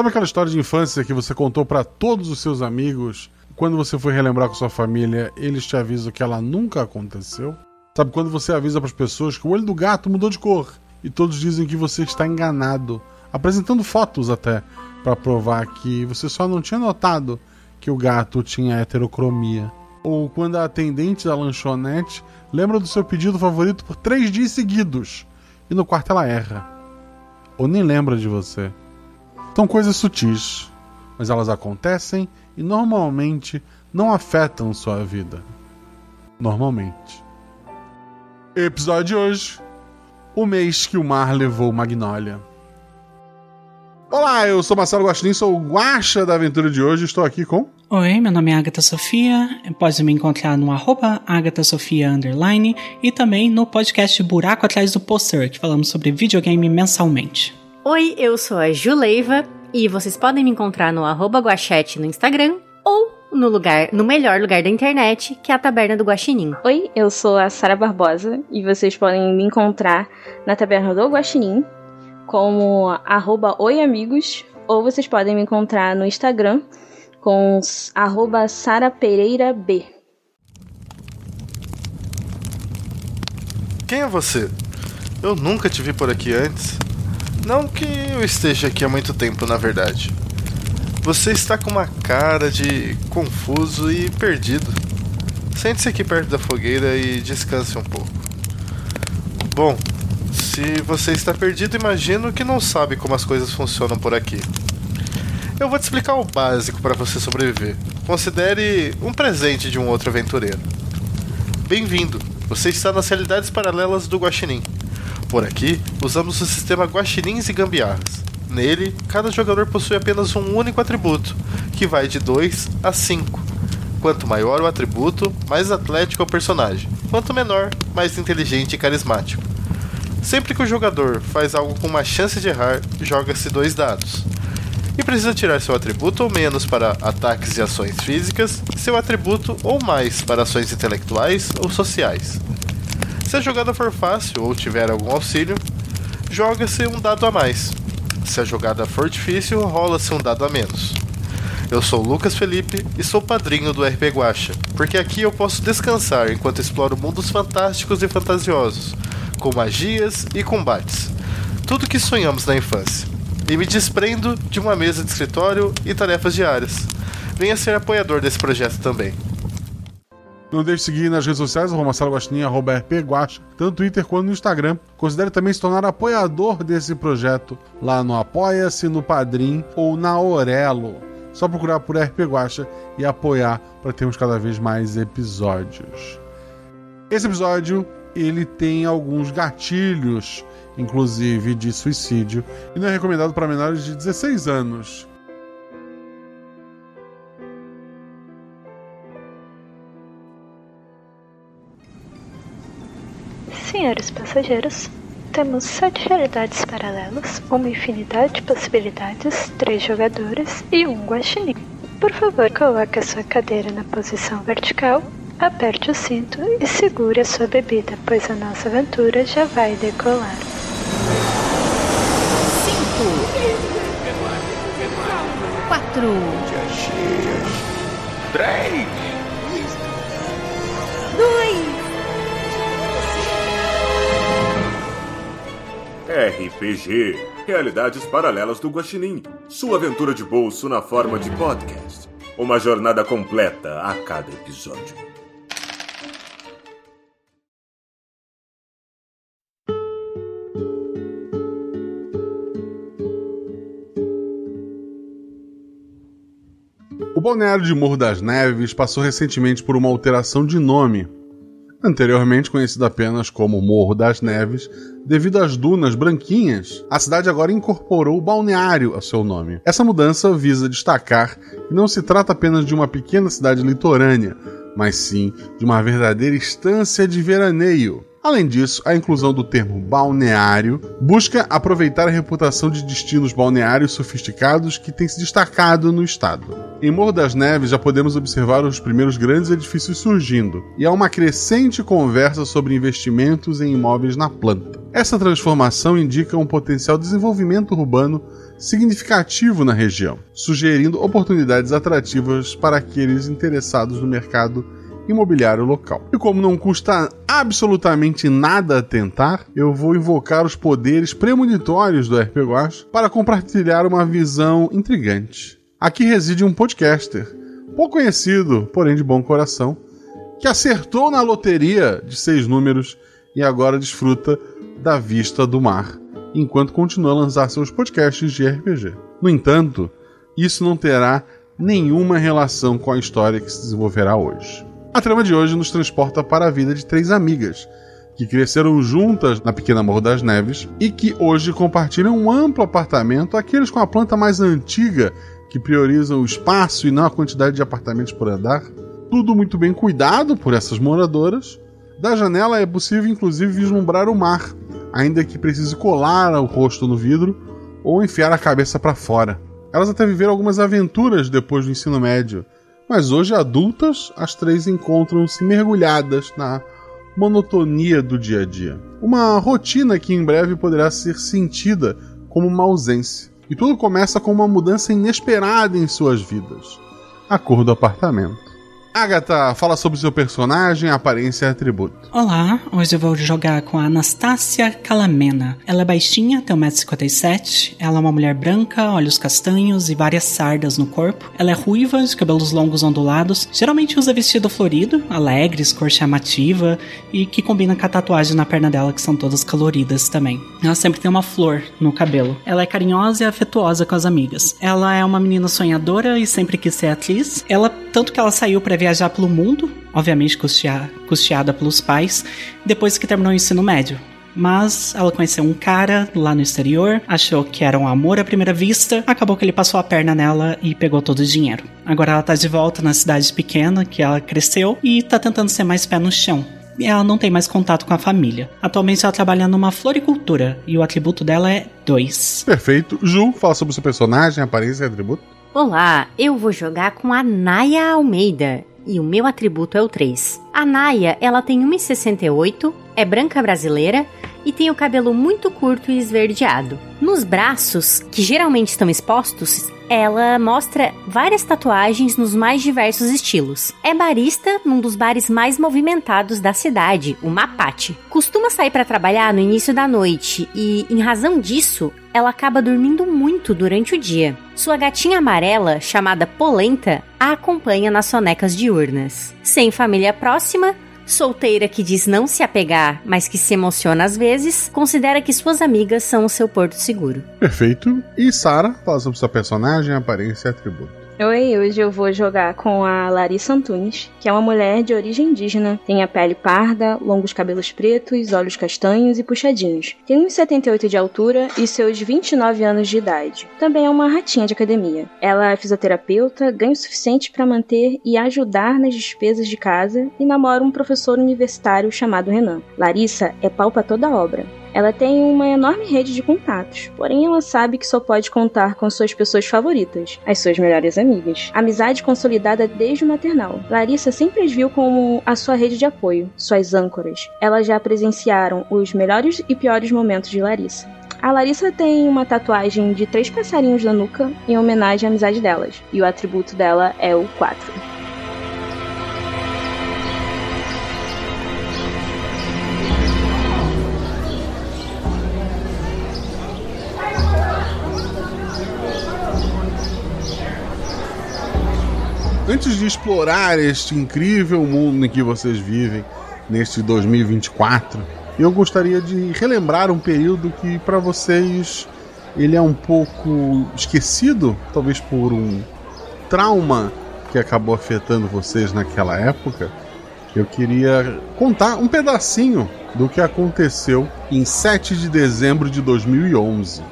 Sabe aquela história de infância que você contou para todos os seus amigos? Quando você foi relembrar com sua família, eles te avisam que ela nunca aconteceu? Sabe quando você avisa para as pessoas que o olho do gato mudou de cor e todos dizem que você está enganado, apresentando fotos até para provar que você só não tinha notado que o gato tinha heterocromia? Ou quando a atendente da lanchonete lembra do seu pedido favorito por três dias seguidos e no quarto ela erra. Ou nem lembra de você. São coisas sutis, mas elas acontecem e normalmente não afetam sua vida. Normalmente. Episódio de hoje: O mês que o mar levou Magnólia. Olá, eu sou Marcelo Guaxinim, sou o Guaxa da aventura de hoje. Estou aqui com. Oi, meu nome é Agatha Sofia. Pode me encontrar no arroba Underline e também no podcast Buraco Atrás do Poster, que falamos sobre videogame mensalmente. Oi, eu sou a Juleiva e vocês podem me encontrar no arroba Guachete no Instagram ou no lugar, no melhor lugar da internet, que é a Taberna do Guaxinim. Oi, eu sou a Sara Barbosa e vocês podem me encontrar na Taberna do Guaxinim como arroba oiamigos ou vocês podem me encontrar no Instagram com arroba Sara Pereira B. Quem é você? Eu nunca te vi por aqui antes. Não que eu esteja aqui há muito tempo, na verdade. Você está com uma cara de confuso e perdido. Sente-se aqui perto da fogueira e descanse um pouco. Bom, se você está perdido, imagino que não sabe como as coisas funcionam por aqui. Eu vou te explicar o básico para você sobreviver. Considere um presente de um outro aventureiro. Bem-vindo! Você está nas realidades paralelas do Guaxinim. Por aqui, usamos o sistema Guaxinins e Gambiarras. Nele, cada jogador possui apenas um único atributo, que vai de 2 a 5. Quanto maior o atributo, mais atlético é o personagem. Quanto menor, mais inteligente e carismático. Sempre que o jogador faz algo com uma chance de errar, joga-se dois dados. E precisa tirar seu atributo ou menos para ataques e ações físicas, seu atributo ou mais para ações intelectuais ou sociais. Se a jogada for fácil ou tiver algum auxílio, joga-se um dado a mais. Se a jogada for difícil, rola-se um dado a menos. Eu sou Lucas Felipe e sou padrinho do RP Guacha, porque aqui eu posso descansar enquanto exploro mundos fantásticos e fantasiosos, com magias e combates. Tudo que sonhamos na infância. E me desprendo de uma mesa de escritório e tarefas diárias. Venha ser apoiador desse projeto também. Não deixe de seguir nas redes sociais, arroba Marcelo Guaxinim, arroba RP Guaxa, tanto no Twitter quanto no Instagram. Considere também se tornar apoiador desse projeto lá no Apoia-se, no Padrim ou na Orelo. Só procurar por RP Guacha e apoiar para termos cada vez mais episódios. Esse episódio ele tem alguns gatilhos, inclusive de suicídio, e não é recomendado para menores de 16 anos. Senhores passageiros, temos sete realidades paralelas, uma infinidade de possibilidades, três jogadores e um guaxinim. Por favor, coloque a sua cadeira na posição vertical, aperte o cinto e segure a sua bebida, pois a nossa aventura já vai decolar. Cinco, quatro, Três! dois, RPG Realidades Paralelas do Guaxinim. Sua aventura de bolso na forma de podcast. Uma jornada completa a cada episódio. O balneário de Morro das Neves passou recentemente por uma alteração de nome. Anteriormente conhecido apenas como Morro das Neves, devido às dunas branquinhas, a cidade agora incorporou o balneário ao seu nome. Essa mudança visa destacar que não se trata apenas de uma pequena cidade litorânea, mas sim de uma verdadeira estância de veraneio. Além disso, a inclusão do termo balneário busca aproveitar a reputação de destinos balneários sofisticados que tem se destacado no estado. Em Morro das Neves já podemos observar os primeiros grandes edifícios surgindo, e há uma crescente conversa sobre investimentos em imóveis na planta. Essa transformação indica um potencial desenvolvimento urbano significativo na região, sugerindo oportunidades atrativas para aqueles interessados no mercado imobiliário local. E como não custa absolutamente nada tentar, eu vou invocar os poderes premonitórios do RP Guacha para compartilhar uma visão intrigante. Aqui reside um podcaster, pouco conhecido, porém de bom coração, que acertou na loteria de seis números e agora desfruta da vista do mar, enquanto continua a lançar seus podcasts de RPG. No entanto, isso não terá nenhuma relação com a história que se desenvolverá hoje. A trama de hoje nos transporta para a vida de três amigas que cresceram juntas na pequena Morro das Neves e que hoje compartilham um amplo apartamento, aqueles com a planta mais antiga que priorizam o espaço e não a quantidade de apartamentos por andar. Tudo muito bem cuidado por essas moradoras. Da janela é possível inclusive vislumbrar o mar, ainda que precise colar o rosto no vidro ou enfiar a cabeça para fora. Elas até viveram algumas aventuras depois do ensino médio, mas hoje, adultas, as três encontram-se mergulhadas na monotonia do dia a dia. Uma rotina que em breve poderá ser sentida como uma ausência. E tudo começa com uma mudança inesperada em suas vidas a cor do apartamento. Agatha, fala sobre seu personagem, aparência e atributo. Olá, hoje eu vou jogar com a Anastácia Calamena. Ela é baixinha, tem 1,57m, ela é uma mulher branca, olhos castanhos e várias sardas no corpo. Ela é ruiva, de cabelos longos ondulados, geralmente usa vestido florido, alegres, cor chamativa e que combina com a tatuagem na perna dela, que são todas coloridas também. Ela sempre tem uma flor no cabelo. Ela é carinhosa e afetuosa com as amigas. Ela é uma menina sonhadora e sempre quis ser atriz. Ela, tanto que ela saiu para viajar pelo mundo, obviamente custeada pelos pais, depois que terminou o ensino médio. Mas ela conheceu um cara lá no exterior, achou que era um amor à primeira vista, acabou que ele passou a perna nela e pegou todo o dinheiro. Agora ela tá de volta na cidade pequena que ela cresceu e tá tentando ser mais pé no chão. E ela não tem mais contato com a família. Atualmente ela trabalha numa floricultura e o atributo dela é 2. Perfeito. Ju, fala sobre o seu personagem, aparência e atributo. Olá, eu vou jogar com a Naya Almeida e o meu atributo é o 3. A Naya, ela tem 1,68, é branca brasileira e tem o cabelo muito curto e esverdeado. Nos braços, que geralmente estão expostos, ela mostra várias tatuagens nos mais diversos estilos. É barista num dos bares mais movimentados da cidade, o Mapate. Costuma sair para trabalhar no início da noite e, em razão disso, ela acaba dormindo muito durante o dia. Sua gatinha amarela, chamada Polenta, a acompanha nas sonecas diurnas. Sem família próxima, solteira que diz não se apegar, mas que se emociona às vezes, considera que suas amigas são o seu porto seguro. Perfeito. E Sara, fala sobre sua personagem, aparência e atributo. Oi, hoje eu vou jogar com a Larissa Antunes, que é uma mulher de origem indígena. Tem a pele parda, longos cabelos pretos, olhos castanhos e puxadinhos. Tem 1,78 de altura e seus 29 anos de idade. Também é uma ratinha de academia. Ela é fisioterapeuta, ganha o suficiente para manter e ajudar nas despesas de casa e namora um professor universitário chamado Renan. Larissa é pau pra toda obra. Ela tem uma enorme rede de contatos, porém ela sabe que só pode contar com suas pessoas favoritas, as suas melhores amigas. Amizade consolidada desde o maternal. Larissa sempre as viu como a sua rede de apoio, suas âncoras. Elas já presenciaram os melhores e piores momentos de Larissa. A Larissa tem uma tatuagem de três passarinhos na nuca em homenagem à amizade delas, e o atributo dela é o 4. Antes de explorar este incrível mundo em que vocês vivem neste 2024, eu gostaria de relembrar um período que para vocês ele é um pouco esquecido, talvez por um trauma que acabou afetando vocês naquela época. Eu queria contar um pedacinho do que aconteceu em 7 de dezembro de 2011.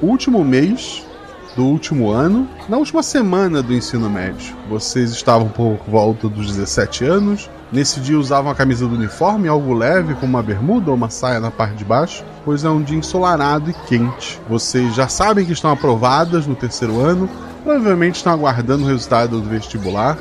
O último mês do último ano, na última semana do ensino médio. Vocês estavam por volta dos 17 anos, Nesse dia usavam a camisa do uniforme, algo leve, como uma bermuda ou uma saia na parte de baixo, pois é um dia ensolarado e quente. Vocês já sabem que estão aprovadas no terceiro ano, provavelmente estão aguardando o resultado do vestibular.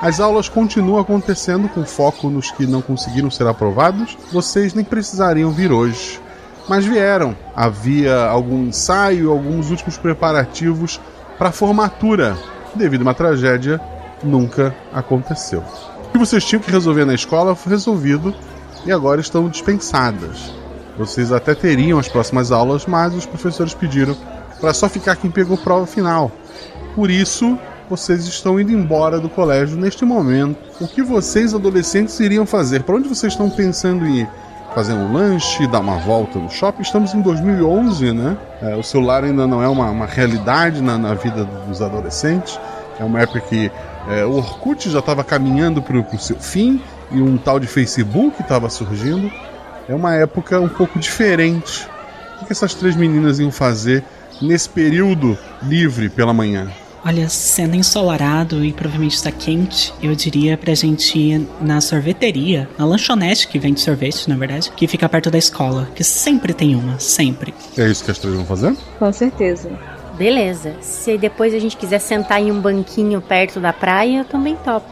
As aulas continuam acontecendo com foco nos que não conseguiram ser aprovados. Vocês nem precisariam vir hoje. Mas vieram. Havia algum ensaio, alguns últimos preparativos para a formatura. Devido a uma tragédia, nunca aconteceu. O que vocês tinham que resolver na escola foi resolvido e agora estão dispensadas. Vocês até teriam as próximas aulas, mas os professores pediram para só ficar quem pegou prova final. Por isso, vocês estão indo embora do colégio neste momento. O que vocês, adolescentes, iriam fazer? Para onde vocês estão pensando em ir? Fazer um lanche, dar uma volta no shopping? Estamos em 2011, né? É, o celular ainda não é uma, uma realidade na, na, vida dos adolescentes. É uma época que é, o Orkut já estava caminhando para o seu fim e um tal de Facebook estava surgindo. É uma época um pouco diferente. O que essas três meninas iam fazer nesse período livre pela manhã? Olha, sendo ensolarado e provavelmente está quente, eu diria pra gente ir na sorveteria, na lanchonete que vende sorvete, na verdade, que fica perto da escola, que sempre tem uma, sempre. É isso que as três vão fazer? Com certeza. Beleza. Se depois a gente quiser sentar em um banquinho perto da praia, eu também topo.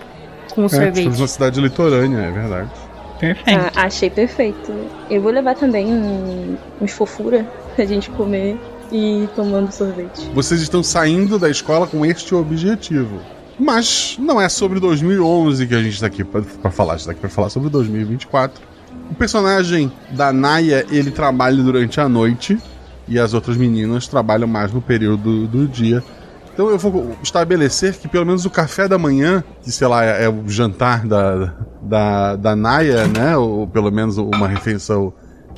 Com um é, sorvete. Estamos numa cidade litorânea, é verdade. Perfeito. Ah, achei perfeito. Eu vou levar também um, uns fofura pra gente comer e tomando sorvete. Vocês estão saindo da escola com este objetivo. Mas não é sobre 2011 que a gente está aqui para falar, a gente está aqui para falar sobre 2024. O personagem da Naya, ele trabalha durante a noite e as outras meninas trabalham mais no período do, dia. Então eu vou estabelecer que pelo menos o café da manhã, que sei lá, é, é o jantar da, da, da Naya, né? Ou pelo menos uma refeição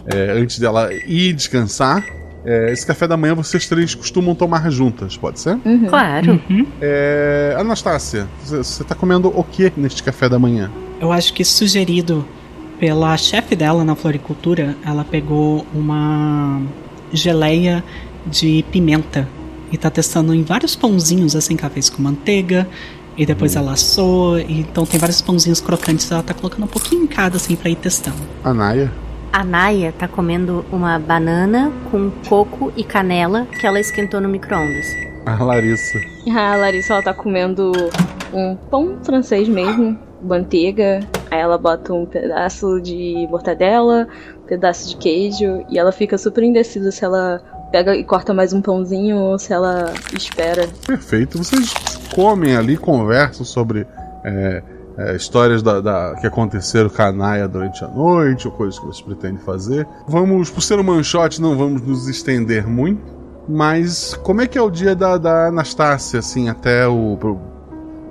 é, antes dela ir descansar. É, esse café da manhã vocês três costumam tomar juntas, pode ser? Uhum. Claro. Uhum. É, Anastácia, você está comendo o que neste café da manhã? Eu acho que sugerido pela chefe dela na floricultura, ela pegou uma geleia de pimenta e tá testando em vários pãozinhos assim fez com manteiga e depois uhum. ela assou, então tem vários pãozinhos crocantes, ela tá colocando um pouquinho em cada assim para ir testando. Anaya? A Naya tá comendo uma banana com coco e canela que ela esquentou no micro-ondas. A Larissa. A Larissa, ela tá comendo um pão francês mesmo, manteiga. Aí ela bota um pedaço de mortadela, um pedaço de queijo. E ela fica super indecisa se ela pega e corta mais um pãozinho ou se ela espera. Perfeito. Vocês comem ali, conversam sobre é, é, histórias da, da, que aconteceram com a Naya durante a noite, ou coisas que você pretende fazer. Vamos, por ser um manchote, não vamos nos estender muito, mas como é que é o dia da, da Anastácia, assim, até o. Pro,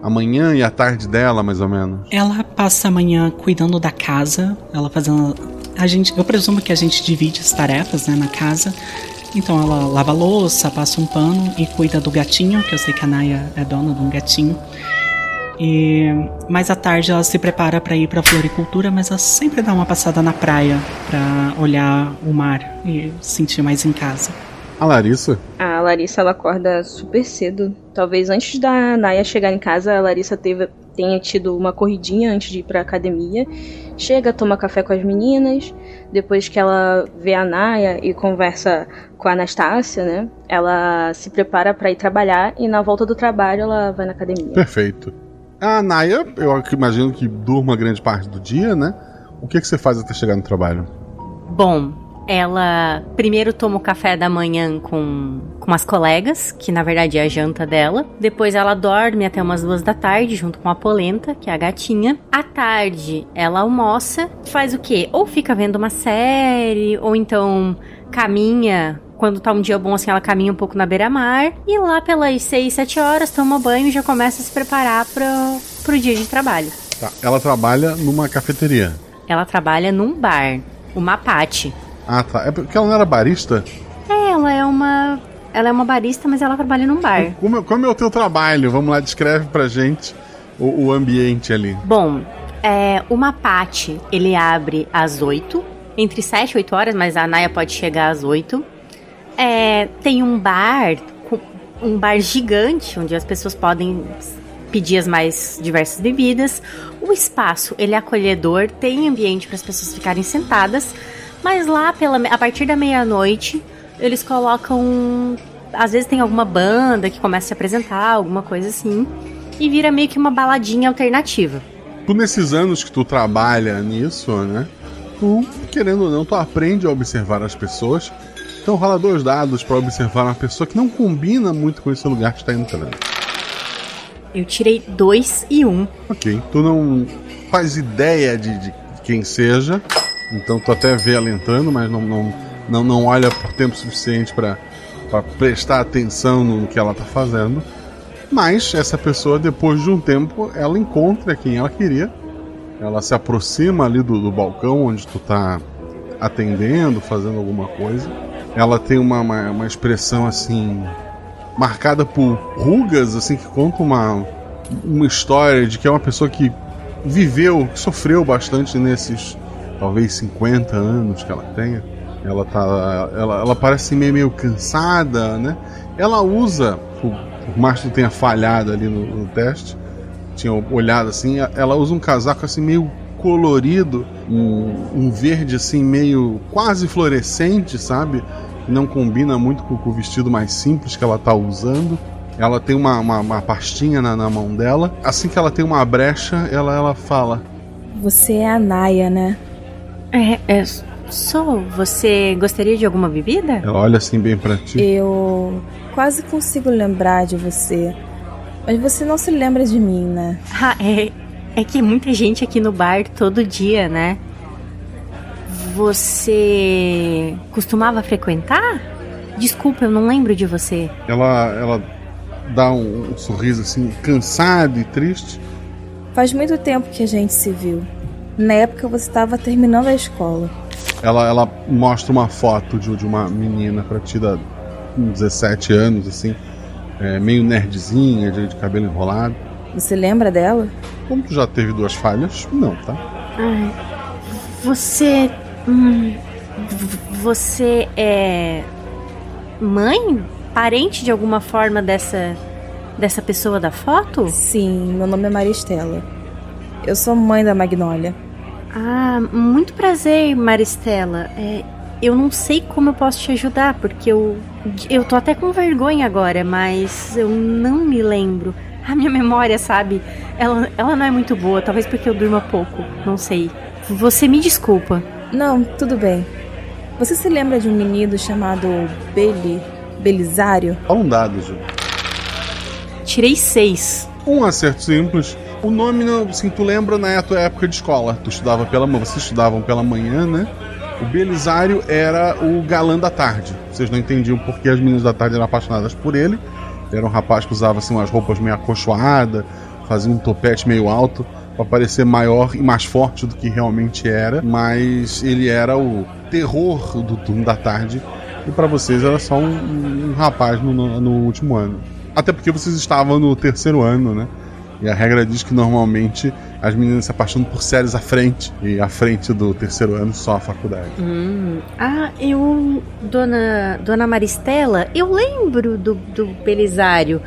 amanhã e a tarde dela, mais ou menos? Ela passa a manhã cuidando da casa, ela fazendo. A gente, eu presumo que a gente divide as tarefas né, na casa. Então ela lava a louça, passa um pano e cuida do gatinho, que eu sei que a Naya é dona de um gatinho. E mais à tarde ela se prepara para ir para a floricultura, mas ela sempre dá uma passada na praia para olhar o mar e sentir mais em casa. A Larissa? A Larissa ela acorda super cedo. Talvez antes da Naya chegar em casa, a Larissa teve, tenha tido uma corridinha antes de ir para academia. Chega, toma café com as meninas. Depois que ela vê a Naya e conversa com a Anastácia, né? Ela se prepara para ir trabalhar e na volta do trabalho ela vai na academia. Perfeito. A Naya, eu imagino que durma grande parte do dia, né? O que, que você faz até chegar no trabalho? Bom, ela primeiro toma o café da manhã com, com as colegas, que na verdade é a janta dela. Depois ela dorme até umas duas da tarde, junto com a Polenta, que é a gatinha. À tarde, ela almoça, faz o quê? Ou fica vendo uma série, ou então caminha quando tá um dia bom, assim, ela caminha um pouco na beira-mar. E lá pelas 6, 7 horas, toma banho e já começa a se preparar pro, pro dia de trabalho. Tá. Ela trabalha numa cafeteria. Ela trabalha num bar, uma Pate. Ah, tá. É porque ela não era barista? É, ela é uma. Ela é uma barista, mas ela trabalha num bar. Como, como é o teu trabalho? Vamos lá, descreve pra gente o, o ambiente ali. Bom, é, uma Pate, ele abre às 8, entre 7 e 8 horas, mas a Naya pode chegar às 8. É, tem um bar, um bar gigante, onde as pessoas podem pedir as mais diversas bebidas. O espaço, ele é acolhedor, tem ambiente para as pessoas ficarem sentadas, mas lá pela a partir da meia-noite, eles colocam às vezes tem alguma banda que começa a se apresentar, alguma coisa assim, e vira meio que uma baladinha alternativa. Tu nesses anos que tu trabalha nisso, né? Tu, querendo ou não, tu aprende a observar as pessoas. Então rola dois dados para observar uma pessoa que não combina muito com esse lugar que está entrando. Eu tirei dois e um. Ok. Tu não faz ideia de, de quem seja. Então tu até vê ela entrando, mas não, não, não, não olha por tempo suficiente para prestar atenção no que ela tá fazendo. Mas essa pessoa, depois de um tempo, ela encontra quem ela queria. Ela se aproxima ali do, do balcão onde tu tá atendendo, fazendo alguma coisa. Ela tem uma, uma, uma expressão assim marcada por rugas, assim, que conta uma, uma história de que é uma pessoa que viveu, que sofreu bastante nesses talvez 50 anos que ela tenha. Ela tá. Ela, ela parece meio, meio cansada, né? Ela usa, por, mais que tenha falhado ali no, no teste, tinha olhado assim, ela usa um casaco assim meio colorido, um, um verde assim meio quase fluorescente, sabe? não combina muito com, com, o vestido mais simples que ela tá usando. Ela tem uma, uma, uma pastinha na, na, mão dela. Assim que ela tem uma brecha, ela, ela fala: Você é a Naya, né? É, é. Sou. Você gostaria de alguma bebida? Ela olha assim bem pra ti. Eu quase consigo lembrar de você. Mas você não se lembra de mim, né? Ah, é. É que muita gente aqui no bar todo dia, né? Você costumava frequentar? Desculpa, eu não lembro de você. Ela, ela dá um, um sorriso assim, cansado e triste. Faz muito tempo que a gente se viu. Na época você estava terminando a escola. Ela, ela mostra uma foto de, de uma menina pra ti da 17 anos, assim, é, meio nerdzinha, de, de, cabelo enrolado. Você lembra dela? Como tu já teve duas falhas, não, tá? Ai, você Hum, você é mãe? Parente de alguma forma dessa dessa pessoa da foto? Sim, meu nome é Maristela. Eu sou mãe da Magnólia. Ah, muito prazer, Maristela. É, eu não sei como eu posso te ajudar, porque eu eu tô até com vergonha agora, mas eu não me lembro. A minha memória, sabe? Ela, ela não é muito boa, talvez porque eu durma pouco, não sei. Você me desculpa. Não, tudo bem. Você se lembra de um menino chamado Beli... Belisário? Fala um dado, Ju. Tirei seis. Um acerto simples. O nome, assim, tu lembra na tua época de escola. Tu estudava pela manhã, vocês estudavam pela manhã, né? O Belisário era o galã da tarde. Vocês não entendiam porque as meninas da tarde eram apaixonadas por ele. Era um rapaz que usava assim, umas roupas meio acolchoadas, fazia um topete meio alto para parecer maior e mais forte do que realmente era, mas ele era o terror do turno da tarde e para vocês era só um, um rapaz no, no, no, último ano. Até porque vocês estavam no terceiro ano, né? E a regra diz que normalmente as meninas se apaixonam por séries à frente, e à frente do terceiro ano só a faculdade. Hum. Ah, eu. Dona, Dona Maristela, eu lembro do, do Belisário.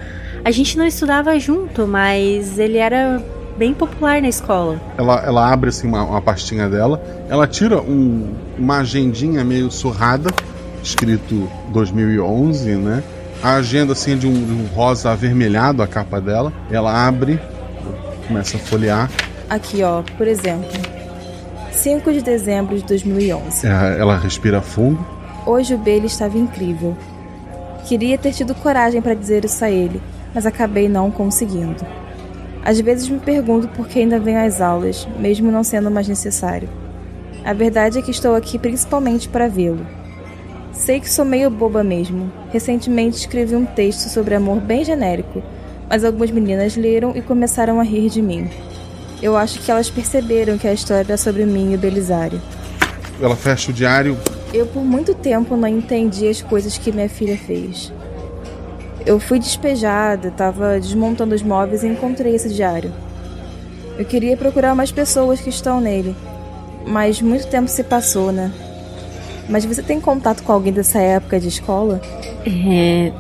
A gente não estudava junto, mas ele era bem popular na escola. Ela, ela abre assim uma, uma pastinha dela, ela tira um, uma agendinha meio surrada, escrito 2011, né? A agenda assim é de um, de um rosa avermelhado a capa dela. Ela abre, começa a folhear. Aqui, ó, por exemplo, 5 de dezembro de 2011. É, ela respira fundo. Hoje o Bailey estava incrível. Queria ter tido coragem para dizer isso a ele, mas acabei não conseguindo. Às vezes me pergunto por que ainda venho às aulas, mesmo não sendo mais necessário. A verdade é que estou aqui principalmente para vê-lo. Sei que sou meio boba mesmo. Recentemente escrevi um texto sobre amor bem genérico, mas algumas meninas leram e começaram a rir de mim. Eu acho que elas perceberam que a história era sobre mim e o Belisário. Ela fecha o diário. Eu por muito tempo não entendi as coisas que minha filha fez. Eu fui despejada, estava desmontando os móveis e encontrei esse diário. Eu queria procurar mais pessoas que estão nele, mas muito tempo se passou, né? Mas você tem contato com alguém dessa época de escola? É.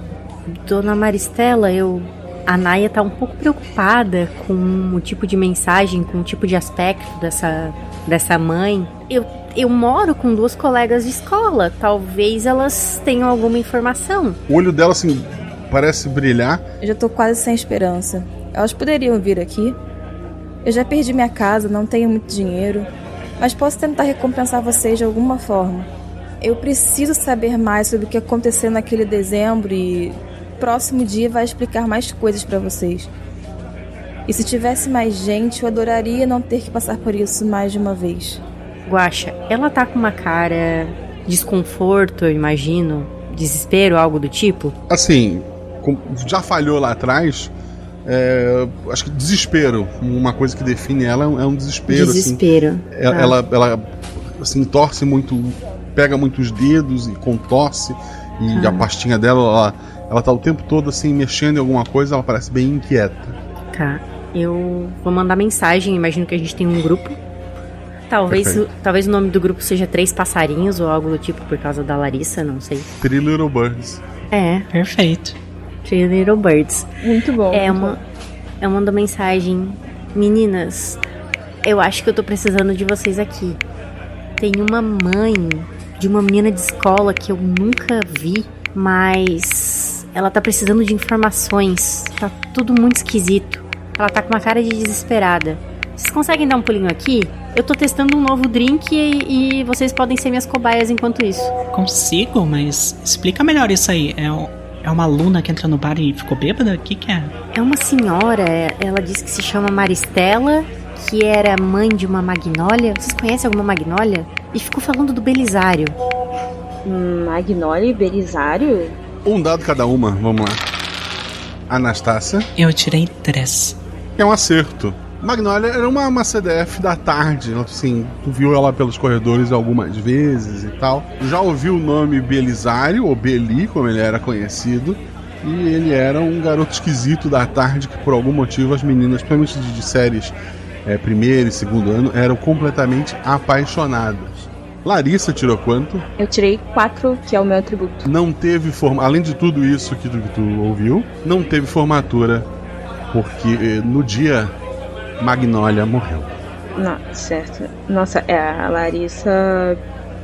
Dona Maristela, eu. a Naya tá um pouco preocupada com o tipo de mensagem, com o tipo de aspecto dessa, dessa mãe. Eu, eu moro com duas colegas de escola. Talvez elas tenham alguma informação. O olho dela, assim, parece brilhar. Eu já tô quase sem esperança. Elas poderiam vir aqui. Eu já perdi minha casa, não tenho muito dinheiro. Mas posso tentar recompensar vocês de alguma forma. Eu preciso saber mais sobre o que aconteceu naquele dezembro e próximo dia vai explicar mais coisas para vocês. E se tivesse mais gente, eu adoraria não ter que passar por isso mais de uma vez. Guaxa, ela tá com uma cara desconforto, eu imagino, desespero, algo do tipo? Assim, já falhou lá atrás. É, acho que desespero, uma coisa que define ela é um desespero. Assim. Desespero. Assim. Ela, ah. ela, ela, assim, torce muito, pega muitos dedos e contorce. E ah. a pastinha dela, ela, ela tá o tempo todo assim, mexendo em alguma coisa, ela parece bem inquieta. Tá. Eu vou mandar mensagem, imagino que a gente tem um grupo. Talvez, o, talvez o nome do grupo seja Três Passarinhos ou algo do tipo por causa da Larissa, não sei. Three Little Birds. É. Perfeito. Three Little Birds. Muito bom. É muito uma. Bom. Eu mando mensagem. Meninas, eu acho que eu tô precisando de vocês aqui. Tem uma mãe de uma menina de escola que eu nunca vi, mas ela tá precisando de informações. Tá tudo muito esquisito. Ela tá com uma cara de desesperada. Vocês conseguem dar um pulinho aqui? Eu tô testando um novo drink e, e vocês podem ser minhas cobaias enquanto isso. Consigo, mas explica melhor isso aí. É, é uma aluna que entra no bar e ficou bêbada? O que, que é? É uma senhora, ela diz que se chama Maristela, que era mãe de uma magnólia. Vocês conhecem alguma magnólia? E ficou falando do Belisário. Magnólia e Belisário? Um dado cada uma, vamos lá. Anastácia. Eu tirei três. É um acerto. Magnólia era uma, uma CDF da tarde, assim, tu viu ela pelos corredores algumas vezes e tal. Já ouviu o nome Belisário, ou Beli, como ele era conhecido. E ele era um garoto esquisito da tarde que por algum motivo as meninas, principalmente de, de séries é, primeiro e segundo ano, eram completamente apaixonadas. Larissa tirou quanto? Eu tirei quatro, que é o meu atributo. Não teve forma, além de tudo isso que tu, que tu ouviu, não teve formatura, porque eh, no dia Magnólia morreu. Não, certo. Nossa, é, a Larissa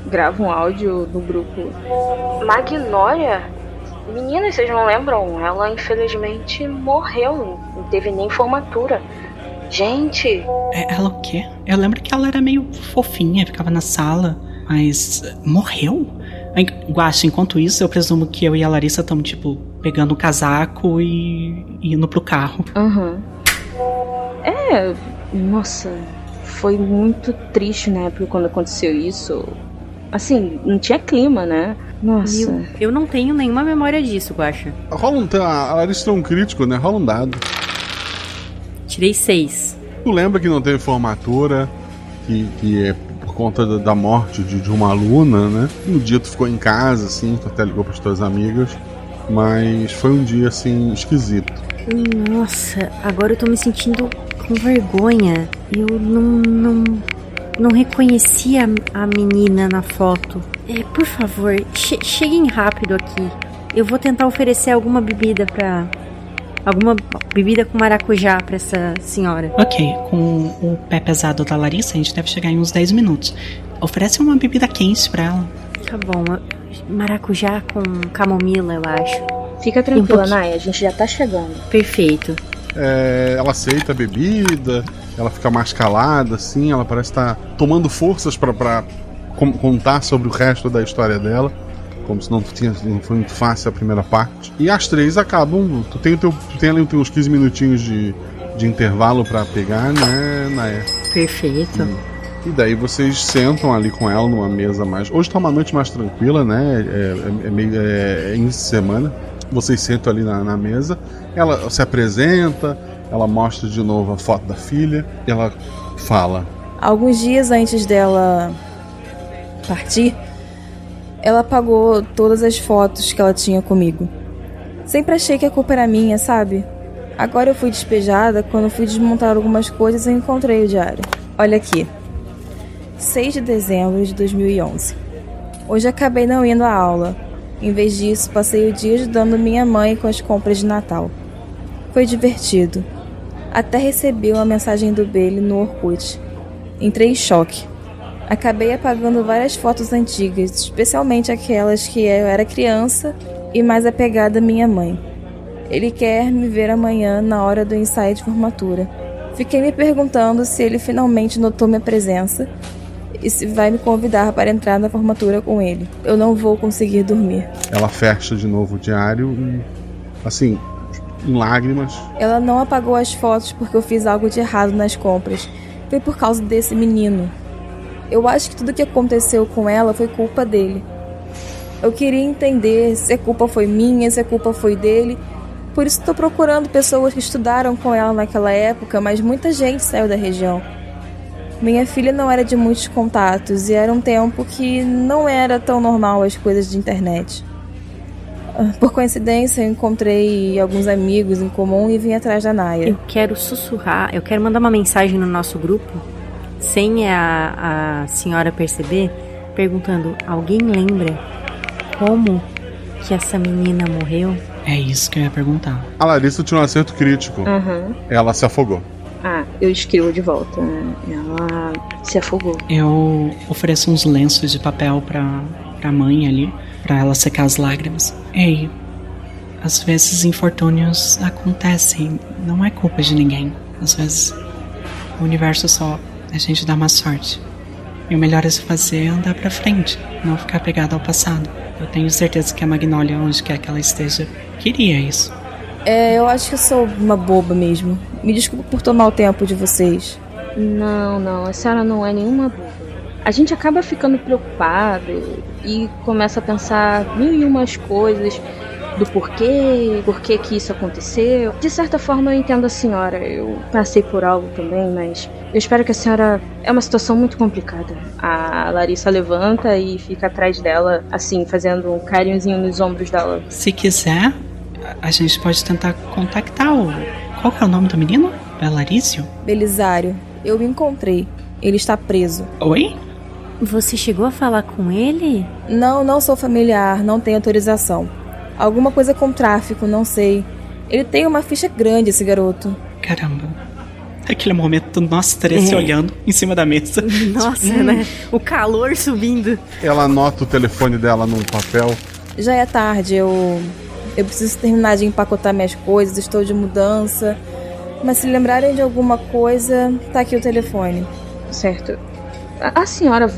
grava um áudio do grupo. Magnólia? Meninas, vocês não lembram? Ela infelizmente morreu, não teve nem formatura. Gente! É, ela o quê? Eu lembro que ela era meio fofinha, ficava na sala. Mas morreu? Guacha, enquanto isso, eu presumo que eu e a Larissa estamos, tipo, pegando o casaco e indo pro carro. Uhum. É, nossa, foi muito triste na época quando aconteceu isso. Assim, não tinha clima, né? Nossa. Eu, eu não tenho nenhuma memória disso, Guacha. Rola um. A Larissa é um crítico, né? Rola um dado. Tirei seis. Tu lembra que não teve formatura, que, que é por conta da, da morte de, de, uma aluna, né? Um dia tu ficou em casa, assim, tu até ligou para as tuas amigas, mas foi um dia, assim, esquisito. Nossa, agora eu tô me sentindo com vergonha. Eu não, não, não reconheci a, a menina na foto. É, por favor, che cheguem rápido aqui. Eu vou tentar oferecer alguma bebida pra, alguma bebida com maracujá para essa senhora. Ok, com o pé pesado da Larissa, a gente deve chegar em uns 10 minutos. Oferece uma bebida quente para ela. Tá bom, maracujá com camomila, eu acho. Fica tranquila, um Naya, a gente já tá chegando. Perfeito. É, ela aceita a bebida, ela fica mais calada, assim, ela parece estar tá tomando forças para contar sobre o resto da história dela como se não, tinha, não foi muito fácil a primeira parte. E as três acabam. Tu tem, teu, tu tem ali uns 15 minutinhos de, de intervalo para pegar, né, Naé? Perfeito. E, e, daí vocês sentam ali com ela numa mesa mais. Hoje tá uma noite mais tranquila, né? É, é, é meio é, é início de semana. Vocês sentam ali na, na mesa. Ela se apresenta, ela mostra de novo a foto da filha. ela fala. Alguns dias antes dela partir, ela apagou todas as fotos que ela tinha comigo. Sempre achei que a culpa era minha, sabe? Agora eu fui despejada, quando fui desmontar algumas coisas eu encontrei o diário. Olha aqui. 6 de dezembro de 2011. Hoje acabei não indo à aula. Em vez disso, passei o dia ajudando minha mãe com as compras de Natal. Foi divertido. Até recebi uma mensagem do Bailey no Orkut. Entrei em choque. Acabei apagando várias fotos antigas, especialmente aquelas que eu era criança e mais apegada à minha mãe. Ele quer me ver amanhã na hora do ensaio de formatura. Fiquei me perguntando se ele finalmente notou minha presença e se vai me convidar para entrar na formatura com ele. Eu não vou conseguir dormir. Ela fecha de novo o diário e, assim, em lágrimas. Ela não apagou as fotos porque eu fiz algo de errado nas compras. Foi por causa desse menino. Eu acho que tudo que aconteceu com ela foi culpa dele. Eu queria entender se a culpa foi minha, se a culpa foi dele. Por isso estou procurando pessoas que estudaram com ela naquela época, mas muita gente saiu da região. Minha filha não era de muitos contatos e era um tempo que não era tão normal as coisas de internet. Por coincidência, eu encontrei alguns amigos em comum e vim atrás da Naya. Eu quero sussurrar, eu quero mandar uma mensagem no nosso grupo sem a, a senhora perceber, perguntando: alguém lembra como que essa menina morreu? É isso que eu ia perguntar. A Larissa tinha um acerto crítico. Uhum. Ela se afogou. Ah, eu escrevo de volta. Ela se afogou. Eu ofereço uns lenços de papel pra, pra mãe ali, pra ela secar as lágrimas. Ei, às vezes infortúnios acontecem, não é culpa de ninguém. Às vezes o universo só a gente dá má sorte. E o melhor a se fazer é andar pra frente, não ficar pegado ao passado. Eu tenho certeza que a Magnolia, onde quer que ela esteja, queria isso. É, eu acho que eu sou uma boba mesmo. Me desculpa por tomar o tempo de vocês. Não, não, a senhora não é nenhuma boba. A gente acaba ficando preocupado e começa a pensar mil e umas coisas do porquê, porquê que isso aconteceu. De certa forma eu entendo a senhora, eu passei por algo também, mas eu espero que a senhora. É uma situação muito complicada. A Larissa levanta e fica atrás dela, assim, fazendo um carinhozinho nos ombros dela. Se quiser, a gente pode tentar contactar o. Qual que é o nome do menino? Belarício? Belisário. Eu o encontrei. Ele está preso. Oi? Você chegou a falar com ele? Não, não sou familiar, não tenho autorização. Alguma coisa com tráfico, não sei. Ele tem uma ficha grande, esse garoto. Caramba. Aquele momento, nós três É. se olhando em cima da mesa. Nossa, né? O calor subindo. Ela anota o telefone dela num papel. Já é tarde, eu. Eu preciso terminar de empacotar minhas coisas, estou de mudança. Mas se lembrarem de alguma coisa, tá aqui o telefone. Certo. A, a senhora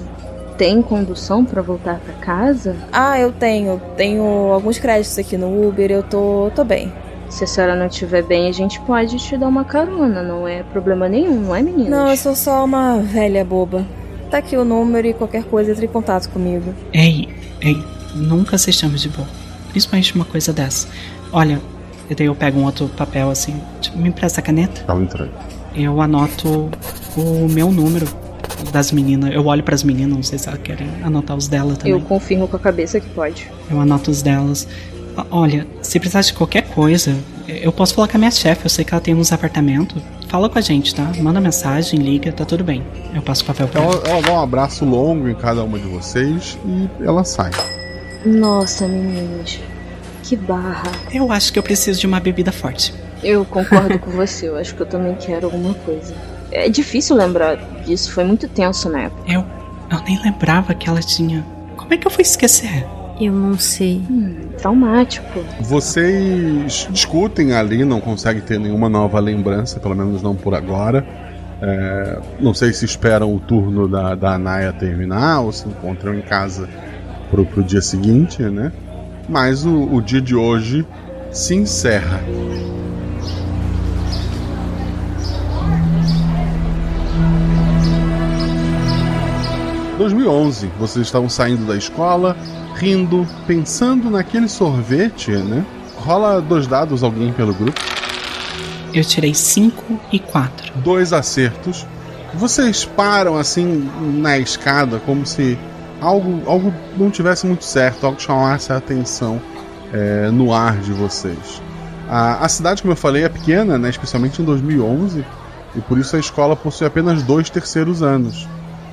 tem condução para voltar para casa? Ah, eu tenho. Tenho alguns créditos aqui no Uber, eu tô. tô bem. Se a senhora não estiver bem, a gente pode te dar uma carona, não é problema nenhum, não é, meninas? Não, eu sou só uma velha boba. Tá aqui o número e qualquer coisa entre em contato comigo. Ei, ei, nunca se chame de boa. Principalmente uma coisa dessa. Olha, e daí eu pego um outro papel assim, tipo, me empresta a caneta. Ela entrega. Eu anoto o meu número das meninas. Eu olho pras meninas, não sei se elas querem anotar os dela também. Eu confirmo com a cabeça que pode. Eu anoto os delas. Olha, se precisar de qualquer coisa, eu posso falar com a minha chefe. Eu sei que ela tem uns apartamentos. Fala com a gente, tá? Manda mensagem, liga, tá tudo bem. Eu passo o papel pra ela. Ela, ela dá um abraço longo em cada uma de vocês e ela sai. Nossa, meninas. Que barra. Eu acho que eu preciso de uma bebida forte. Eu concordo com você, eu acho que eu também quero alguma coisa. É difícil lembrar disso, foi muito tenso na época. Eu, eu nem lembrava que ela tinha. Como é que eu fui esquecer? Eu não sei. Hum, traumático. Vocês discutem ali, não conseguem ter nenhuma nova lembrança, pelo menos não por agora. É, não sei se esperam o turno da, da Anaya terminar ou se encontram em casa pro, pro dia seguinte, né? Mas o, o dia de hoje se encerra. 2011, vocês estavam saindo da escola, rindo, pensando naquele sorvete, né? Rola dois dados alguém pelo grupo. Eu tirei 5 e 4. Dois acertos. Vocês param assim na escada como se algo, algo não tivesse muito certo, algo chamasse a atenção é, no ar de vocês. A, a cidade, como eu falei, é pequena, né? especialmente em 2011, e por isso a escola possui apenas dois terceiros anos.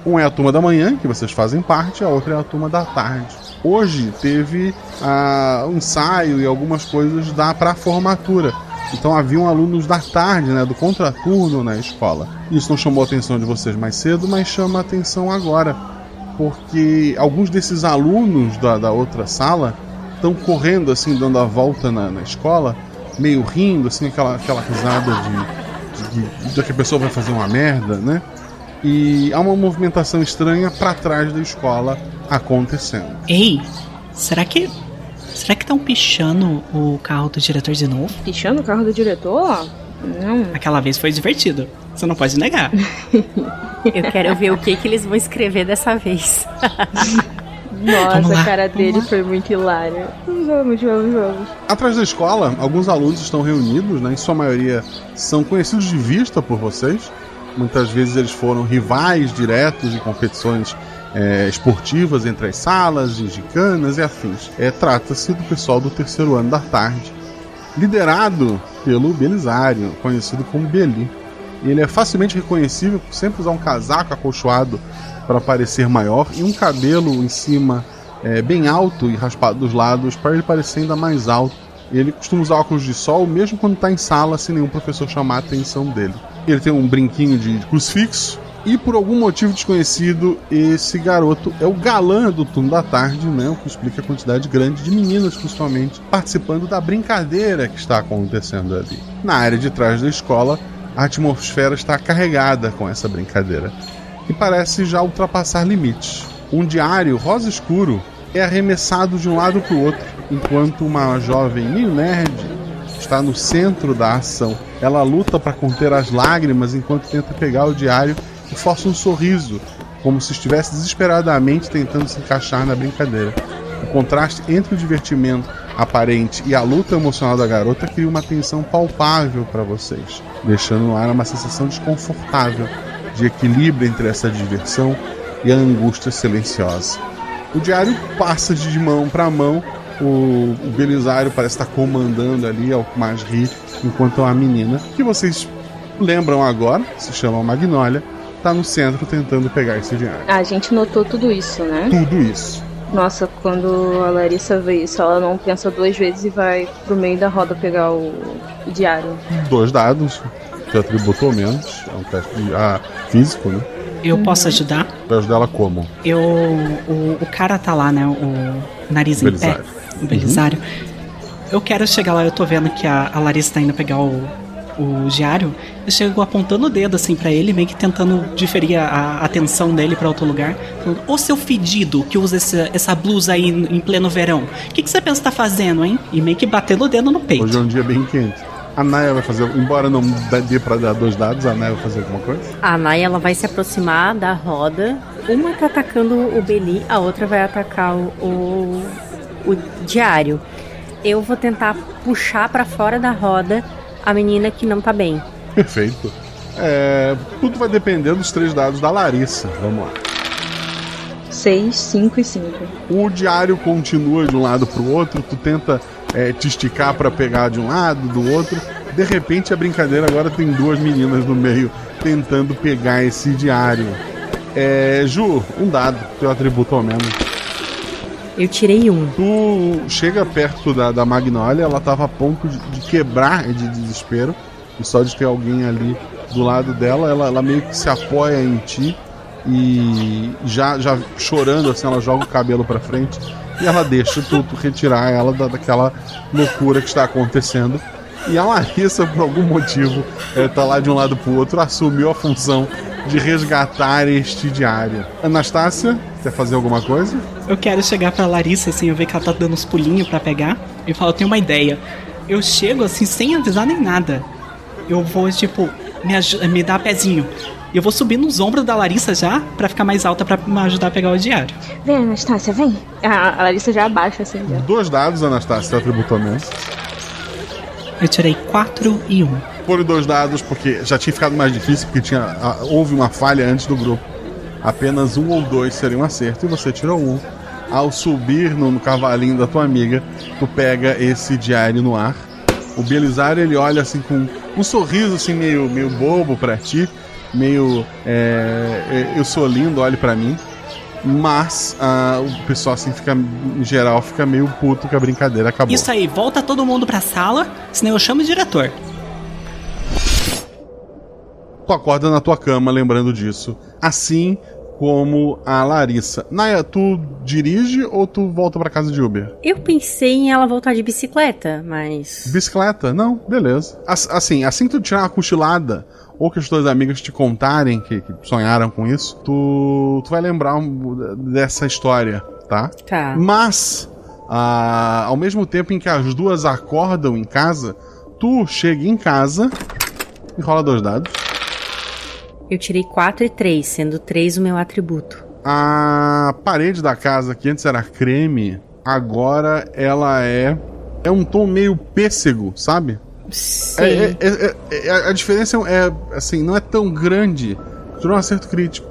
Um é a turma da manhã, que vocês fazem parte, a outra é a turma da tarde. Hoje teve ah, um ensaio e algumas coisas da para formatura. Então haviam alunos da tarde, né, do contraturno na escola. Isso não chamou a atenção de vocês mais cedo, mas chama a atenção agora, porque alguns desses alunos da, da outra sala estão correndo assim, dando a volta na, na, escola, meio rindo, assim, aquela, aquela risada de, de, de, de que a pessoa vai fazer uma merda, né? E há uma movimentação estranha para trás da escola acontecendo. Ei, será que Será que estão pichando o carro do diretor de novo? Pichando o carro do diretor? Não. Aquela vez foi divertido. Você não pode negar. Eu quero ver o que, que eles vão escrever dessa vez. Nossa, a cara dele foi muito hilária. Vamos, vamos, vamos. Atrás da escola, alguns alunos estão reunidos, né? Em sua maioria são conhecidos de vista por vocês. Muitas vezes eles foram rivais diretos em competições é, esportivas entre as salas, de gicanas e afins. É, Trata-se do pessoal do terceiro ano da tarde, liderado pelo Belisário, conhecido como Beli. Ele é facilmente reconhecível por sempre usar um casaco acolchoado para parecer maior e um cabelo em cima é, bem alto e raspado dos lados para ele parecer ainda mais alto. Ele costuma usar óculos de sol mesmo quando está em sala sem nenhum professor chamar a atenção dele. Ele tem um brinquinho de crucifixo e por algum motivo desconhecido, esse garoto é o galã do turno da tarde, né? O que explica a quantidade grande de meninas, principalmente, participando da brincadeira que está acontecendo ali. Na área de trás da escola, a atmosfera está carregada com essa brincadeira e parece já ultrapassar limites. Um diário rosa escuro é arremessado de um lado para o outro, enquanto uma jovem meio nerd está no centro da ação. Ela luta para conter as lágrimas enquanto tenta pegar o diário e força um sorriso, como se estivesse desesperadamente tentando se encaixar na brincadeira. O contraste entre o divertimento aparente e a luta emocional da garota cria uma tensão palpável para vocês, deixando no ar uma sensação desconfortável de equilíbrio entre essa diversão e a angústia silenciosa. O diário passa de mão para mão, o, o Belisário parece estar comandando ali, ao mais ri, enquanto a menina, que vocês lembram agora, se chama Magnólia, tá no centro tentando pegar esse diário. A gente notou tudo isso, né? Tudo isso. Nossa, quando a Larissa vê isso, ela não pensa duas vezes e vai pro meio da roda pegar o, o diário. Dois dados, que atributou menos, é um teste de, ah, físico, né? Eu posso ajudar? Pra ajudar ela como? Eu. O, o cara tá lá, né? O nariz Belisário. em pé. O Belisário. Eu quero chegar lá, eu tô vendo que a, a Larissa tá indo pegar o, o diário, eu chego apontando o dedo assim para ele, meio que tentando diferir a, a atenção dele para outro lugar. Falando, Ô seu fedido que usa essa, essa blusa aí em pleno verão, o que, que você pensa que tá fazendo, hein? E meio que batendo o dedo no peito. Hoje é um dia bem quente. A Naya vai fazer, embora não dê pra dar dois dados, a Naya vai fazer alguma coisa? A Naya ela vai se aproximar da roda. Uma tá atacando o Beli, a outra vai atacar o, o, o diário. Eu vou tentar puxar para fora da roda a menina que não tá bem. Perfeito. É, tudo vai depender dos três dados da Larissa. Vamos lá. 6, 5 e 5. O diário continua de um lado pro outro, tu tenta é, te esticar para pegar de um lado, do outro. De repente a brincadeira agora tem duas meninas no meio tentando pegar esse diário. É, Ju, um dado, teu atributo ao menos. Eu tirei um. Tu chega perto da, da Magnólia, ela tava a ponto de, de quebrar de desespero. E só de ter alguém ali do lado dela, ela, ela meio que se apoia em ti e já, já chorando assim, ela joga o cabelo para frente e ela deixa tu, tu retirar ela da, daquela loucura que está acontecendo. E a Larissa, por algum motivo, é, tá lá de um lado pro outro, assumiu a função de resgatar este diário. Anastácia, quer fazer alguma coisa? Eu quero chegar pra Larissa, assim, eu ver que ela tá dando uns pulinhos pra pegar. E falo, eu tenho uma ideia. Eu chego assim, sem avisar nem nada. Eu vou, tipo, me, me dar pezinho. E eu vou subir nos ombros da Larissa já, pra ficar mais alta pra me ajudar a pegar o diário. Vem, Anastácia, vem. A, a Larissa já abaixa assim. Já. Dois dados, Anastácia, atributou menos. Eu tirei 4 e 1. Foram dois dados porque já tinha ficado mais difícil, porque tinha, ah, houve uma falha antes do grupo. Apenas um ou dois seriam um acerto e você tirou um. Ao subir no, no cavalinho da tua amiga, tu pega esse diário no ar. O Belisário ele olha assim com um sorriso assim meio, meio bobo pra ti, meio é, eu sou lindo, olhe pra mim. Mas ah, o pessoal assim fica em geral fica meio puto que a brincadeira acabou. Isso aí, volta todo mundo pra sala, senão eu chamo o diretor. tu acorda na tua cama lembrando disso. Assim como a Larissa. Naya, tu dirige ou tu volta para casa de Uber? Eu pensei em ela voltar de bicicleta, mas. Bicicleta? Não, beleza. Assim, assim que tu tirar uma cochilada, ou que as tuas amigas te contarem que, que sonharam com isso, tu, tu vai lembrar um, dessa história, tá? Tá. Mas, ah, ao mesmo tempo em que as duas acordam em casa, tu chega em casa e rola dois dados. Eu tirei 4 e 3, sendo 3 o meu atributo. A parede da casa, que antes era creme, agora ela é. É um tom meio pêssego, sabe? Sim. É, é, é, é, a diferença é, assim, não é tão grande. Tu não é um acerto crítico.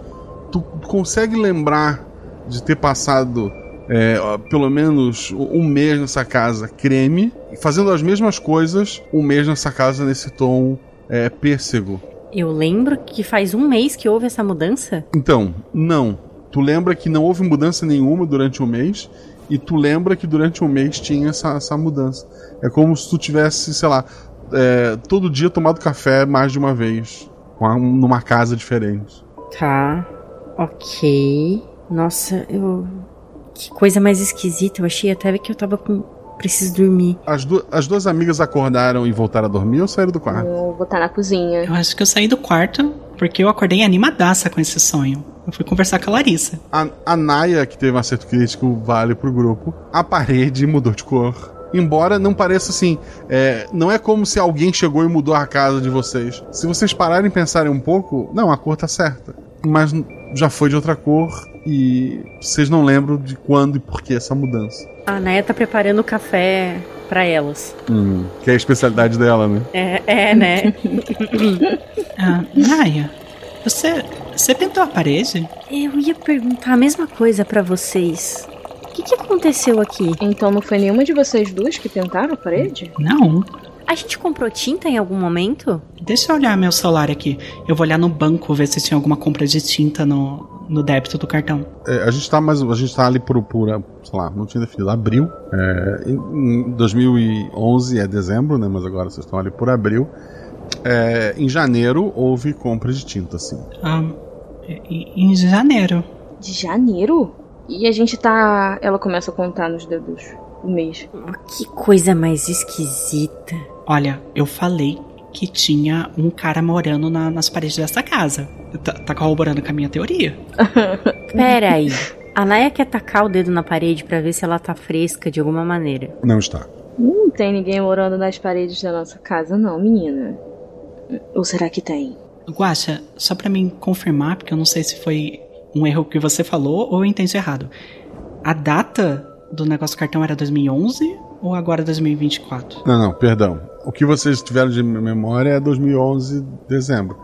Tu consegue lembrar de ter passado é, pelo menos um mês nessa casa creme, fazendo as mesmas coisas, um mês nessa casa nesse tom é, pêssego. Eu lembro que faz um mês que houve essa mudança? Então, não. Tu lembra que não houve mudança nenhuma durante um mês, e tu lembra que durante um mês tinha essa, essa mudança. É como se tu tivesse, sei lá, é, todo dia tomado café mais de uma vez, numa casa diferente. Tá, ok. Nossa, eu. Que coisa mais esquisita. Eu achei até que eu tava com preciso dormir. As, du as duas amigas acordaram e voltaram a dormir ou saíram do quarto? Eu vou estar na cozinha. Eu acho que eu saí do quarto porque eu acordei animadaça com esse sonho. Eu fui conversar com a Larissa. A, a Naya, que teve um acerto crítico, vale pro grupo. A parede mudou de cor. Embora não pareça assim, é, não é como se alguém chegou e mudou a casa de vocês. Se vocês pararem e pensarem um pouco, não, a cor tá certa. Mas já foi de outra cor e vocês não lembram de quando e por que essa mudança. A Naya tá preparando o café para elas. Hum, que é a especialidade dela, né? É, é né? ah, Naya, você, você pintou a parede? Eu ia perguntar a mesma coisa para vocês. O que, que aconteceu aqui? Então não foi nenhuma de vocês duas que pintaram a parede? Não. A gente comprou tinta em algum momento? Deixa eu olhar meu celular aqui. Eu vou olhar no banco ver se tinha alguma compra de tinta no, no débito do cartão. É, a gente tá mais. A gente tá ali por, por sei lá, não tinha definido, abril. É, em 2011 é dezembro, né? Mas agora vocês estão ali por abril. É, em janeiro houve compra de tinta, sim. Ah, em janeiro. De janeiro? E a gente tá. Ela começa a contar nos dedos o mês. Que coisa mais esquisita. Olha, eu falei que tinha um cara morando na, nas paredes dessa casa. Tá, tá corroborando com a minha teoria. Pera aí. A Naya quer tacar o dedo na parede para ver se ela tá fresca de alguma maneira. Não está. Não tem ninguém morando nas paredes da nossa casa, não, menina. Ou será que tem? Guaxa, só para mim confirmar, porque eu não sei se foi um erro que você falou ou eu entendi errado. A data do negócio do cartão era 2011 ou agora 2024? Não, não, perdão. O que vocês tiveram de memória é 2011, dezembro.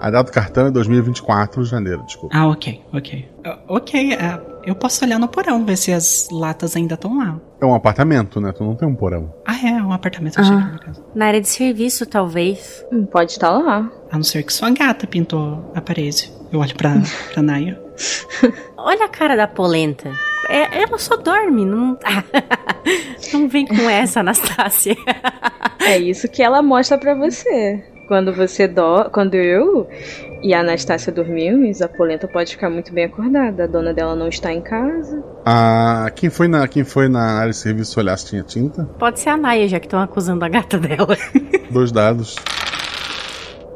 A data do cartão é 2024, janeiro, desculpa. Ah, ok, ok. Uh, ok, uh, eu posso olhar no porão, ver se as latas ainda estão lá. É um apartamento, né? Tu não tem um porão. Ah, é, é um apartamento. Ah, na área de serviço, talvez. Hum, pode estar lá. A não ser que sua gata pintou a parede. Eu olho pra, pra Naya. Olha a cara da polenta. É, ela só dorme, não. não vem com essa, Anastácia. é isso que ela mostra para você. Quando você dorme. Quando eu e a Anastácia dormimos, a polenta pode ficar muito bem acordada. A dona dela não está em casa. Ah, quem foi na, quem foi na área de serviço olhar se tinha tinta? Pode ser a Naya, já que estão acusando a gata dela. Dois dados.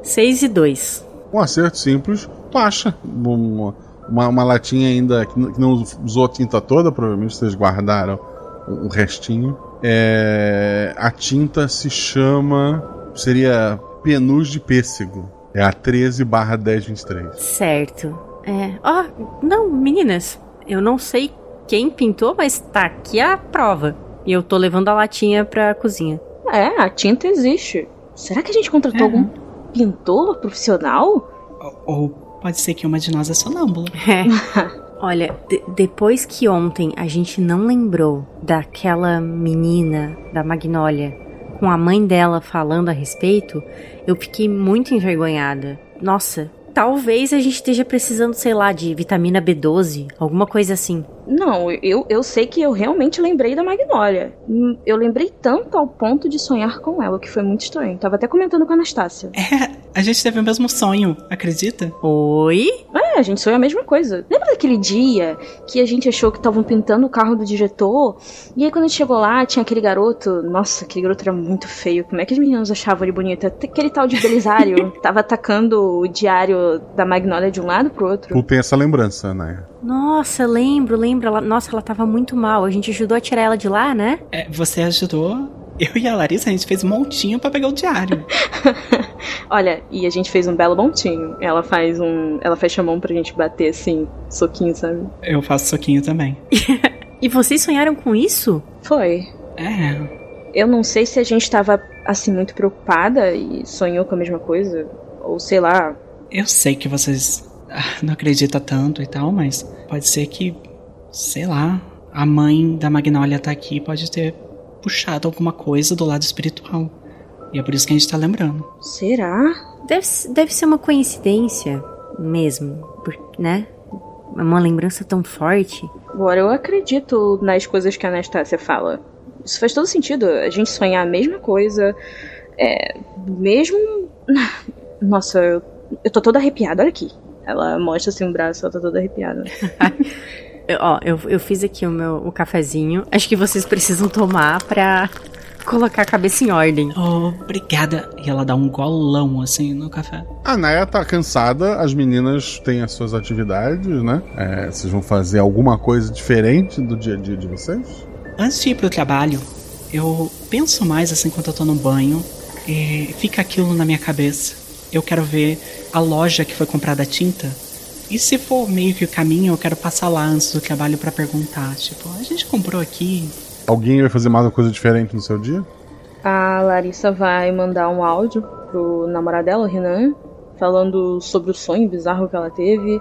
Seis e dois. Um acerto simples, tu acha. Uma, uma, uma latinha ainda que não usou a tinta toda, provavelmente vocês guardaram o restinho. É, a tinta se chama. Seria penus de pêssego. É a 13 barra 1023. Certo. É. Ó, oh, não, meninas. Eu não sei quem pintou, mas tá aqui a prova. E eu tô levando a latinha pra cozinha. É, a tinta existe. Será que a gente contratou é. algum pintor profissional? Ou Pode ser que uma de nós é sonâmbula. É. Olha, depois que ontem a gente não lembrou daquela menina da Magnólia com a mãe dela falando a respeito, eu fiquei muito envergonhada. Nossa, Talvez a gente esteja precisando, sei lá, de vitamina B12, alguma coisa assim. Não, eu, eu sei que eu realmente lembrei da Magnólia. Hum, Eu lembrei tanto ao ponto de sonhar com ela, que foi muito estranho. Tava até comentando com a Anastácia. É, a gente teve o mesmo sonho, acredita? Oi? É, a gente sonhou a mesma coisa. Lembra daquele dia que a gente achou que estavam pintando o carro do diretor? E aí quando a gente chegou lá, tinha aquele garoto. Nossa, aquele garoto era muito feio. Como é que os meninos achavam ele bonito? Até Aquele tal de Belisário tava atacando o diário da Magnólia de um lado pro outro. Tu tem essa lembrança, né? Nossa, lembro, lembro. Ela, nossa, ela tava muito mal. A gente ajudou a tirar ela de lá, né? É, você ajudou. Eu e a Larissa, a gente fez um montinho pra pegar o diário. Olha, e a gente fez um belo montinho. Ela faz um. Ela fecha a mão pra gente bater assim, soquinho, sabe? Eu faço soquinho também. E vocês sonharam com isso? Foi. É. Eu não sei se a gente tava assim muito preocupada e sonhou com a mesma coisa. Ou sei lá. Eu sei que vocês não acreditam tanto e tal, mas pode ser que, sei lá, a mãe da Magnólia tá aqui pode ter puxado alguma coisa do lado espiritual. E é por isso que a gente tá lembrando. Será? Deve, deve ser uma coincidência mesmo, né? Uma lembrança tão forte. Agora eu acredito nas coisas que a Anastácia fala. Isso faz todo sentido. A gente sonhar a mesma coisa. É. Mesmo. Nossa, eu, eu tô toda arrepiada, olha aqui. Ela mostra assim um braço, ela tá toda arrepiada. Eu- ó, eu, eu fiz aqui o meu o cafezinho. Acho que vocês precisam tomar pra colocar a cabeça em ordem. Obrigada. E ela dá um golão assim no café. A Naya tá cansada, as meninas têm as suas atividades, né? É, vocês vão fazer alguma coisa diferente do dia a dia de vocês? Antes de ir pro trabalho, eu penso mais assim quando eu tô no banho. E fica aquilo na minha cabeça. Eu quero ver a loja que foi comprada a tinta. E se for meio que o caminho, eu quero passar lá antes do trabalho pra perguntar. Tipo, a gente comprou aqui. Alguém vai fazer mais uma coisa diferente no seu dia? A Larissa vai mandar um áudio pro namorado dela, o Renan, falando sobre o sonho bizarro que ela teve,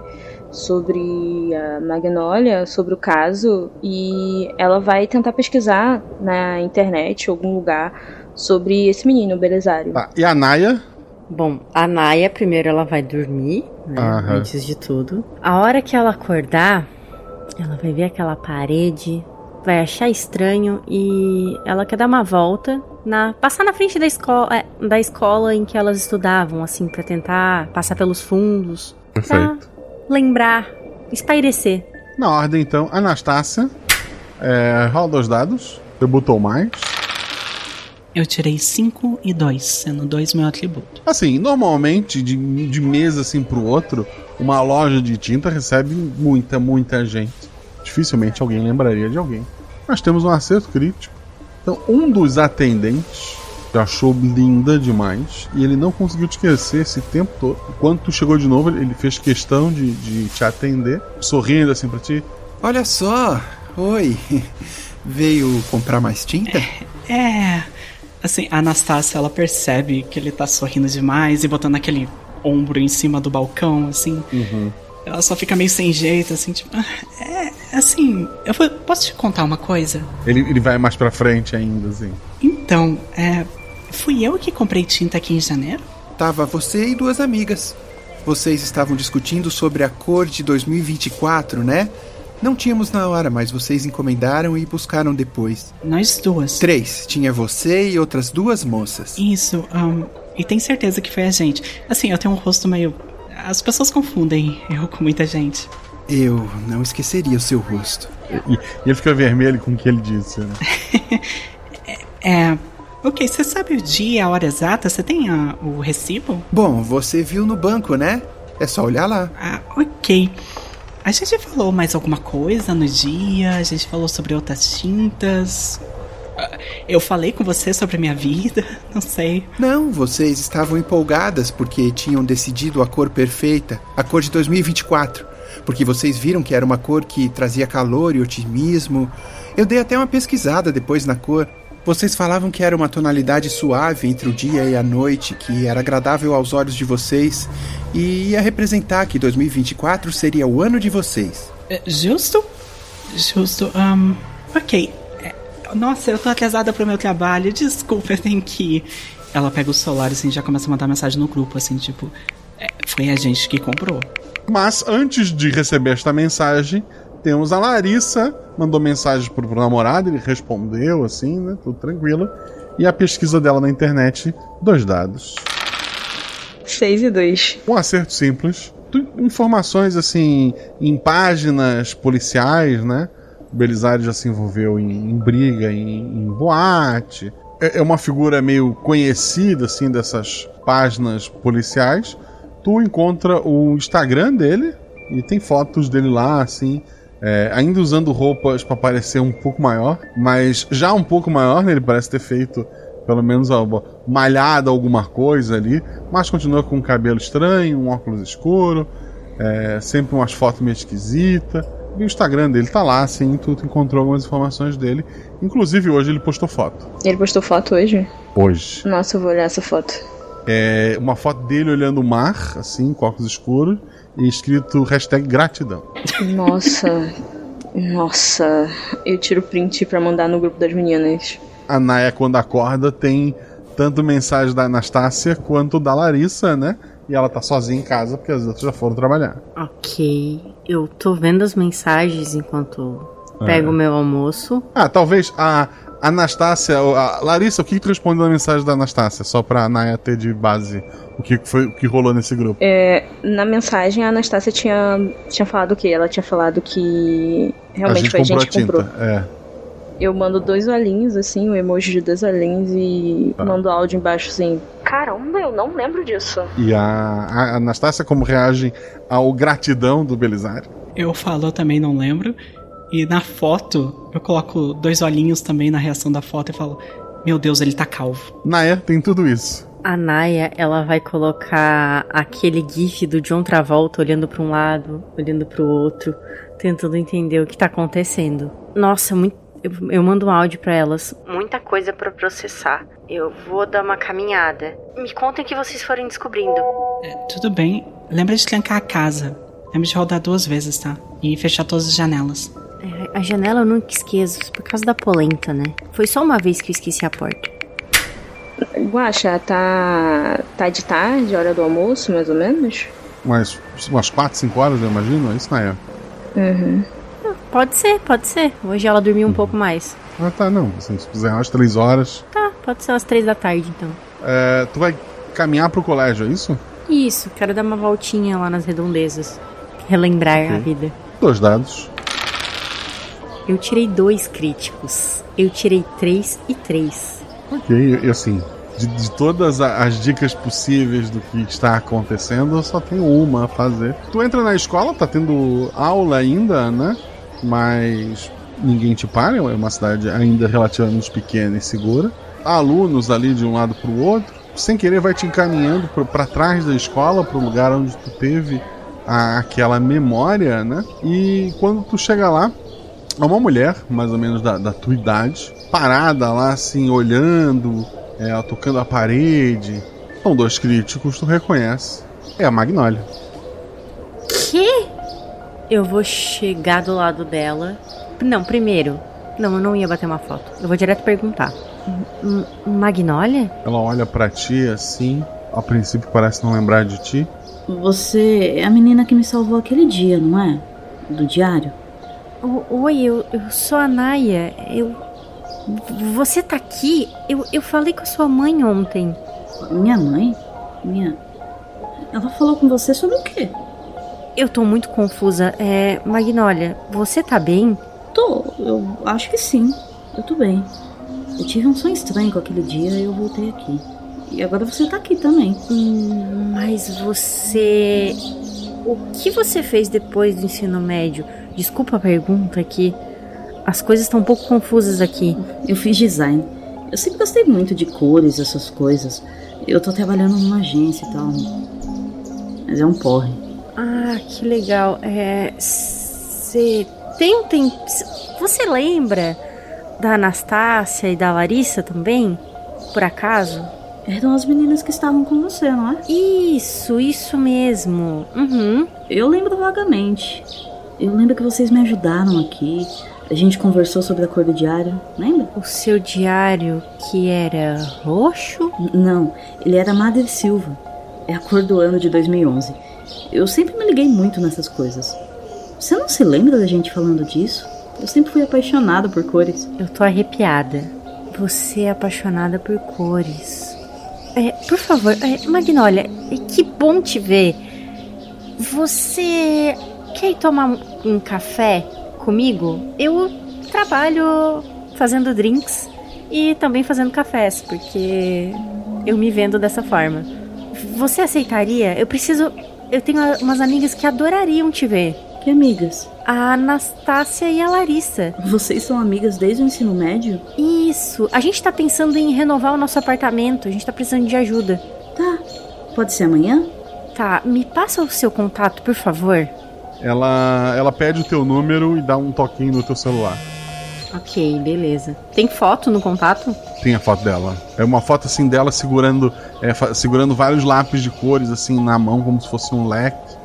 sobre a Magnólia, sobre o caso, e ela vai tentar pesquisar na internet, em algum lugar, sobre esse menino, o Belisário. Tá. E a Naya? Bom, a Naya primeiro ela vai dormir, né? Antes de tudo. A hora que ela acordar, ela vai ver aquela parede, vai achar estranho e ela quer dar uma volta na passar na frente da escola, é, da escola em que elas estudavam, assim, pra tentar passar pelos fundos, Perfeito. lembrar, espairecer. Na ordem, então, Anastácia. É, rola dois dados. Debutou mais. Eu tirei 5 e 2, sendo 2 meu atributo. Assim, normalmente, de, de mês assim pro outro, uma loja de tinta recebe muita, muita gente. Dificilmente alguém lembraria de alguém. Nós temos um acerto crítico. Então, um dos atendentes te achou linda demais e ele não conseguiu te esquecer esse tempo todo. Quando tu chegou de novo, ele fez questão de, de te atender, sorrindo assim pra ti. Olha só, oi. Veio comprar mais tinta? É. Assim, a Anastácia, ela percebe que ele tá sorrindo demais e botando aquele ombro em cima do balcão, assim. Ela só fica meio sem jeito, assim, tipo. "Ah, É, assim, eu vou- posso te contar uma coisa? Ele, ele vai mais pra frente ainda, assim. Então, é. Fui eu que comprei tinta aqui em janeiro? Tava você e duas amigas. Vocês estavam discutindo sobre a cor de 2024, né? Não tínhamos na hora, mas vocês encomendaram e buscaram depois. Nós duas. Três. Tinha você e outras duas moças. Isso, ahn, e tem certeza que foi a gente. Assim, eu tenho um rosto meio. As pessoas confundem eu com muita gente. Eu não esqueceria o seu rosto. E, e ele fica vermelho com o que ele disse, né? É. Ok, você sabe o dia e a hora exata? Você tem a- o recibo? Bom, você viu no banco, né? É só olhar lá. Ah, ok. A gente falou mais alguma coisa no dia? A gente falou sobre outras tintas? Eu falei com você sobre minha vida? Não sei. Não, vocês estavam empolgadas porque tinham decidido a cor perfeita, a cor de 2024. Porque vocês viram que era uma cor que trazia calor e otimismo. Eu dei até uma pesquisada depois na cor. Vocês falavam que era uma tonalidade suave entre o dia e a noite, que era agradável aos olhos de vocês e ia representar que 2024 seria o ano de vocês. É, Justo? Justo. ahn, ok. É, Nossa, eu tô atrasada pro meu trabalho. Desculpa, eu tenho que ir. Ela pega o celular assim e já começa a mandar mensagem no grupo, assim, tipo. é, Foi a gente que comprou. Mas antes de receber esta mensagem, temos a Larissa, mandou mensagem pro, pro namorado, ele respondeu assim, né? Tudo tranquilo. E a pesquisa dela na internet, dois dados. 6 e 2. Um acerto simples. Informações assim, em páginas policiais, né? Belisário já se envolveu em, em briga, em, em boate. É, é uma figura meio conhecida, assim, dessas páginas policiais. Tu encontra o Instagram dele e tem fotos dele lá, assim, é, ainda usando roupas para parecer um pouco maior, mas já um pouco maior, né? Ele parece ter feito pelo menos uma malhada alguma coisa ali, mas continua com um cabelo estranho, um óculos escuro, é, sempre umas fotos meio esquisitas. E o Instagram dele tá lá, assim, tu, encontrou algumas informações dele. Inclusive hoje ele postou foto. Ele postou foto hoje? Hoje. Nossa, eu vou olhar essa foto. É uma foto dele olhando o mar, assim, com óculos escuros, escrito hashtag gratidão. Nossa. Nossa. Eu tiro print pra mandar no grupo das meninas. A Naya, quando acorda, tem tanto mensagem da Anastácia quanto da Larissa, né? E ela tá sozinha em casa porque as outras já foram trabalhar. Ok. Eu tô vendo as mensagens enquanto pego É. o meu almoço. Ah, talvez a Anastácia, ou a Larissa, o que, que tu respondeu na mensagem da Anastácia? Só pra Naya ter de base o que foi o que rolou nesse grupo. É, na mensagem, a Anastácia tinha, tinha falado o quê? Ela tinha falado que realmente foi a gente que comprou. É. Eu mando dois olhinhos, assim, o emoji de dois olhinhos e Tá. mando áudio embaixo, assim. Caramba, eu não lembro disso. E a, a Anastácia, como reage ao gratidão do Belisário? Eu falo, eu também não lembro. E na foto, eu coloco dois olhinhos também na reação da foto e falo: Meu Deus, ele tá calvo. Naya tem tudo isso. A Naya, ela vai colocar aquele gif do John Travolta olhando pra um lado, olhando pro outro, tentando entender o que tá acontecendo. Nossa, muito eu, eu mando um áudio pra elas. Muita coisa pra processar. Eu vou dar uma caminhada. Me contem o que vocês forem descobrindo. É, tudo bem, lembra de trancar a casa. Lembra de rodar duas vezes, tá? E fechar todas as janelas. É, a janela eu nunca esqueço, por causa da polenta, né? Foi só uma vez que eu esqueci a porta. Guaxa, tá, tá de tarde, hora do almoço, mais ou menos? Umas, umas 4, 5 horas, eu imagino. É isso, Naya? Uhum. Pode ser, pode ser. Hoje ela dormiu um pouco mais. Ah, tá, não. Assim, se fizer umas 3 horas. Tá, pode ser umas três da tarde, então. É, tu vai caminhar pro colégio, é isso? Isso, quero dar uma voltinha lá nas redondezas. Relembrar Ok. a vida. Dois dados. Eu tirei dois críticos. Eu tirei três e três. Ok, e, assim, de, de todas as dicas possíveis do que está acontecendo, eu só tenho uma a fazer. Tu entra na escola, tá tendo aula ainda, né? Mas ninguém te para, é uma cidade ainda relativamente pequena e segura. Há alunos ali de um lado pro outro, sem querer vai te encaminhando pra trás da escola, pro lugar onde tu teve a- aquela memória, né? E quando tu chega lá, é uma mulher, mais ou menos da, da tua idade, parada lá, assim, olhando, é, ela tocando a parede. São dois críticos, tu reconhece. É a Magnólia. Que? Eu vou chegar do lado dela. Não, primeiro. Não, eu não ia bater uma foto. Eu vou direto perguntar. M- Magnólia? Ela olha pra ti assim, a princípio parece não lembrar de ti. Você é a menina que me salvou aquele dia, não é? Do diário? Oi, eu, eu sou a Naya. Eu. Você tá aqui? Eu, eu falei com a sua mãe ontem. Minha mãe? Minha. Ela falou com você sobre o quê? Eu tô muito confusa. É. Magnólia, você tá bem? Tô, eu acho que sim. Eu tô bem. Eu tive um sonho estranho com aquele dia e eu voltei aqui. E agora você tá aqui também. Hum, mas você. O que você fez depois do ensino médio? Desculpa a pergunta aqui. As coisas estão um pouco confusas aqui. Eu fiz design. Eu sempre gostei muito de cores, essas coisas. Eu tô trabalhando numa agência e tal. Mas é um porre. Ah, que legal. É. Você tem um tempo. Você lembra da Anastácia e da Larissa também? Por acaso? Eram as meninas que estavam com você, não é? Isso, isso mesmo. Uhum. Eu lembro vagamente. Eu lembro que vocês me ajudaram aqui. A gente conversou sobre a cor do diário, lembra? O seu diário que era roxo? N- Não, ele era Madre Silva. É a cor do ano de 2011. Eu sempre me liguei muito nessas coisas. Você não se lembra da gente falando disso? Eu sempre fui apaixonada por cores. Eu tô arrepiada. Você é apaixonada por cores. É, por favor, é, Magnólia, é, que bom te ver. Você quer ir tomar um, café comigo? Eu trabalho fazendo drinks e também fazendo cafés, porque eu me vendo dessa forma. Você aceitaria? Eu preciso. Eu tenho umas amigas que adorariam te ver. Que amigas? A Anastácia e a Larissa. Vocês são amigas desde o ensino médio? Isso. A gente tá pensando em renovar o nosso apartamento. A gente tá precisando de ajuda. Tá. Pode ser amanhã? Tá. Me passa o seu contato, por favor. Ela, ela pede o teu número e dá um toquinho no teu celular. Ok, beleza. Tem foto no contato? Tem a foto dela. É uma foto assim dela segurando, é, segurando vários lápis de cores assim na mão, como se fosse um leque.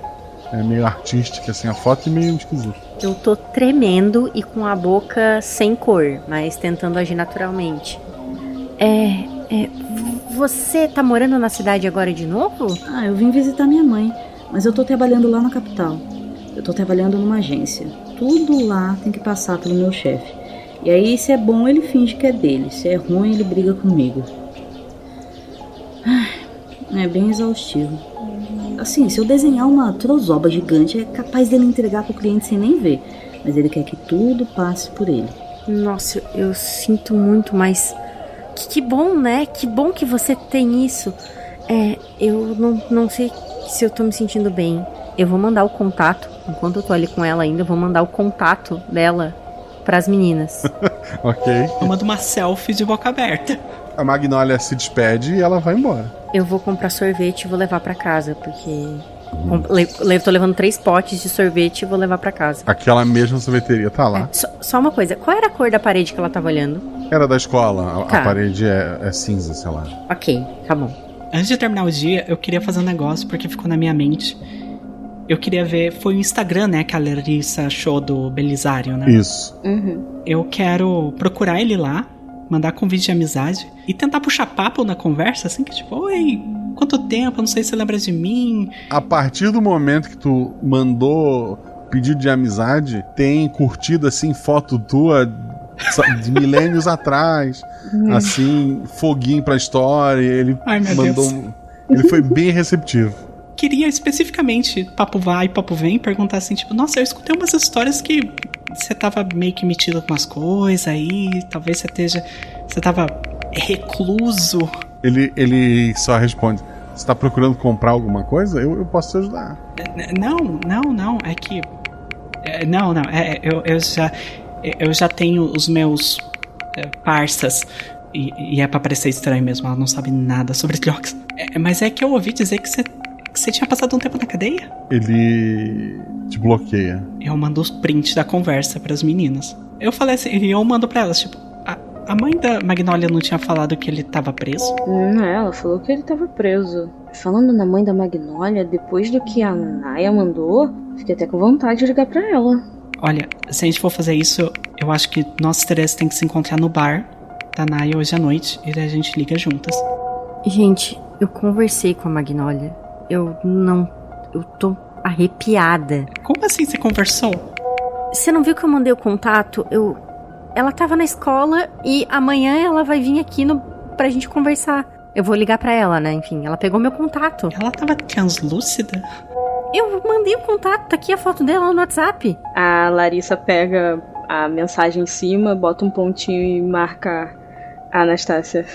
É meio artística assim a foto e meio esquisita. Eu tô tremendo e com a boca sem cor, mas tentando agir naturalmente. É, é, você tá morando na cidade agora de novo? Ah, eu vim visitar minha mãe, mas eu tô trabalhando lá na capital. Eu tô trabalhando numa agência. Tudo lá tem que passar pelo meu chefe. E aí, se é bom, ele finge que é dele. Se é ruim, ele briga comigo. É bem exaustivo. Assim, se eu desenhar uma trozoba gigante, é capaz dele entregar pro cliente sem nem ver. Mas ele quer que tudo passe por ele. Nossa, eu sinto muito, mas. Que, que bom, né? Que bom que você tem isso. É, eu não, não sei se eu tô me sentindo bem. Eu vou mandar o contato. Enquanto eu tô ali com ela ainda, eu vou mandar o contato dela pras meninas. ok. Eu mando uma selfie de boca aberta. A Magnólia se despede e ela vai embora. Eu vou comprar sorvete e vou levar para casa, porque. Le, le, tô levando três potes de sorvete e vou levar para casa. Aquela mesma sorveteria tá lá. É, só, só, uma coisa, qual era a cor da parede que ela tava olhando? Era da escola, a, tá. a parede é, é cinza, sei lá. Ok, tá bom. Antes de terminar o dia, eu queria fazer um negócio porque ficou na minha mente. Eu queria ver. Foi o Instagram, né? Que a Larissa achou do Belisário, né? Isso. Uhum. Eu quero procurar ele lá, mandar convite de amizade e tentar puxar papo na conversa, assim, que tipo, oi, quanto tempo? Eu não sei se você lembra de mim. A partir do momento que tu mandou pedido de amizade, tem curtido assim foto tua de milênios atrás, hum. assim, foguinho pra história. Ele Ai, mandou. Deus. Ele foi bem receptivo queria especificamente, papo vai, papo vem, perguntar assim, tipo, nossa, eu escutei umas histórias que você tava meio que metido com umas coisas aí, talvez você esteja. Você tava recluso. Ele, ele só responde. Você tá procurando comprar alguma coisa? Eu, eu posso te ajudar. Não, não, não. É que. É, não, não. É, eu, eu já. Eu já tenho os meus é, parças. E, e, é pra parecer estranho mesmo, ela não sabe nada sobre drogas. É, mas é que eu ouvi dizer que você você tinha passado um tempo na cadeia? Ele te bloqueia. Eu mando os prints da conversa para as meninas. Eu falei assim, e eu mando para elas, tipo, a, a mãe da Magnolia não tinha falado que ele tava preso? Não, ela falou que ele tava preso. Falando na mãe da Magnolia, depois do que a Naya mandou, fiquei até com vontade de ligar para ela. Olha, se a gente for fazer isso, eu acho que nós três tem que se encontrar no bar da Naya hoje à noite e daí a gente liga juntas. Gente, eu conversei com a Magnolia eu não. Eu tô arrepiada. Como assim você conversou? Você não viu que eu mandei o contato? Eu. Ela tava na escola e amanhã ela vai vir aqui no, pra gente conversar. Eu vou ligar pra ela, né? Enfim, ela pegou meu contato. Ela tava translúcida? Eu mandei o contato, tá aqui a foto dela no WhatsApp. A Larissa pega a mensagem em cima, bota um pontinho e marca a Anastácia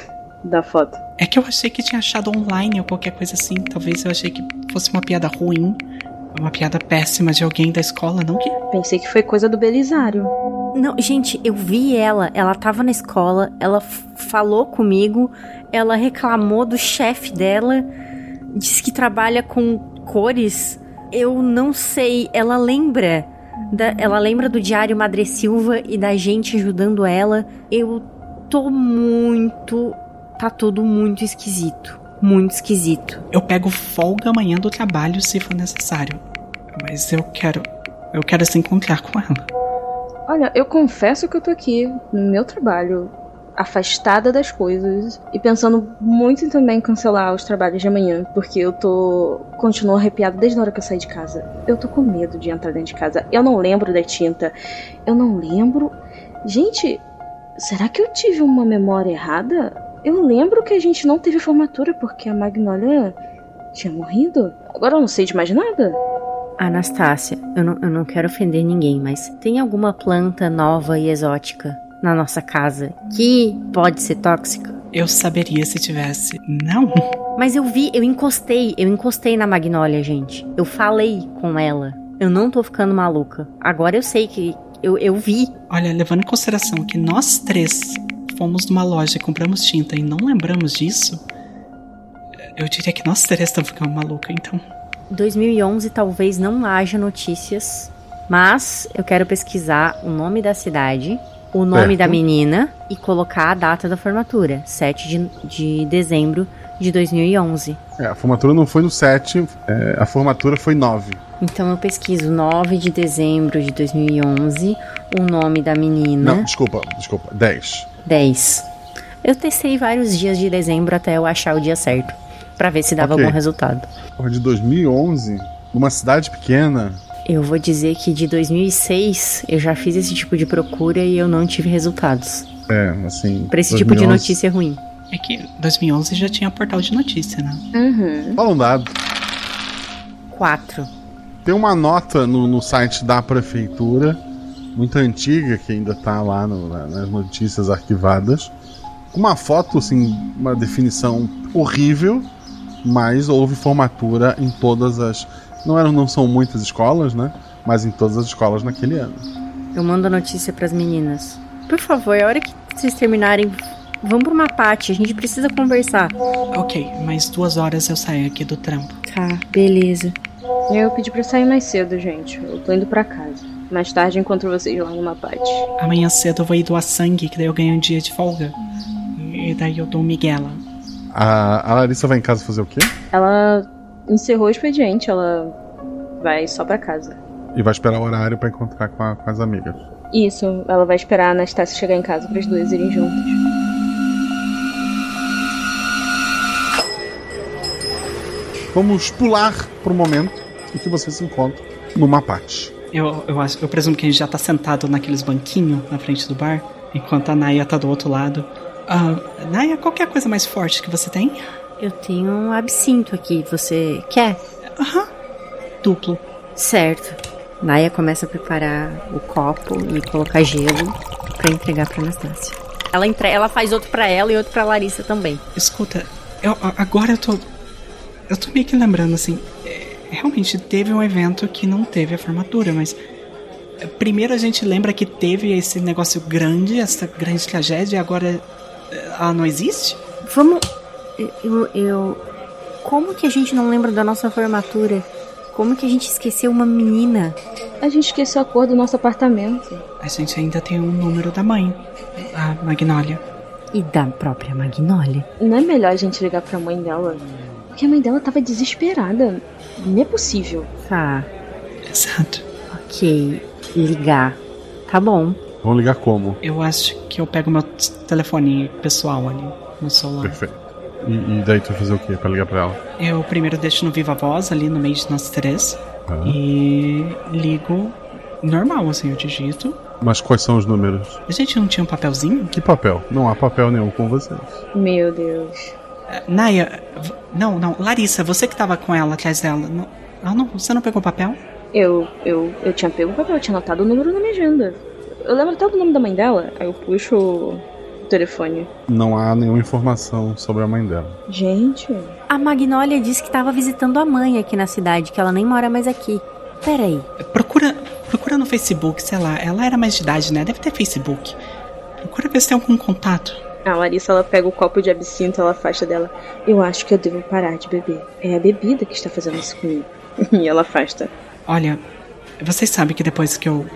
da foto. É que eu achei que tinha achado online ou qualquer coisa assim. Talvez eu achei que fosse uma piada ruim. Uma piada péssima de alguém da escola, não que? Pensei que foi coisa do Belisário. Não, gente, eu vi ela. Ela tava na escola, ela falou comigo, ela reclamou do chefe dela, disse que trabalha com cores. Eu não sei, ela lembra. Da, ela lembra do Diário Madre Silva e da gente ajudando ela. Eu tô muito tá tudo muito esquisito. Muito esquisito. Eu pego folga amanhã do trabalho se for necessário. Mas eu quero. Eu quero se encontrar com ela. Olha, eu confesso que eu tô aqui no meu trabalho afastada das coisas e pensando muito em também cancelar os trabalhos de amanhã, porque eu tô continuo arrepiada desde a hora que eu saí de casa. Eu tô com medo de entrar dentro de casa. Eu não lembro da tinta. Eu não lembro. Gente, será que eu tive uma memória errada? Eu lembro que a gente não teve formatura porque a Magnolia tinha morrido. Agora eu não sei de mais nada. Anastácia, eu não, eu não quero ofender ninguém, mas tem alguma planta nova e exótica na nossa casa que pode ser tóxica? Eu saberia se tivesse. Não. Mas eu vi, eu encostei, eu encostei na Magnólia, gente. Eu falei com ela. Eu não tô ficando maluca. Agora eu sei que eu, eu vi. Olha, levando em consideração que nós três fomos numa loja e compramos tinta e não lembramos disso, eu diria que nós três estamos ficando maluca, então. 2011 talvez não haja notícias, mas eu quero pesquisar o nome da cidade, o nome Certo. da menina e colocar a data da formatura, 7 de, de dezembro de 2011. É, a formatura não foi no 7, é, a formatura foi 9. Então eu pesquiso 9 de dezembro de 2011, o nome da menina, Não, desculpa, desculpa, 10. 10. Eu testei vários dias de dezembro até eu achar o dia certo, pra ver se dava Ok. algum resultado. Porra, de 2011, numa cidade pequena. Eu vou dizer que de 2006 eu já fiz esse tipo de procura e eu não tive resultados. É, assim. Pra esse tipo de 2011. notícia ruim. É que 2011 já tinha portal de notícia, né? Uhum. Fala um dado. 4. Tem uma nota no, no site da prefeitura, muito antiga, que ainda tá lá no- na- nas notícias arquivadas. com Uma foto, assim, uma definição horrível, mas houve formatura em todas as. Não, eram, não são muitas escolas, né? Mas em todas as escolas naquele ano. Eu mando a notícia pras meninas. Por favor, a hora que vocês terminarem, vamos pra uma parte. A gente precisa conversar. Ok, mais duas horas eu saio aqui do trampo. Tá, beleza. Eu pedi pra sair mais cedo, gente. Eu tô indo pra casa. Mais tarde encontro vocês lá numa parte. Amanhã cedo eu vou ir doar sangue, que daí eu ganho um dia de folga. E daí eu dou um Miguela. A, a Larissa vai em casa fazer o quê? Ela encerrou o expediente, ela vai só pra casa. E vai esperar o horário pra encontrar com, a- com as amigas. Isso, ela vai esperar a Anastácia chegar em casa para as duas irem juntas. Vamos pular pro momento em que você se encontra numa parte. Eu, eu, acho, eu presumo que a gente já tá sentado naqueles banquinhos na frente do bar, enquanto a Naya tá do outro lado. Ah, Naya, qual é a coisa mais forte que você tem? Eu tenho um absinto aqui. Você quer? Aham. Duplo. Certo. Naya começa a preparar o copo e colocar gelo pra entregar pra Anastácia. Ela, entre... ela faz outro pra ela e outro pra Larissa também. Escuta, eu, agora eu tô. Eu tô meio que lembrando assim. É, Realmente teve um evento que não teve a formatura, mas. é, Primeiro a gente lembra que teve esse negócio grande, essa grande tragédia, e agora é, ela não existe? Vamos. Eu, eu. Como que a gente não lembra da nossa formatura? Como que a gente esqueceu uma menina? A gente esqueceu a cor do nosso apartamento. A gente ainda tem o número da mãe, a Magnólia. E da própria Magnólia. Não é melhor a gente ligar pra mãe dela? Porque a mãe dela tava desesperada. Não é possível. Tá. Exato. Ok. Ligar. Tá bom. Vamos ligar como? Eu acho que eu pego meu telefone pessoal ali no celular. Perfeito. E, e daí tu vai fazer o quê pra ligar pra ela? Eu primeiro deixo no Viva Voz ali no meio de nós três. Ah. E ligo normal, assim, eu digito. Mas quais são os números? A gente não tinha um papelzinho? Que papel? Não há papel nenhum com vocês. Meu Deus. Eh, Naya, não, não, Larissa, você que tava com ela atrás dela. Não, ah, não, você não pegou papel? Eu, eu, eu tinha pego o papel, eu tinha anotado o número na minha agenda. Eu lembro até do nome da mãe dela, aí eu puxo o telefone. Não há nenhuma informação sobre a mãe dela. Gente. A Magnólia disse que tava visitando a mãe aqui na cidade, que ela nem mora mais aqui. Peraí. Procura, procura no Facebook, sei lá. Ela era mais de idade, né? Deve ter Facebook. Procura ver se tem algum contato. A Larissa, ela pega o copo de absinto, ela afasta dela. Eu acho que eu devo parar de beber. É a bebida que está fazendo isso comigo. e ela afasta. Olha, vocês sabem que depois que eu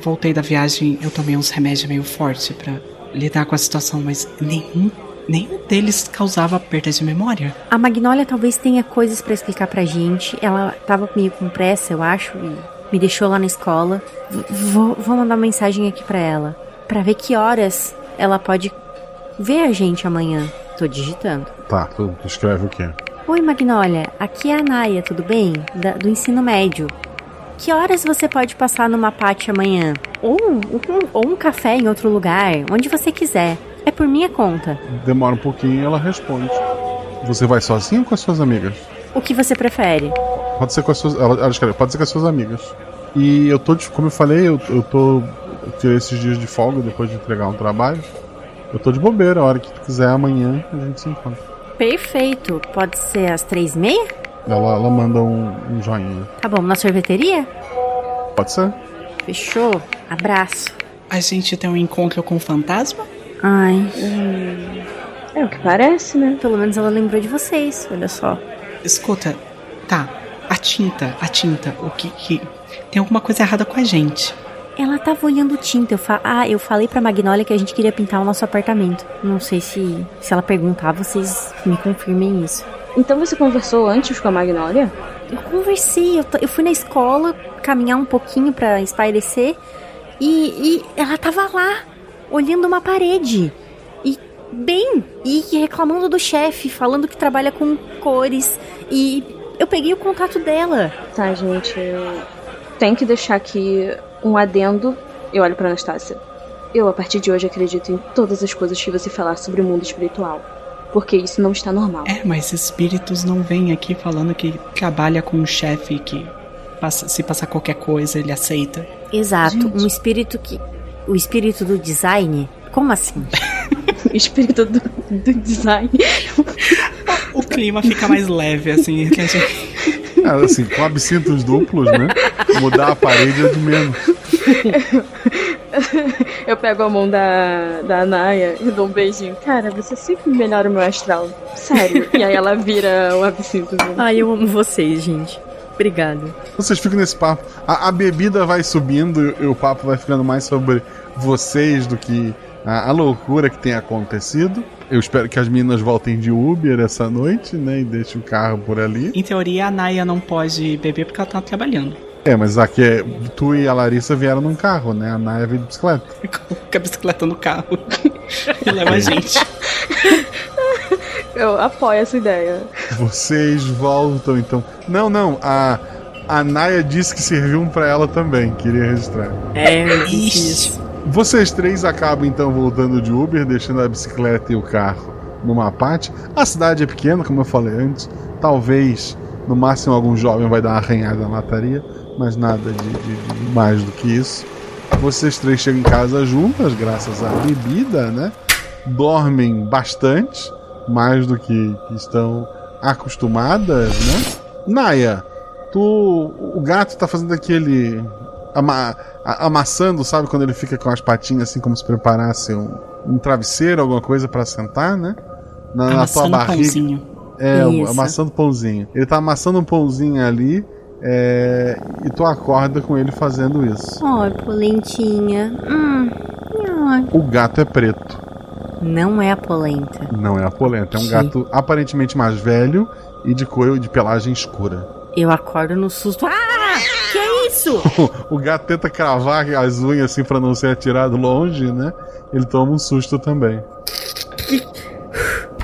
voltei da viagem, eu tomei uns remédios meio fortes pra lidar com a situação, mas nenhum, nenhum deles causava perda de memória. A Magnólia talvez tenha coisas pra explicar pra gente. Ela tava meio com pressa, eu acho, e me deixou lá na escola. V- Vou, vou mandar uma mensagem aqui pra ela, Pra ver que horas ela pode Vê a gente amanhã. Tô digitando. Tá, tu, tu escreve o quê? Oi, Magnólia. Aqui é a Naya, tudo bem? Da- do ensino médio. Que horas você pode passar numa pátio amanhã? Ou um, ou um café em outro lugar, onde você quiser. É por minha conta. Demora um pouquinho e ela responde. Você vai sozinho ou com as suas amigas? O que você prefere? Pode ser com as suas. Ela, ela escreve, pode ser com as suas amigas. E eu tô, como eu falei, eu, eu tô. Eu tirei esses dias de folga depois de entregar um trabalho. Eu tô de bobeira, a hora que tu quiser, amanhã a gente se encontra. Perfeito. Pode ser às três e meia? Ela, ela manda um, um joinha. Tá bom, na sorveteria? Pode ser? Fechou. Abraço. A gente tem um encontro com o fantasma? Ai. É o que parece, né? Pelo menos ela lembrou de vocês, olha só. Escuta, tá. A tinta, a tinta, o que que. Tem alguma coisa errada com a gente. Ela tava olhando tinta. Eu fa... Ah, eu falei pra Magnólia que a gente queria pintar o nosso apartamento. Não sei se, se ela perguntar, vocês me confirmem isso. Então você conversou antes com a Magnólia? Eu conversei, eu, eu fui na escola caminhar um pouquinho pra espairecer e, e ela tava lá, olhando uma parede. E bem, e reclamando do chefe, falando que trabalha com cores. E eu peguei o contato dela. Tá, gente. Eu tenho que deixar aqui um adendo. Eu olho pra Anastácia. Eu, a partir de hoje, acredito em todas as coisas que você falar sobre o mundo espiritual. Porque isso não está normal. É, mas espíritos não vêm aqui falando que trabalha com um chefe que passa- se passar qualquer coisa ele aceita. Exato, um espírito que. O espírito do design? Como assim? espírito do, do design. O clima fica mais leve, assim. que a gente- assim, com absintos duplos, né? Mudar a parede é de menos. Eu pego a mão da, da Naya e dou um beijinho. Cara, você sempre melhora o meu astral. Sério. e aí ela vira o absinto. Né? Ai, eu amo vocês, gente. Obrigada. Vocês ficam nesse papo. A, a bebida vai subindo e o papo vai ficando mais sobre vocês do que a, a loucura que tem acontecido. Eu espero que as meninas voltem de Uber essa noite, né? E deixem o carro por ali. Em teoria, a Naya não pode beber porque ela tá trabalhando. É, mas aqui é, tu e a Larissa vieram num carro, né? A Naya veio de bicicleta. Fica a bicicleta no carro e leva a gente. Eu apoio essa ideia. Vocês voltam então. Não, não, a, a Naya disse que serviu um pra ela também, queria registrar. É, isso. Vocês três acabam então voltando de Uber, deixando a bicicleta e o carro numa parte. A cidade é pequena, como eu falei antes. Talvez, no máximo, algum jovem vai dar uma arranhada na lataria, mas nada de, de- de mais do que isso. Vocês três chegam em casa juntas, graças à bebida, né? Dormem bastante, mais do que, estão acostumadas, né? Naya, tu. O gato tá fazendo aquele. Ama- amassando, sabe? Quando ele fica com as patinhas assim, como se preparasse um, um travesseiro, alguma coisa pra sentar, né? Na, na tua Amassando barriga. pãozinho. É, Isso. amassando pãozinho. Ele tá amassando um pãozinho ali. é, e tu acorda com ele fazendo isso. Ai, polentinha. Hum. Ai. O gato é preto, Não é a polenta. não é a polenta. É um Que? gato aparentemente mais velho e de cor de pelagem escura. Eu acordo no susto. Ah! isso? o gato tenta cravar as unhas assim pra não ser atirado longe, né? Ele toma um susto também.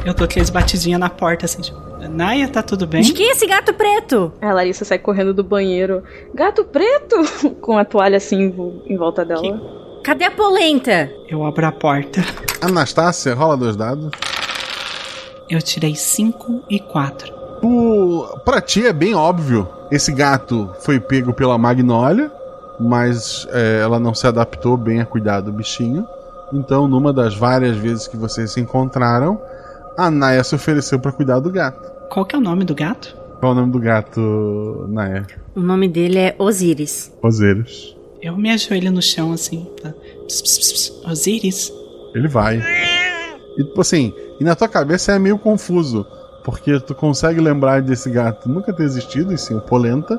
Eu dou aqueles batidinha na porta, assim, tipo, Naya, tá tudo bem? De que é esse gato preto? A Larissa sai correndo do banheiro. Gato preto! Com a toalha assim em volta dela. Que... Cadê a polenta? Eu abro a porta. Anastácia, rola dois dados. Eu tirei cinco e quatro. Tipo, pra ti é bem óbvio. Esse gato foi pego pela Magnólia, mas é, ela não se adaptou bem a cuidar do bichinho. Então, numa das várias vezes que vocês se encontraram, a Naya se ofereceu para cuidar do gato. Qual que é o nome do gato? Qual é o nome do gato, Naya? O nome dele é Osiris. Osiris. Eu me ajoelho no chão assim, tá? Pss, pss, pss, Osiris. Ele vai. E tipo assim, e na tua cabeça é meio confuso porque tu consegue lembrar desse gato nunca ter existido, e sim o Polenta,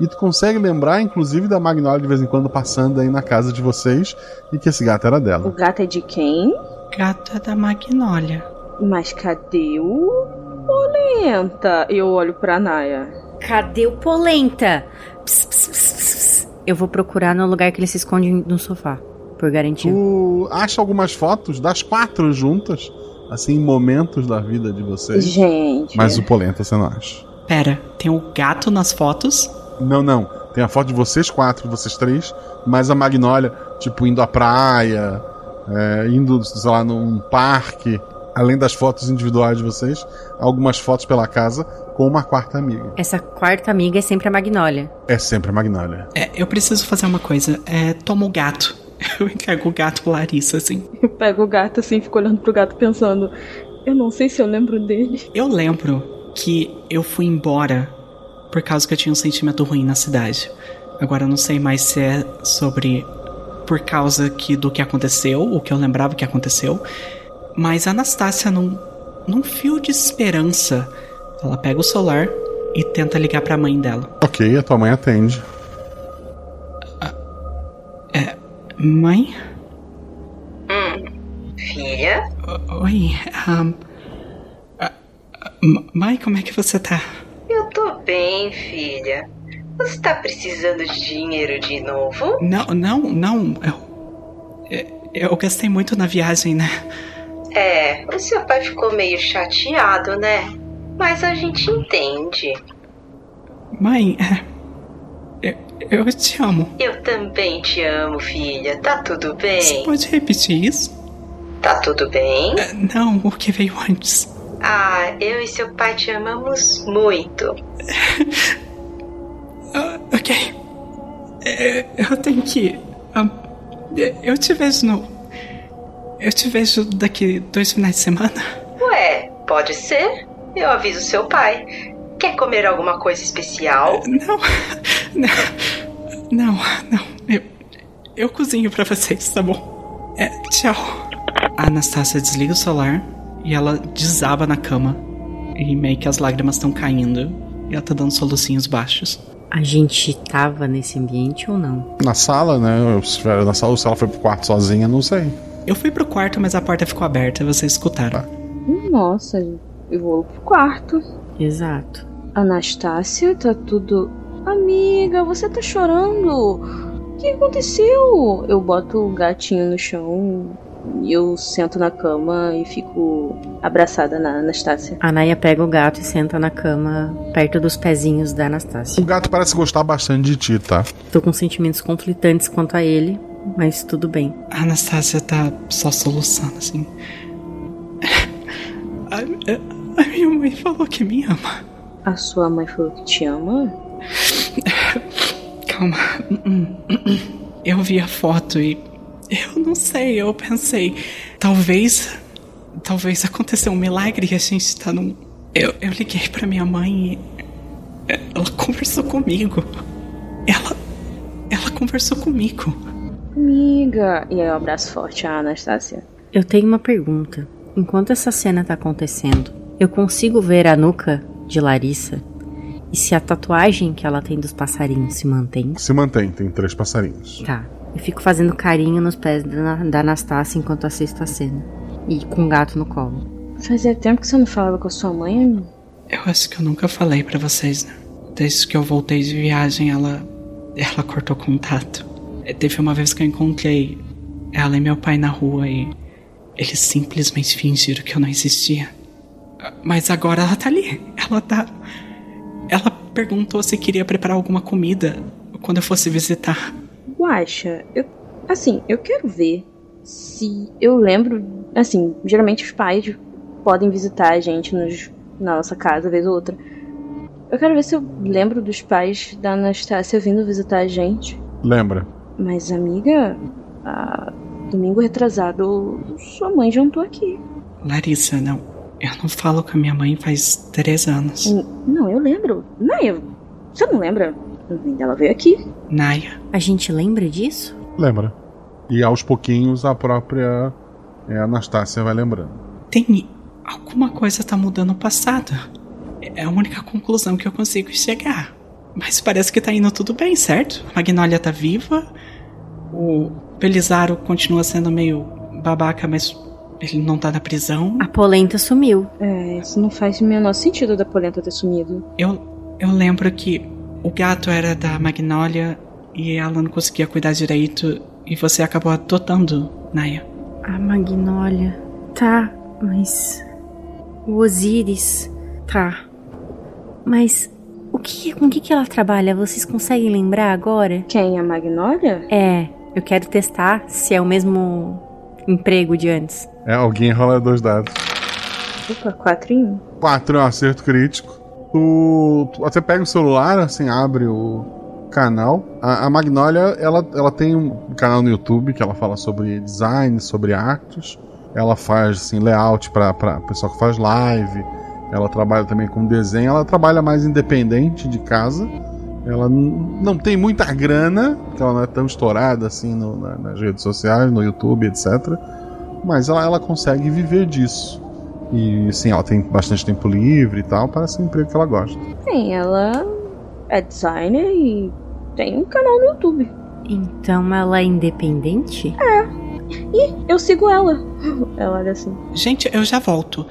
e tu consegue lembrar inclusive da Magnólia de vez em quando passando aí na casa de vocês e que esse gato era O dela. gato é de quem? Gato é da Magnólia. Mas cadê o Polenta? Eu olho pra Naya. Cadê o polenta? Ps, ps, ps, ps, ps. Eu vou procurar no lugar que ele se esconde no sofá. por garantia. Tu acha algumas fotos das quatro juntas, assim, momentos da vida de vocês. Gente. Mas o Polenta você não acha. Pera, tem o gato nas fotos? Não, não. Tem a foto de vocês quatro, vocês três, mas a Magnólia, tipo, indo à praia, é, indo, sei lá, num parque. Além das fotos individuais de vocês, algumas fotos pela casa com uma quarta amiga. Essa quarta amiga é sempre a Magnólia. É sempre a Magnólia. É, eu preciso fazer uma coisa. É, toma o gato. Eu entrego o gato Larissa, assim. Eu pego o gato assim, fico olhando pro gato pensando. Eu não sei se eu lembro dele. Eu lembro que eu fui embora por causa que eu tinha um sentimento ruim na cidade. Agora eu não sei mais se é sobre por causa que do que aconteceu, o que eu lembrava que aconteceu. Mas a Anastácia, num, num fio de esperança, ela pega o celular e tenta ligar pra mãe dela. Ok, a tua mãe atende. Mãe? Hum. Filha? Oi. ahn, ah, mãe, como é que você tá? Eu tô bem, filha. Você tá precisando de dinheiro de novo? Não, não, não. Eu, eu- eu gastei muito na viagem, né? É, o seu pai ficou meio chateado, né? Mas a gente entende. Mãe, é, eu, eu te amo. Eu também te amo, filha. Tá tudo Você bem? pode repetir isso? Tá tudo bem? É, Não, o que veio antes. Ah, eu e seu pai te amamos muito. Ah, ok. É, eu tenho que. eu te vejo no. Eu te vejo daqui dois finais de semana. Ué, pode ser? Eu aviso seu pai. Quer comer alguma coisa especial? Não, não, não, não. Eu, eu cozinho pra vocês, tá bom? É, tchau. A Anastácia desliga o celular e ela desaba na cama. E meio que as lágrimas estão caindo. E ela tá dando solucinhos baixos. A gente tava nesse ambiente ou não? Na sala, né? Eu- na sala, ou se ela foi pro quarto sozinha, não sei. Eu fui pro quarto, mas a porta ficou aberta, vocês escutaram. Nossa, eu vou pro quarto. Exato. Anastácia, tá tudo. Amiga, você tá chorando? O que aconteceu? Eu boto o gatinho no chão e eu sento na cama e fico abraçada na Anastácia. A Naya pega o gato e senta na cama perto dos pezinhos da Anastácia. O gato parece gostar bastante de ti, tá? Tô com sentimentos conflitantes quanto a ele, mas tudo bem. A Anastácia tá só soluçando, assim. A, minha mãe falou que me ama. A sua mãe falou que te ama? Calma. Eu vi a foto e. Eu não sei, eu pensei. Talvez. Talvez aconteceu um milagre e a gente tá num. Eu, eu liguei pra minha mãe e. Ela conversou comigo. Ela. Ela conversou comigo. Amiga. E aí eu abraço forte a Anastácia. Eu tenho uma pergunta. Enquanto essa cena tá acontecendo, eu consigo ver a nuca de Larissa e se a tatuagem que ela tem dos passarinhos se mantém? Se mantém, tem três passarinhos. Tá. Eu fico fazendo carinho nos pés da, da Anastácia enquanto assisto a cena. E com o gato no colo. Fazia tempo que você não falava com a sua mãe, amigo? Eu acho que eu nunca falei pra vocês, né? Desde que eu voltei de viagem, ela. Ela cortou contato. É, Teve uma vez que eu encontrei ela e meu pai na rua e. Eles simplesmente fingiram que eu não existia. Mas agora ela tá ali. Ela tá. Ela perguntou se queria preparar alguma comida quando eu fosse visitar. Guaxa, eu. Assim, eu quero ver se eu lembro. Assim, geralmente os pais podem visitar a gente nos, na nossa casa, vez ou outra. Eu quero ver se eu lembro dos pais da Anastácia vindo visitar a gente. Lembra? Mas, amiga, a- domingo retrasado, sua mãe jantou aqui. Larissa, não. Eu não falo com a minha mãe faz três anos. Hum, Não, eu lembro. Naya, você não lembra? A mãe dela veio aqui. Naya. A gente lembra disso? Lembra. E aos pouquinhos a própria é, Anastácia vai lembrando. Tem. Alguma coisa tá mudando o passado. É a única conclusão que eu consigo chegar. Mas parece que tá indo tudo bem, certo? A Magnolia tá viva. O Belizaro continua sendo meio babaca, mas ele não tá na prisão. A polenta sumiu. É, isso não faz o menor sentido da polenta ter sumido. Eu, eu lembro que o gato era da Magnolia e ela não conseguia cuidar direito. e você acabou adotando Naya. A Magnólia. Tá, mas. O Osiris. Tá. Mas. O que, com o que, que ela trabalha? Vocês conseguem lembrar agora? Quem? A Magnólia? É, eu quero testar se é o mesmo emprego de antes. É, alguém rola dois dados. Opa, 4 em 1. 4 é um acerto crítico. Tu, tu até pega o celular, assim, abre o canal. A, a Magnólia, ela, ela tem um canal no YouTube que ela fala sobre design, sobre artes. Ela faz, assim, layout para pessoal que faz live. Ela trabalha também com desenho. Ela trabalha mais independente de casa. Ela não tem muita grana, porque ela não é tão estourada assim no- na- nas redes sociais, no YouTube, etc. Mas ela, ela consegue viver disso. E sim, ela tem bastante tempo livre e tal, parece um emprego que ela gosta. Tem, ela é designer e tem um canal no YouTube. Então ela é independente? É. Ih, eu sigo ela. Ela olha assim. Gente, eu já volto.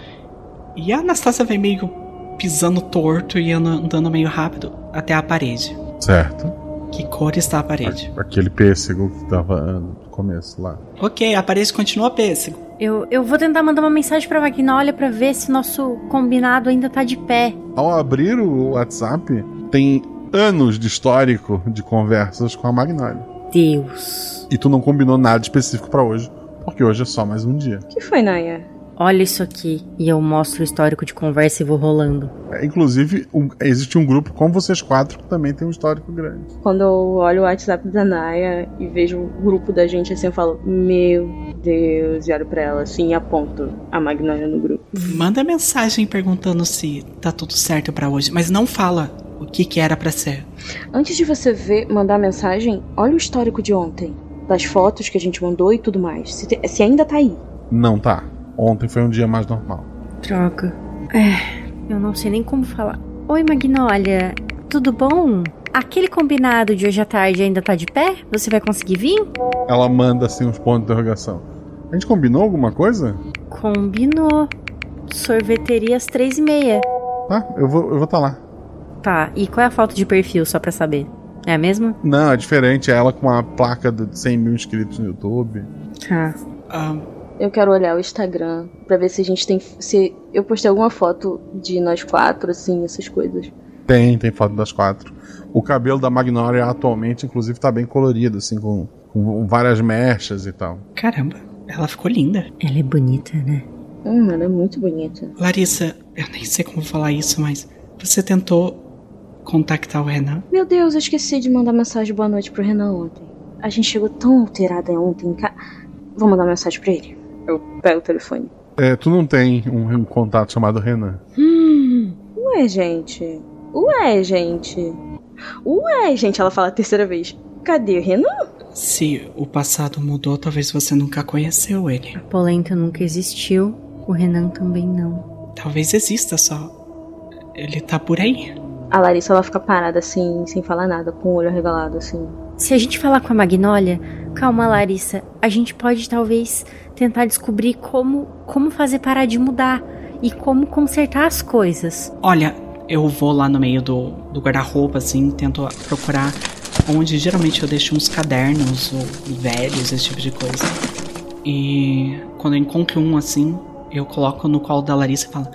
E a Anastasia vem meio pisando torto e anda- andando meio rápido até a parede. Certo. Que cor está a parede? Aquele pêssego que tava ah, no começo lá. Ok, a parede continua pêssego. Eu, eu vou tentar mandar uma mensagem pra Magnólia pra ver se nosso combinado ainda tá de pé. Ao abrir o WhatsApp, tem anos de histórico de conversas com a Magnólia. Deus. E tu não combinou nada específico pra hoje, porque hoje é só mais um dia. O que foi, Naya? Olha isso aqui. E eu mostro o histórico de conversa e vou rolando. É, inclusive, um- existe um grupo com vocês quatro que também tem um histórico grande. Quando eu olho o WhatsApp da Naya e vejo o grupo da gente assim, eu falo, meu Deus, e olho pra ela assim e aponto a Magnólia no grupo. Manda mensagem perguntando se tá tudo certo pra hoje, mas não fala o que que era pra ser. Antes de você ver, mandar mensagem, olha o histórico de ontem. Das fotos que a gente mandou e tudo mais. Se, te- se ainda tá aí. Não tá. Ontem foi um dia mais normal. Droga. É, eu não sei nem como falar. Oi, Magnólia. Tudo bom? Aquele combinado de hoje à tarde ainda tá de pé? Você vai conseguir vir? Ela manda assim uns pontos de interrogação. A gente combinou alguma coisa? Combinou. Sorveteria às três e meia. Tá, eu vou eu vou tá lá. Tá, e qual é a foto de perfil, só pra saber? É a mesma? Não, é diferente. É ela com uma placa de 100 mil inscritos no YouTube. Tá. Eu quero olhar o Instagram pra ver se a gente tem. Se eu postei alguma foto de nós quatro, assim, essas coisas. Tem, tem foto das quatro. O cabelo da Magnólia atualmente, inclusive, tá bem colorido, assim, com, com várias mechas e tal. Caramba, ela ficou linda. Ela é bonita, né? Hum, ela é muito bonita. Larissa, eu nem sei como falar isso, mas você tentou contactar o Renan? Meu Deus, eu esqueci de mandar mensagem de boa noite pro Renan ontem. A gente chegou tão alterada ontem. Ca... Vou mandar mensagem pra ele. Eu pego o telefone. É, tu não tem um, um contato chamado Renan. Hum. Ué, gente. Ué, gente. Ué, gente, ela fala a terceira vez. Cadê o Renan? Se o passado mudou, talvez você nunca conheceu ele. A polenta nunca existiu, o Renan também não. Talvez exista só. Ele tá por aí. A Larissa, ela fica parada assim, sem falar nada, com o olho arregalado, assim. Se a gente falar com a Magnólia, calma, Larissa, a gente pode talvez tentar descobrir como, como fazer parar de mudar e como consertar as coisas. Olha, eu vou lá no meio do, do guarda-roupa, assim, tento procurar onde geralmente eu deixo uns cadernos velhos, esse tipo de coisa. E quando eu encontro um assim, eu coloco no colo da Larissa e falo: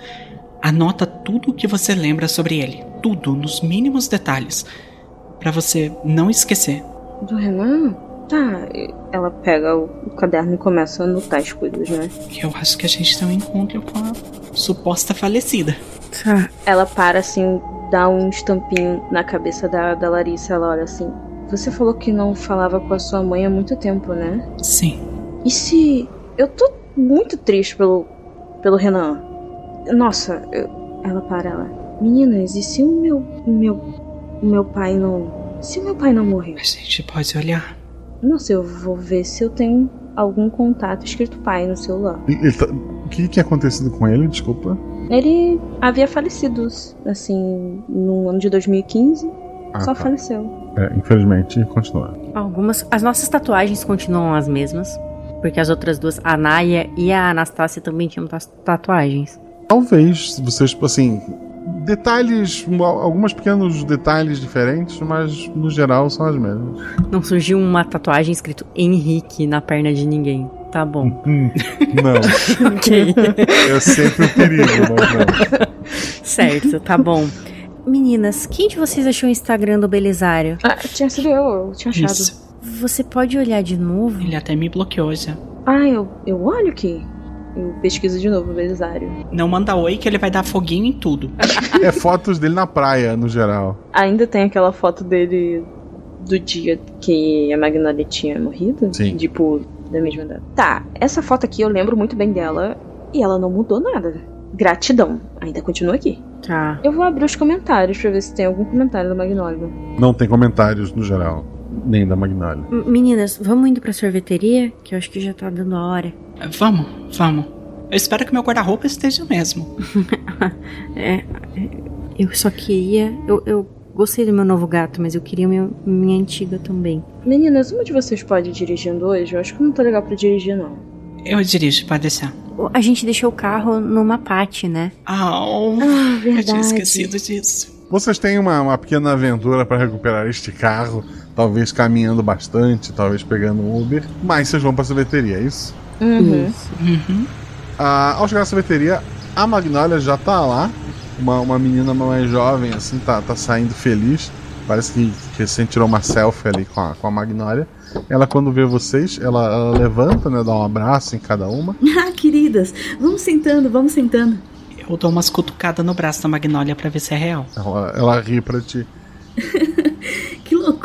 anota tudo o que você lembra sobre ele. Tudo, nos mínimos detalhes. Pra você não esquecer. Do Renan? Tá, ela pega o caderno e começa a anotar as coisas, né? Eu acho que a gente tem um encontro com a suposta falecida. Tá. Ela para assim, dá um estampinho na cabeça da, da Larissa. Ela olha assim: Você falou que não falava com a sua mãe há muito tempo, né? Sim. E se. Eu tô muito triste pelo. pelo Renan. Nossa, eu- ela para ela. Meninas, e se o meu. o meu. O meu pai não. Se o meu pai não morrer? A gente pode olhar. Nossa, eu vou ver se eu tenho algum contato escrito pai no celular. Ele tá- O que que tinha acontecido com ele? Desculpa. Ele havia falecido, assim, no ano de 2015. Ah, só tá. faleceu. É, infelizmente, continua. Algumas. As nossas tatuagens continuam as mesmas. Porque as outras duas, a Naya e a Anastácia, também tinham tatuagens. Talvez, se vocês, assim, Detalhes, alguns pequenos detalhes diferentes, mas no geral são as mesmas. Não surgiu uma tatuagem escrito Henrique na perna de ninguém. Tá bom. Hum, não. ok. É sempre um perigo, mas não. Certo, tá bom. Meninas, quem de vocês achou o Instagram do Belisário? Ah, tinha sido eu, eu tinha achado. Isso. Você pode olhar de novo? Ele até me bloqueou já. Ah, eu, eu olho aqui. Eu pesquiso de novo o Belisário. Não manda oi que ele vai dar foguinho em tudo. É fotos dele na praia, no geral. Ainda tem aquela foto dele do dia que a Magnolia tinha morrido? Sim. Tipo, da mesma data. Tá, essa foto aqui eu lembro muito bem dela e ela não mudou nada. Gratidão. Ainda continua aqui. Tá. Eu vou abrir os comentários pra ver se tem algum comentário da Magnolia. Não tem comentários no geral, nem da Magnolia. M- Meninas, vamos indo pra sorveteria? Que eu acho que já tá dando a hora. Vamos, vamos. Eu espero que meu guarda-roupa esteja mesmo. É, eu só queria. Eu, eu gostei do meu novo gato, mas eu queria meu, minha antiga também. Meninas, uma de vocês pode ir dirigindo hoje? Eu acho que não tô legal pra dirigir, não. Eu dirijo, pode deixar. A gente deixou o carro numa pate, né? Ah, oh, Ah, eu tinha verdade. esquecido disso. Vocês têm uma, uma pequena aventura para recuperar este carro, talvez caminhando bastante, talvez pegando um Uber, mas vocês vão para a sorveteria, é isso? Uhum. Uhum. Ah, ao chegar na sorveteria, a Magnolia já tá lá, uma, uma menina mais jovem, assim, tá, tá saindo feliz, parece que, que recém tirou uma selfie ali com a, com a Magnolia. Ela, quando vê vocês, ela, ela levanta, né, dá um abraço em cada uma. Ah, queridas, vamos sentando, vamos sentando. Eu dou umas cutucadas no braço da Magnólia pra ver se é real. Ela, ela ri pra ti.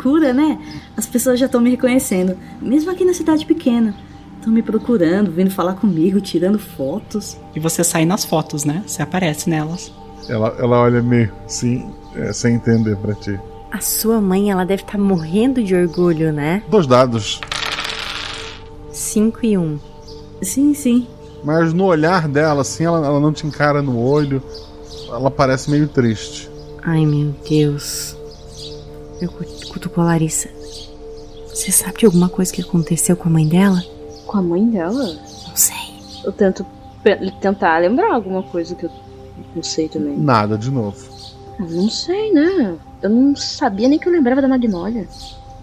Loucura, né? As pessoas já estão me reconhecendo, mesmo aqui na cidade pequena. Estão me procurando, vindo falar comigo, tirando fotos. E você sai nas fotos, né? Você aparece nelas. Ela, ela olha meio assim, é, sem entender pra ti. A sua mãe, ela deve estar morrendo de orgulho, né? Dois dados. 5 e 1. Um. Sim, sim. Mas no olhar dela, assim, ela, ela não te encara no olho. Ela parece meio triste. Ai, meu Deus. Eu cu- cutuco a Larissa. Você sabe de alguma coisa que aconteceu com a mãe dela? Com a mãe dela? Não sei. Eu tento tentar lembrar alguma coisa que eu não sei também. Nada de novo. Mas não sei, né? Eu não sabia nem que eu lembrava da Magnolia.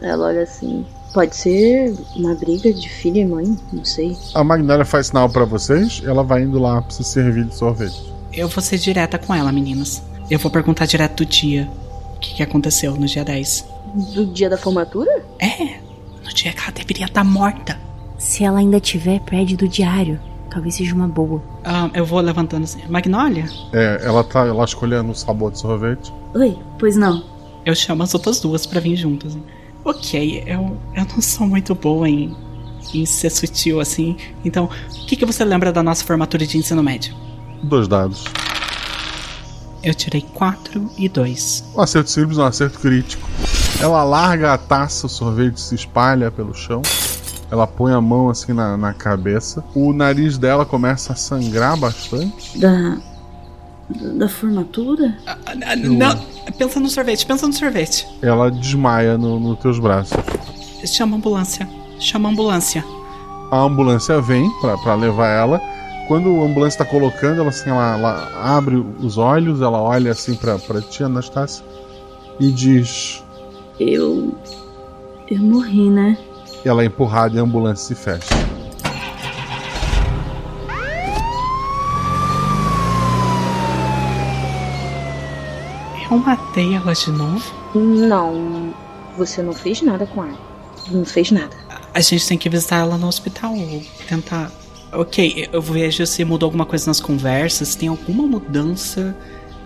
Ela olha assim. Pode ser uma briga de filha e mãe, não sei. A Magnolia faz sinal pra vocês, ela vai indo lá pra se servir de sorvete. Eu vou ser direta com ela, meninas. Eu vou perguntar direto do dia. O que, que aconteceu no dia 10. Do dia da formatura? É, no dia que ela deveria estar morta. Se ela ainda tiver, pede do diário. Talvez seja uma boa. Ah, eu vou levantando assim. Magnólia? É, ela tá lá escolhendo o sabor de sorvete. Oi, pois não. Eu chamo as outras duas pra vir juntas. Ok, eu, eu não sou muito boa em, em ser sutil assim. Então, o que, que você lembra da nossa formatura de ensino médio? Dois dados. Eu tirei 4 e 2. Um acerto simples, um acerto crítico. Ela larga a taça, o sorvete se espalha pelo chão. Ela põe a mão assim na, na cabeça. O nariz dela começa a sangrar bastante. Da. da formatura? Não, pensa no sorvete, pensa no sorvete. Ela desmaia no- nos teus braços. Chama a ambulância. Chama a ambulância. A ambulância vem pra, pra levar ela. Quando a ambulância tá colocando, ela assim, ela, ela abre os olhos, ela olha assim pra, pra ti, Anastácia, e diz. Eu. Eu morri, né? E ela é empurrada e a ambulância se fecha. Eu matei ela de novo? Não, você não fez nada com ela. Não fez nada. A gente tem que visitar ela no hospital. Tentar. Ok, eu vejo se mudou alguma coisa nas conversas, se tem alguma mudança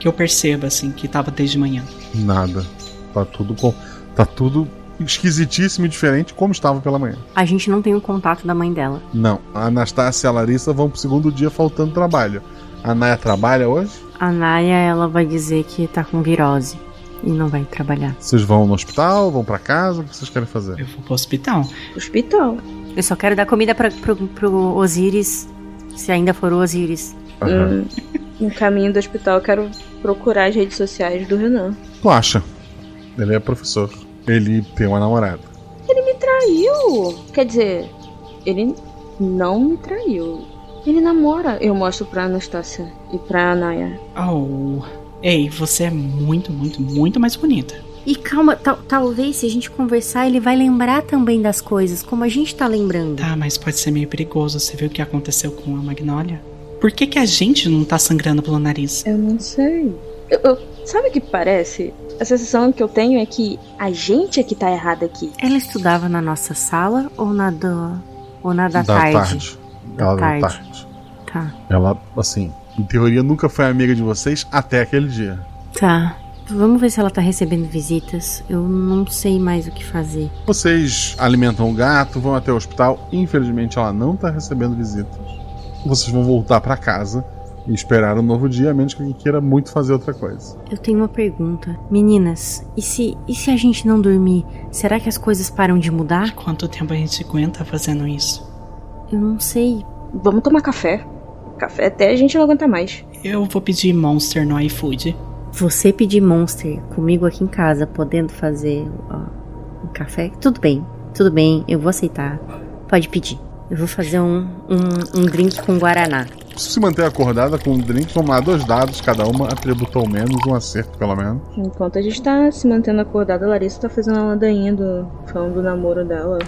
que eu perceba, assim, que tava desde manhã. Nada. Tá tudo com. Tá tudo esquisitíssimo e diferente como estava pela manhã. A gente não tem o contato da mãe dela. Não, a Anastácia e a Larissa vão pro segundo dia faltando trabalho. A Naya trabalha hoje? A Naya, ela vai dizer que tá com virose e não vai trabalhar. Vocês vão no hospital, vão pra casa, o que vocês querem fazer? Eu vou pro hospital. Hospital. Eu só quero dar comida pra, pro, pro Osiris, se ainda for o Osiris. Aham. Hum, no caminho do hospital, eu quero procurar as redes sociais do Renan. Tu acha? Ele é professor. Ele tem uma namorada. Ele me traiu! Quer dizer, ele não me traiu. Ele namora. Eu mostro pra Anastácia e pra Naya. Oh. Ei, você é muito, muito, muito mais bonita. E calma, tal- talvez se a gente conversar, ele vai lembrar também das coisas, como a gente tá lembrando. Tá, mas pode ser meio perigoso. Você viu o que aconteceu com a Magnólia? Por que, que a gente não tá sangrando pelo nariz? Eu não sei. Eu, eu- sabe o que parece? A sensação que eu tenho é que a gente é que tá errado aqui. Ela estudava na nossa sala ou na do, ou na da, Da tarde? tarde. Ela da tarde. tarde. Tá. Ela, assim, em teoria nunca foi amiga de vocês até aquele dia. Tá. Vamos ver se ela tá recebendo visitas. Eu não sei mais o que fazer. Vocês alimentam o gato, vão até o hospital. Infelizmente, ela não tá recebendo visitas. Vocês vão voltar pra casa e esperar um novo dia, a menos que alguém queira muito fazer outra coisa. Eu tenho uma pergunta. Meninas, e se, e se a gente não dormir? Será que as coisas param de mudar? Quanto tempo a gente aguenta fazendo isso? Eu não sei. Vamos tomar café. Café até a gente não aguenta mais. Eu vou pedir Monster no iFood. Você pedir Monster comigo aqui em casa, podendo fazer ó, um café? Tudo bem, tudo bem, eu vou aceitar. Pode pedir. Eu vou fazer um, um, um drink com Guaraná. Se se manter acordada com um drink, vamos lá, dois dados, cada uma atributou menos, um acerto pelo menos. Enquanto a gente tá se mantendo acordada, a Larissa tá fazendo a ladainha do, falando do namoro dela.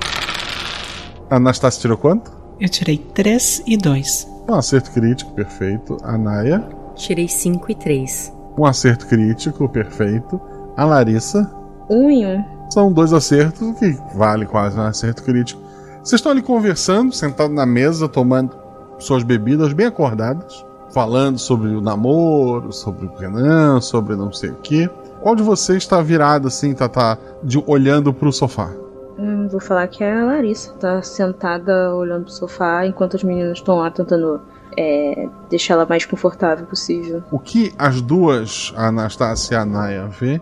A Anastácia tirou quanto? Eu tirei 3 e 2. Um acerto crítico, perfeito. A Naya, Tirei 5 e 3. um acerto crítico, perfeito. A Larissa, Um em um. São dois acertos, o que vale quase um acerto crítico. Vocês estão ali conversando, sentados na mesa, tomando suas bebidas, bem acordadas, falando sobre o namoro, sobre o Renan, sobre não sei o que. Qual de vocês está virado assim, tá, tá de, olhando pro sofá? Hum, vou falar que é a Larissa. Tá sentada olhando pro sofá enquanto as meninas estão lá tentando é, deixar ela mais confortável possível. O que as duas, a Anastácia e a Naya, vê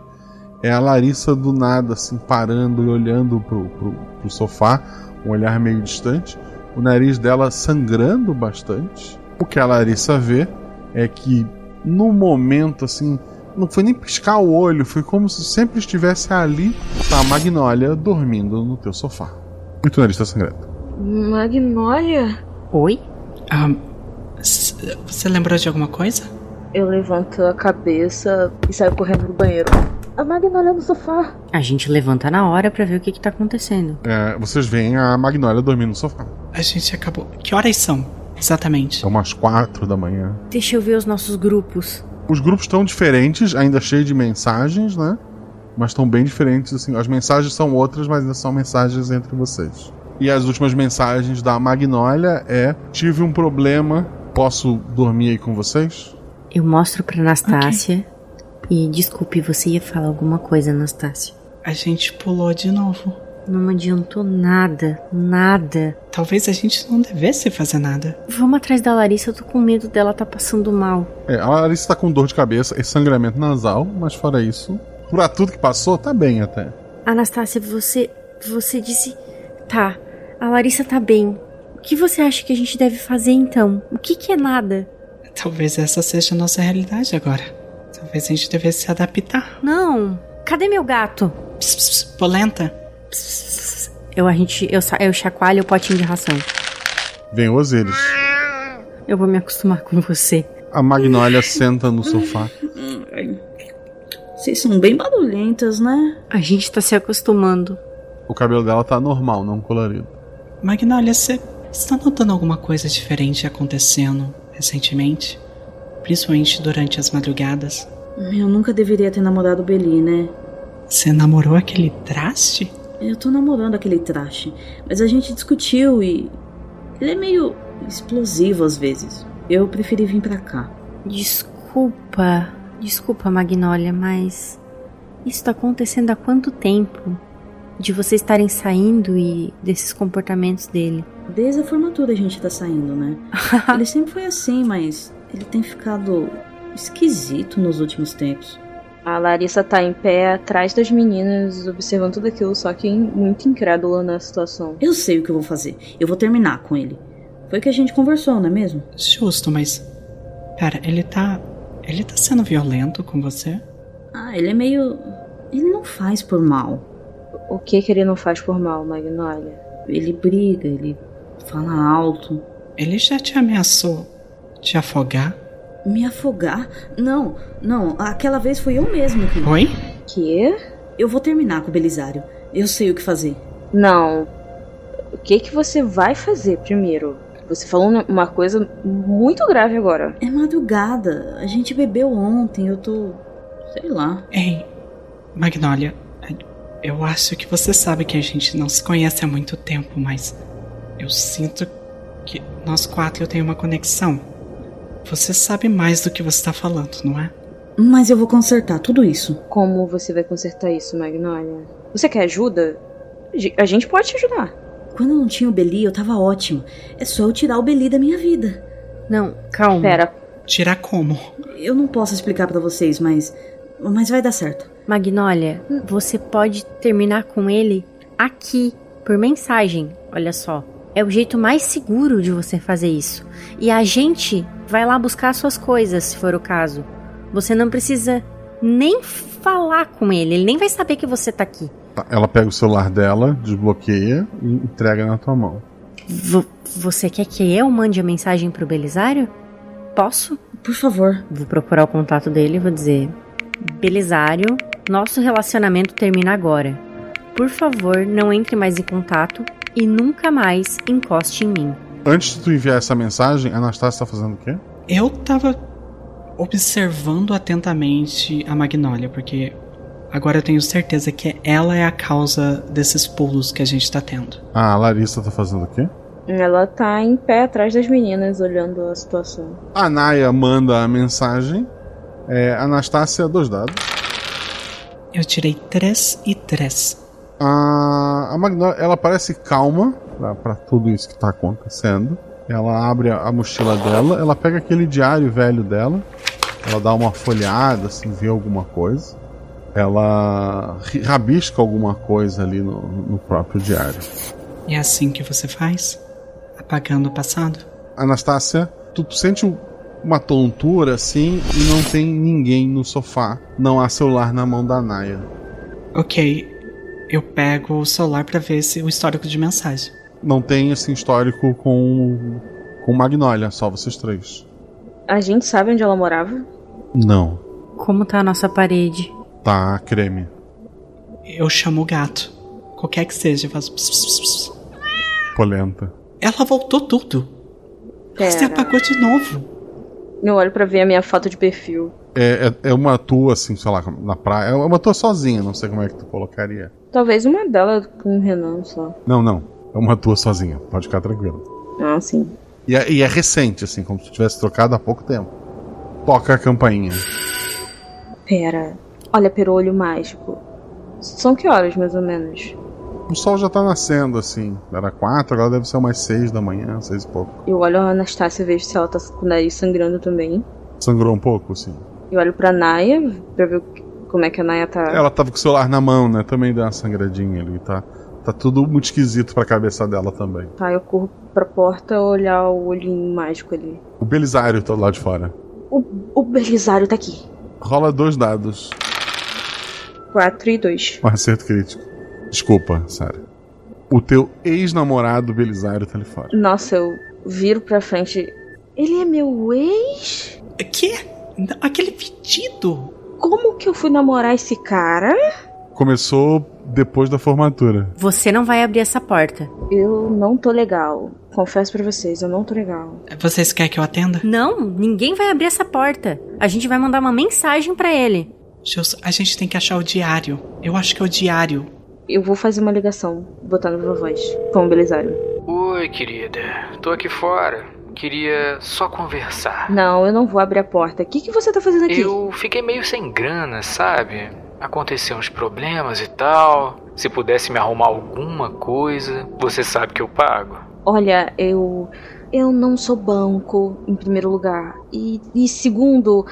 é a Larissa do nada, assim, parando e olhando pro, pro, pro sofá, um olhar meio distante, o nariz dela sangrando bastante. O que a Larissa vê é que no momento, assim, não foi nem piscar o olho, foi como se sempre estivesse ali a Magnólia dormindo no teu sofá. E teu nariz tá sangrando. Magnólia? Oi? Ah, você lembrou de alguma coisa? Eu levanto a cabeça e saio correndo do banheiro. A Magnólia no sofá. A gente levanta na hora pra ver o que, que tá acontecendo. É, vocês veem a Magnólia dormindo no sofá. A gente acabou. Que horas são? Exatamente. São umas quatro da manhã. Deixa eu ver os nossos grupos. Os grupos estão diferentes, ainda cheios de mensagens, né? Mas estão bem diferentes, assim. As mensagens são outras, mas ainda são mensagens entre vocês. E as últimas mensagens da Magnólia é: tive um problema, posso dormir aí com vocês? Eu mostro pra Anastácia. E desculpe, você ia falar alguma coisa, Anastácia. A gente pulou de novo. Não adiantou nada, nada. Talvez a gente não devesse fazer nada. Vamos atrás da Larissa, eu tô com medo dela tá passando mal. É, a Larissa tá com dor de cabeça e sangramento nasal, mas fora isso, por tudo que passou, tá bem até. Anastácia, você. Você disse. Tá, a Larissa tá bem. O que você acha que a gente deve fazer então? O que, que é nada? Talvez essa seja a nossa realidade agora. Talvez a gente devesse se adaptar. Não! Cadê meu gato? Pss, pss, pss, polenta. Eu, a gente, eu, eu chacoalho o potinho de ração. Vem os eles. Eu vou me acostumar com você. A Magnólia senta no sofá. Vocês são bem barulhentas, né? A gente tá se acostumando. O cabelo dela tá normal, não colorido. Magnólia, você está notando alguma coisa diferente acontecendo recentemente? Principalmente durante as madrugadas. Eu nunca deveria ter namorado o Beli, né? Você namorou aquele traste? Eu tô namorando aquele traste, mas a gente discutiu e. Ele é meio explosivo às vezes. Eu preferi vir pra cá. Desculpa. Desculpa, Magnólia, mas. Isso tá acontecendo há quanto tempo? De vocês estarem saindo e desses comportamentos dele. Desde a formatura a gente tá saindo, né? ele sempre foi assim, mas ele tem ficado esquisito nos últimos tempos. A Larissa tá em pé atrás das meninas, observando tudo aquilo, só que muito incrédula na situação. Eu sei o que eu vou fazer. Eu vou terminar com ele. Foi o que a gente conversou, não é mesmo? Justo, mas. Pera, ele tá. Ele tá sendo violento com você? Ah, ele é meio. Ele não faz por mal. O que que ele não faz por mal, Magnólia? Ele briga, ele fala alto. Ele já te ameaçou te afogar? Me afogar? Não, não, aquela vez foi eu mesmo que. Oi? Que? Eu vou terminar com o Belisário. Eu sei o que fazer. Não. O que que você vai fazer primeiro? Você falou uma coisa muito grave agora. É madrugada. A gente bebeu ontem. Eu tô. sei lá. Ei, Magnolia, eu acho que você sabe que a gente não se conhece há muito tempo, mas eu sinto que nós quatro temos uma conexão. Você sabe mais do que você está falando, não é? Mas eu vou consertar tudo isso. Como você vai consertar isso, Magnolia? Você quer ajuda? A gente pode te ajudar. Quando eu não tinha o Beli, eu tava ótimo. É só eu tirar o Beli da minha vida. Não, calma. Pera. Tirar como? Eu não posso explicar para vocês, mas. Mas vai dar certo. Magnolia, você pode terminar com ele aqui, por mensagem. Olha só. É o jeito mais seguro de você fazer isso. E a gente vai lá buscar suas coisas, se for o caso. Você não precisa nem falar com ele, ele nem vai saber que você tá aqui. Ela pega o celular dela, desbloqueia e entrega na tua mão. V você quer que eu mande a mensagem pro Belisário? Posso? Por favor. Vou procurar o contato dele e vou dizer: Belisário, nosso relacionamento termina agora. Por favor, não entre mais em contato e nunca mais encoste em mim. Antes de tu enviar essa mensagem, a Anastácia tá fazendo o quê? Eu tava observando atentamente a Magnolia, porque agora eu tenho certeza que ela é a causa desses pulos que a gente tá tendo. Ah, a Larissa tá fazendo o quê? Ela tá em pé atrás das meninas, olhando a situação. A Naya manda a mensagem. É, Anastácia, dois dados. Eu tirei três e três. A, a Magnolia, ela parece calma para tudo isso que tá acontecendo. Ela abre a, a mochila dela, ela pega aquele diário velho dela, ela dá uma folhada, assim, vê alguma coisa. Ela rabisca alguma coisa ali no, no próprio diário. E é assim que você faz? Apagando o passado? Anastácia, tu sente uma tontura assim e não tem ninguém no sofá. Não há celular na mão da Naya. Ok, eu pego o celular para ver se o histórico de mensagem. Não tem assim histórico com com Magnolia, só vocês três. A gente sabe onde ela morava? Não. Como tá a nossa parede? Tá creme. Eu chamo o gato. Qualquer que seja, faz. Pss, pss, pss. Polenta. Ela voltou tudo. Pera. Você apagou de novo. Eu olho pra ver a minha foto de perfil. É, é, é uma tua, assim, sei lá, na praia. É uma tua sozinha, não sei como é que tu colocaria. Talvez uma dela com o Renan só. Não, não. É uma tua sozinha. Pode ficar tranquilo. Ah, sim. E é, e é recente, assim, como se tivesse trocado há pouco tempo. Toca a campainha. Pera. Olha, perolho mágico. São que horas, mais ou menos? O sol já tá nascendo, assim. Era quatro, agora deve ser umas seis da manhã, seis e pouco. Eu olho a Anastácia e vejo se ela tá com o nariz sangrando também. Sangrou um pouco, sim. Eu olho pra Naya pra ver como é que a Naya tá. Ela tava com o celular na mão, né? Também deu uma sangradinha ali, tá? Tá tudo muito esquisito pra cabeça dela também. Tá, eu corro pra porta olhar o olhinho mágico ali. O Belisário tá do lado de fora. O, o Belisário tá aqui. Rola dois dados. 4 e 2. Um acerto crítico. Desculpa, Sarah. O teu ex-namorado Belisário tá ali fora. Nossa, eu viro pra frente. Ele é meu ex? Que? Aquele pedido? Como que eu fui namorar esse cara? Começou depois da formatura. Você não vai abrir essa porta. Eu não tô legal. Confesso pra vocês, eu não tô legal. Vocês querem que eu atenda? Não, ninguém vai abrir essa porta. A gente vai mandar uma mensagem pra ele. A gente tem que achar o diário. Eu acho que é o diário. Eu vou fazer uma ligação, botar no voz com o Belisário. Oi, querida. Tô aqui fora. Queria só conversar. Não, eu não vou abrir a porta. O que, que você tá fazendo aqui? Eu fiquei meio sem grana, sabe? Aconteceu uns problemas e tal. Se pudesse me arrumar alguma coisa, você sabe que eu pago. Olha, eu. Eu não sou banco, em primeiro lugar. E, e segundo,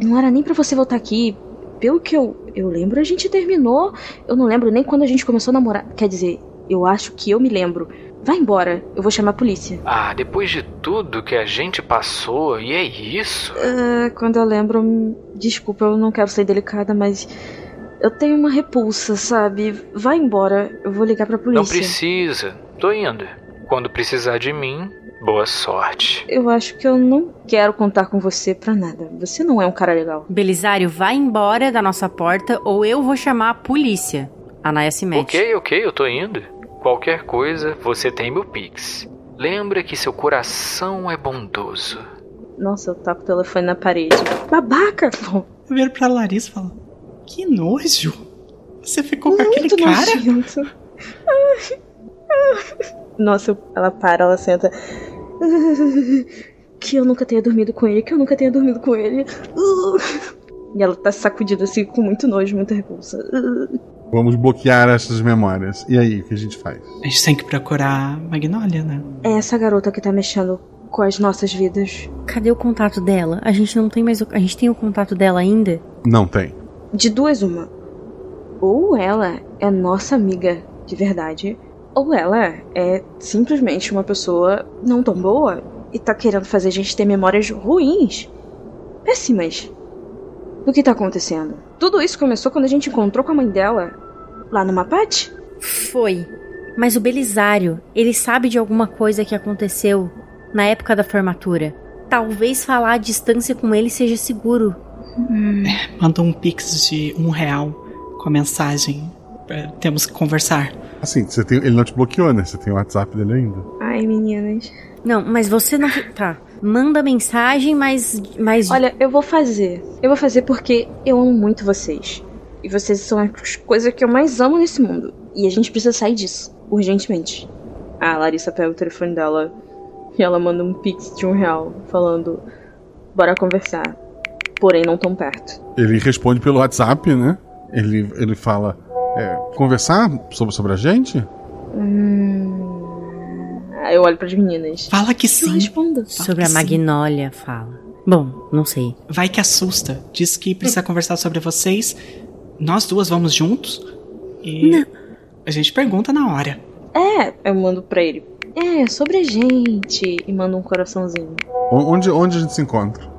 não era nem pra você voltar aqui. Pelo que eu, eu lembro, a gente terminou. Eu não lembro nem quando a gente começou a namorar. Quer dizer, eu acho que eu me lembro. Vai embora, eu vou chamar a polícia. Ah, depois de tudo que a gente passou, e é isso? Ah, quando eu lembro, desculpa, eu não quero ser delicada, mas eu tenho uma repulsa, sabe? Vai embora, eu vou ligar pra polícia. Não precisa. Tô indo. Quando precisar de mim, Boa sorte. Eu acho que eu não quero contar com você pra nada. Você não é um cara legal. Belisário, vai embora da nossa porta ou eu vou chamar a polícia. A Naya se mete. Ok, ok, eu tô indo. Qualquer coisa, você tem meu Pix. Lembra que seu coração é bondoso. Nossa, eu tapo o telefone na parede. Babaca! Eu viro pra Larissa e falo: Que nojo! Você ficou com aquele Muito cara? nojento. Ai, ai. Nossa, ela para, ela senta. Que eu nunca tenha dormido com ele, que eu nunca tenha dormido com ele. E ela tá sacudida assim, com muito nojo, muita repulsa. Vamos bloquear essas memórias. E aí, o que a gente faz? A gente tem que procurar Magnolia, né? É essa garota que tá mexendo com as nossas vidas. Cadê o contato dela? A gente não tem mais. o- A gente tem o contato dela ainda? Não tem. De duas, uma. Ou ela é nossa amiga de verdade, ou ela é simplesmente uma pessoa não tão boa e tá querendo fazer a gente ter memórias ruins, péssimas, do que tá acontecendo. Tudo isso começou quando a gente encontrou com a mãe dela lá no Mapate? Foi. Mas o Belisário, ele sabe de alguma coisa que aconteceu na época da formatura. Talvez falar à distância com ele seja seguro. Manda um pix de um real com a mensagem. é, temos que conversar. Assim, você tem, ele não te bloqueou, né? Você tem o WhatsApp dele ainda. Ai, meninas. Não, mas você não. Tá. Manda mensagem, mas. mas... Olha, eu vou fazer. Eu vou fazer porque eu amo muito vocês. E vocês são as coisas que eu mais amo nesse mundo. E a gente precisa sair disso, urgentemente. A Larissa pega o telefone dela e ela manda um pix de um real, falando: Bora conversar. Porém, não tão perto. Ele responde pelo WhatsApp, né? Ele, ele fala: é, conversar sobre, sobre a gente? Hum... Aí eu olho pras meninas. Fala que sim. responda. Sobre a Magnólia, fala. Bom, não sei. Vai que assusta. Diz que precisa conversar sobre vocês. Nós duas vamos juntos. E a gente pergunta na hora. É, eu mando pra ele. É, sobre a gente. E mando um coraçãozinho. O- Onde, onde a gente se encontra?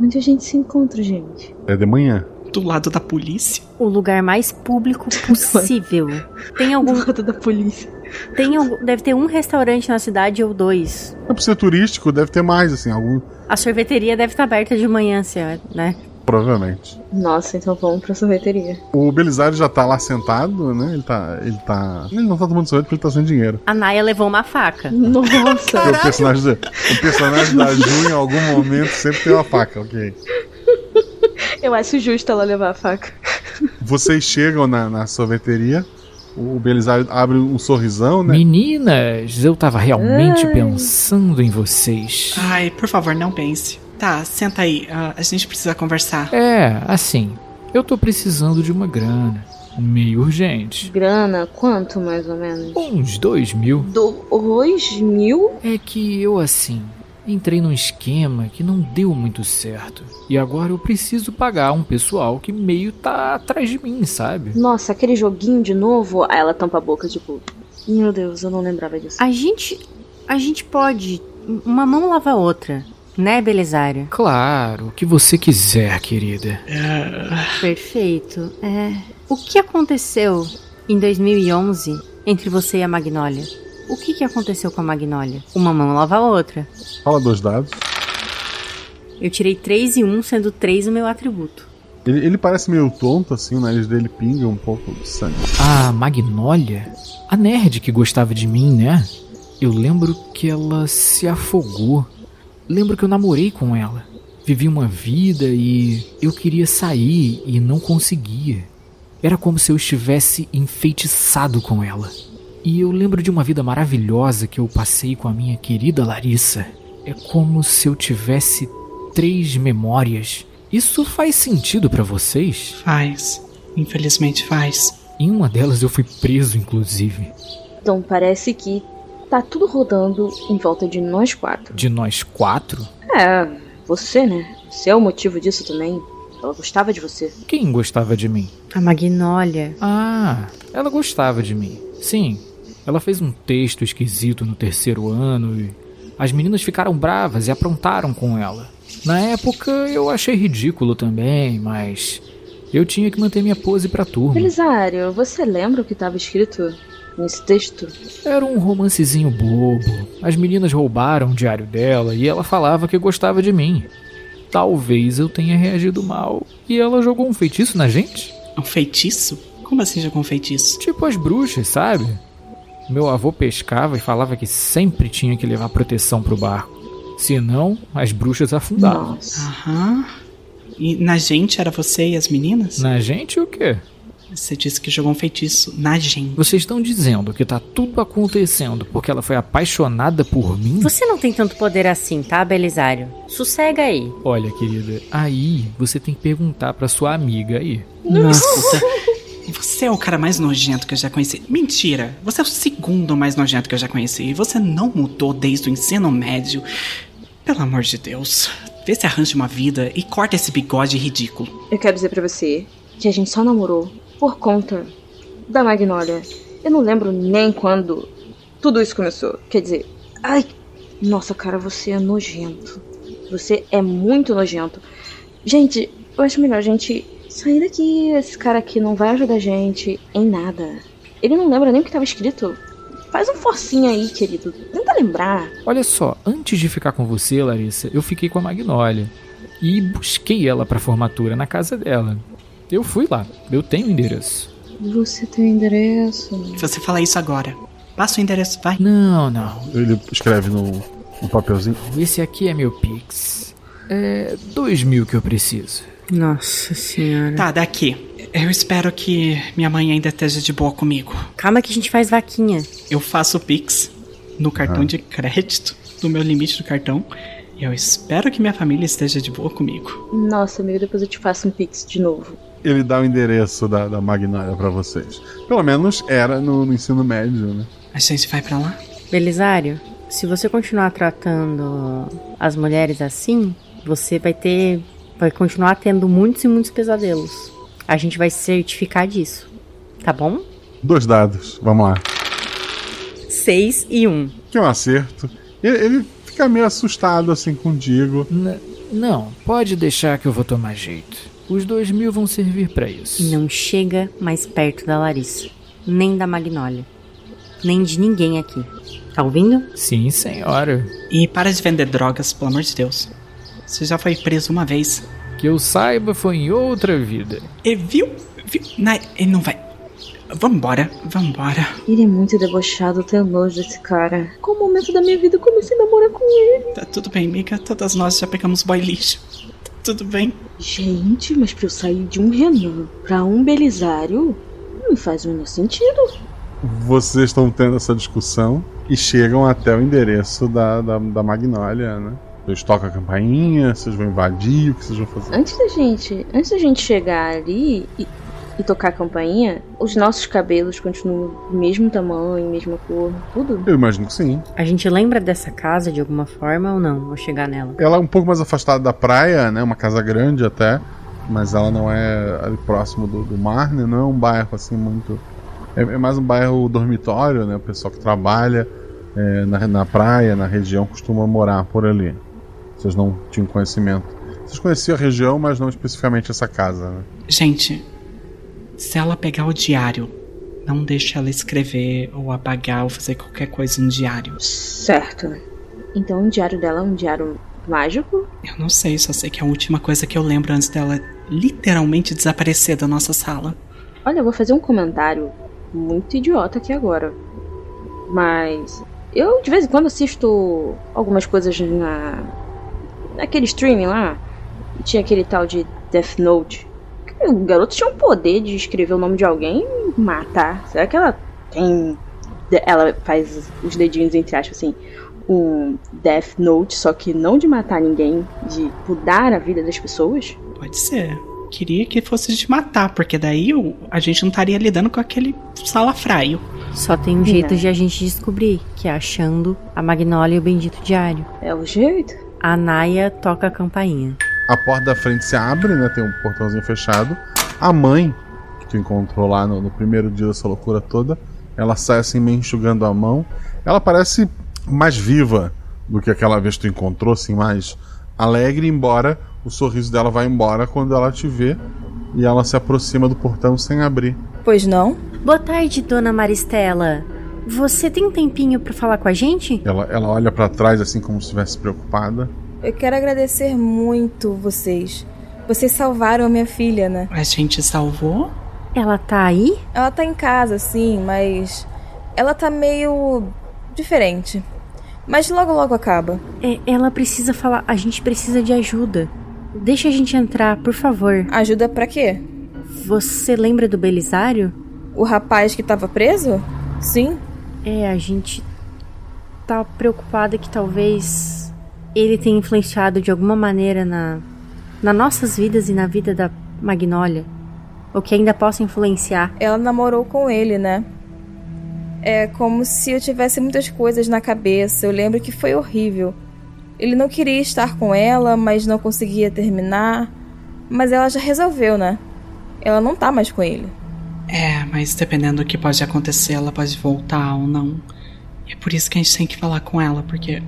Onde a gente se encontra, gente? É de manhã. Do lado da polícia? O lugar mais público possível. Tem algum. Do lado da polícia. Tem algum... Deve ter um restaurante na cidade ou dois. É por ser turístico, deve ter mais, assim, algum. A sorveteria deve estar aberta de manhã, assim, né? Provavelmente. Nossa, então vamos pra sorveteria. O Belisário já tá lá sentado, né? Ele tá. Ele tá. Ele não tá tomando sorvete porque ele tá sem dinheiro. A Naya levou uma faca. Nossa! O personagem, da- o personagem da Ju, em algum momento, sempre tem uma faca, ok. Eu acho justo ela levar a faca. Vocês chegam na, na sorveteria, o Belisário abre um sorrisão, né? Meninas, eu tava realmente Ai. pensando em vocês. Ai, por favor, não pense. Tá, senta aí. ah, a gente precisa conversar. É, assim, eu tô precisando de uma grana. Meio urgente. Grana, quanto mais ou menos? Uns dois mil. Dois mil? É que eu, assim, entrei num esquema que não deu muito certo. E agora eu preciso pagar um pessoal que meio tá atrás de mim, sabe? Nossa, aquele joguinho de novo. Aí ela tampa a boca, tipo. Meu Deus, eu não lembrava disso. A gente. A gente pode. Uma mão lava a outra. Né, Belisário? Claro, o que você quiser, querida. Perfeito. É. O que aconteceu em 2011 entre você e a Magnólia? O que, que aconteceu com a Magnólia? Uma mão lava a outra. Fala dois dados. Eu tirei 3 e 1, sendo 3 o meu atributo. Ele, ele parece meio tonto, assim, o nariz dele pinga um pouco de sangue. A Magnólia? A nerd que gostava de mim, né? Eu lembro que ela se afogou. Lembro que eu namorei com ela. Vivi uma vida e eu queria sair e não conseguia. Era como se eu estivesse enfeitiçado com ela. E eu lembro de uma vida maravilhosa que eu passei com a minha querida Larissa. É como se eu tivesse três memórias. Isso faz sentido pra vocês? Faz. Infelizmente faz. Em uma delas eu fui preso, inclusive. Então parece que tá tudo rodando em volta de nós quatro. De nós quatro? É, você, né? Você é o motivo disso também. Ela gostava de você. Quem gostava de mim? A Magnólia. Ah, ela gostava de mim. Sim, ela fez um texto esquisito no terceiro ano e as meninas ficaram bravas e aprontaram com ela. Na época eu achei ridículo também, mas eu tinha que manter minha pose pra turma. Belisário, você lembra o que tava escrito nesse texto? Era um romancezinho bobo. As meninas roubaram o diário dela e ela falava que gostava de mim. Talvez eu tenha reagido mal e ela jogou um feitiço na gente. Um feitiço? Como assim jogou um feitiço? Tipo as bruxas, sabe? Meu avô pescava e falava que sempre tinha que levar proteção pro barco. Senão, as bruxas afundavam. Aham. E na gente era você e as meninas? Na gente o quê? Você disse que jogou um feitiço na gente. Vocês estão dizendo que tá tudo acontecendo porque ela foi apaixonada por mim? Você não tem tanto poder assim, tá, Belisário? Sossega aí. Olha, querida, aí você tem que perguntar pra sua amiga aí. Nossa. Você é o cara mais nojento que eu já conheci. Mentira! Você é o segundo mais nojento que eu já conheci. E você não mudou desde o ensino médio. Pelo amor de Deus. Vê se arranja uma vida e corta esse bigode ridículo. Eu quero dizer pra você que a gente só namorou por conta da Magnólia. Eu não lembro nem quando tudo isso começou. Quer dizer, ai, nossa cara, você é nojento. Você é muito nojento. Gente, eu acho melhor a gente sair daqui. Esse cara aqui não vai ajudar a gente em nada. Ele não lembra nem o que estava escrito. Faz um forcinho aí, querido. Tenta lembrar. Olha só, antes de ficar com você, Larissa, eu fiquei com a Magnólia e busquei ela pra formatura na casa dela. Eu fui lá, eu tenho o endereço. Você tem o endereço? Você fala isso agora. Passa o endereço, vai. Não, não. Ele escreve no, no papelzinho. Esse aqui é meu Pix. É dois mil que eu preciso. Nossa senhora. Tá, daqui. Eu espero que minha mãe ainda esteja de boa comigo. Calma que a gente faz vaquinha. Eu faço o Pix no cartão Ah. de crédito, no meu limite do cartão. E eu espero que minha família esteja de boa comigo. Nossa, amigo, depois eu te faço um pix de novo. Ele dá o endereço da, da Magnólia pra vocês. Pelo menos era no, no ensino médio, né? A gente vai pra lá? Belisário, se você continuar tratando as mulheres assim, você vai ter. Vai continuar tendo muitos e muitos pesadelos. A gente vai certificar disso. Tá bom? Dois dados, vamos lá. 6 e 1. Um. Que é um acerto. Ele, ele fica meio assustado assim contigo. N- não, pode deixar que eu vou tomar jeito. Os dois mil vão servir pra isso. Não chega mais perto da Larissa. Nem da Magnólia. Nem de ninguém aqui. Tá ouvindo? Sim, senhora. E para de vender drogas, pelo amor de Deus. Você já foi preso uma vez. Que eu saiba foi em outra vida. E viu? Viu? Não, ele não vai. Vambora, vambora. Ele é muito debochado, eu tenho nojo desse cara. Qual momento da minha vida eu comecei a namorar com ele? Tá tudo bem, Mika. Todas nós já pegamos boy lixo. Tá tudo bem. Gente, mas pra eu sair de um Renan pra um Belisário, não faz o menor sentido. Vocês estão tendo essa discussão e chegam até o endereço da, da, da Magnólia, né? Vocês tocam a campainha, vocês vão invadir, o que vocês vão fazer? Antes da gente, antes da gente chegar ali e, e tocar a campainha, os nossos cabelos continuam do mesmo tamanho, mesma cor, tudo? Eu imagino que sim. A gente lembra dessa casa de alguma forma ou não? Ao chegar nela? Ela é um pouco mais afastada da praia, né? Uma casa grande até, mas ela não é ali próximo do, do mar, né? Não é um bairro assim muito. É, é mais um bairro dormitório, né? O pessoal que trabalha é, na, na praia, na região, costuma morar por ali. Vocês não tinham conhecimento. Vocês conheciam a região, mas não especificamente essa casa, né? Gente, se ela pegar o diário, não deixe ela escrever ou apagar ou fazer qualquer coisa no diário. Certo. Então o diário dela é um diário mágico? Eu não sei, só sei que é a última coisa que eu lembro antes dela literalmente desaparecer da nossa sala. Olha, eu vou fazer um comentário muito idiota aqui agora. Mas eu de vez em quando assisto algumas coisas na naquele streaming lá. Tinha aquele tal de Death Note. O garoto tinha um poder de escrever o nome de alguém e matar. Será que ela tem. Ela faz os dedinhos entre aspas assim. Um Death Note, só que não de matar ninguém, de mudar a vida das pessoas? Pode ser. Queria que fosse de matar, porque daí a gente não estaria lidando com aquele salafraio. Só tem um jeito de a gente descobrir, que é achando a Magnólia e o bendito diário. É o jeito? A Naya toca a campainha. A porta da frente se abre, né? Tem um portãozinho fechado. A mãe, que tu encontrou lá no, no primeiro dia dessa loucura toda, ela sai assim meio enxugando a mão. Ela parece mais viva do que aquela vez que tu encontrou, assim, mais alegre, embora o sorriso dela vá embora quando ela te vê e ela se aproxima do portão sem abrir. Pois não? Boa tarde, dona Maristela. Você tem um tempinho para falar com a gente? Ela, ela olha para trás assim como se estivesse preocupada. Eu quero agradecer muito vocês. Vocês salvaram a minha filha, né? A gente salvou? Ela tá aí? Ela tá em casa, sim, mas ela tá meio diferente. Mas logo logo acaba. É, ela precisa falar. A gente precisa de ajuda. Deixa a gente entrar, por favor. Ajuda para quê? Você lembra do Belisário? O rapaz que tava preso? Sim. É, a gente tá preocupada que talvez ele tenha influenciado de alguma maneira na nas nossas vidas e na vida da Magnólia. Ou que ainda possa influenciar. Ela namorou com ele, né? É como se eu tivesse muitas coisas na cabeça. Eu lembro que foi horrível. Ele não queria estar com ela, mas não conseguia terminar. Mas ela já resolveu, né? Ela não tá mais com ele. É, mas dependendo do que pode acontecer, ela pode voltar ou não. E é por isso que a gente tem que falar com ela, porque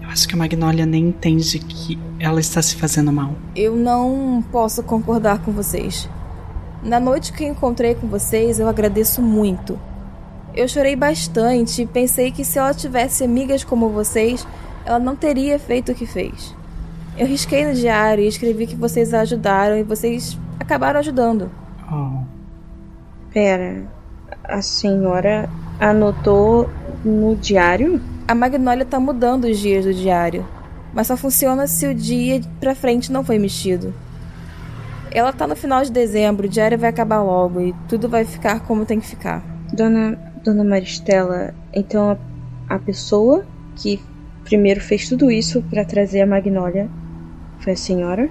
eu acho que a Magnolia nem entende que ela está se fazendo mal. Eu não posso concordar com vocês. Na noite que encontrei com vocês, eu agradeço muito. Eu chorei bastante e pensei que se ela tivesse amigas como vocês, ela não teria feito o que fez. Eu risquei no diário e escrevi que vocês a ajudaram e vocês acabaram ajudando. Oh. Pera, a senhora anotou no diário? A Magnólia tá mudando os dias do diário, mas só funciona se o dia pra frente não foi mexido. Ela tá no final de dezembro, o diário vai acabar logo e tudo vai ficar como tem que ficar. Dona, Dona Maristela, então a, a pessoa que primeiro fez tudo isso para trazer a Magnólia foi a senhora?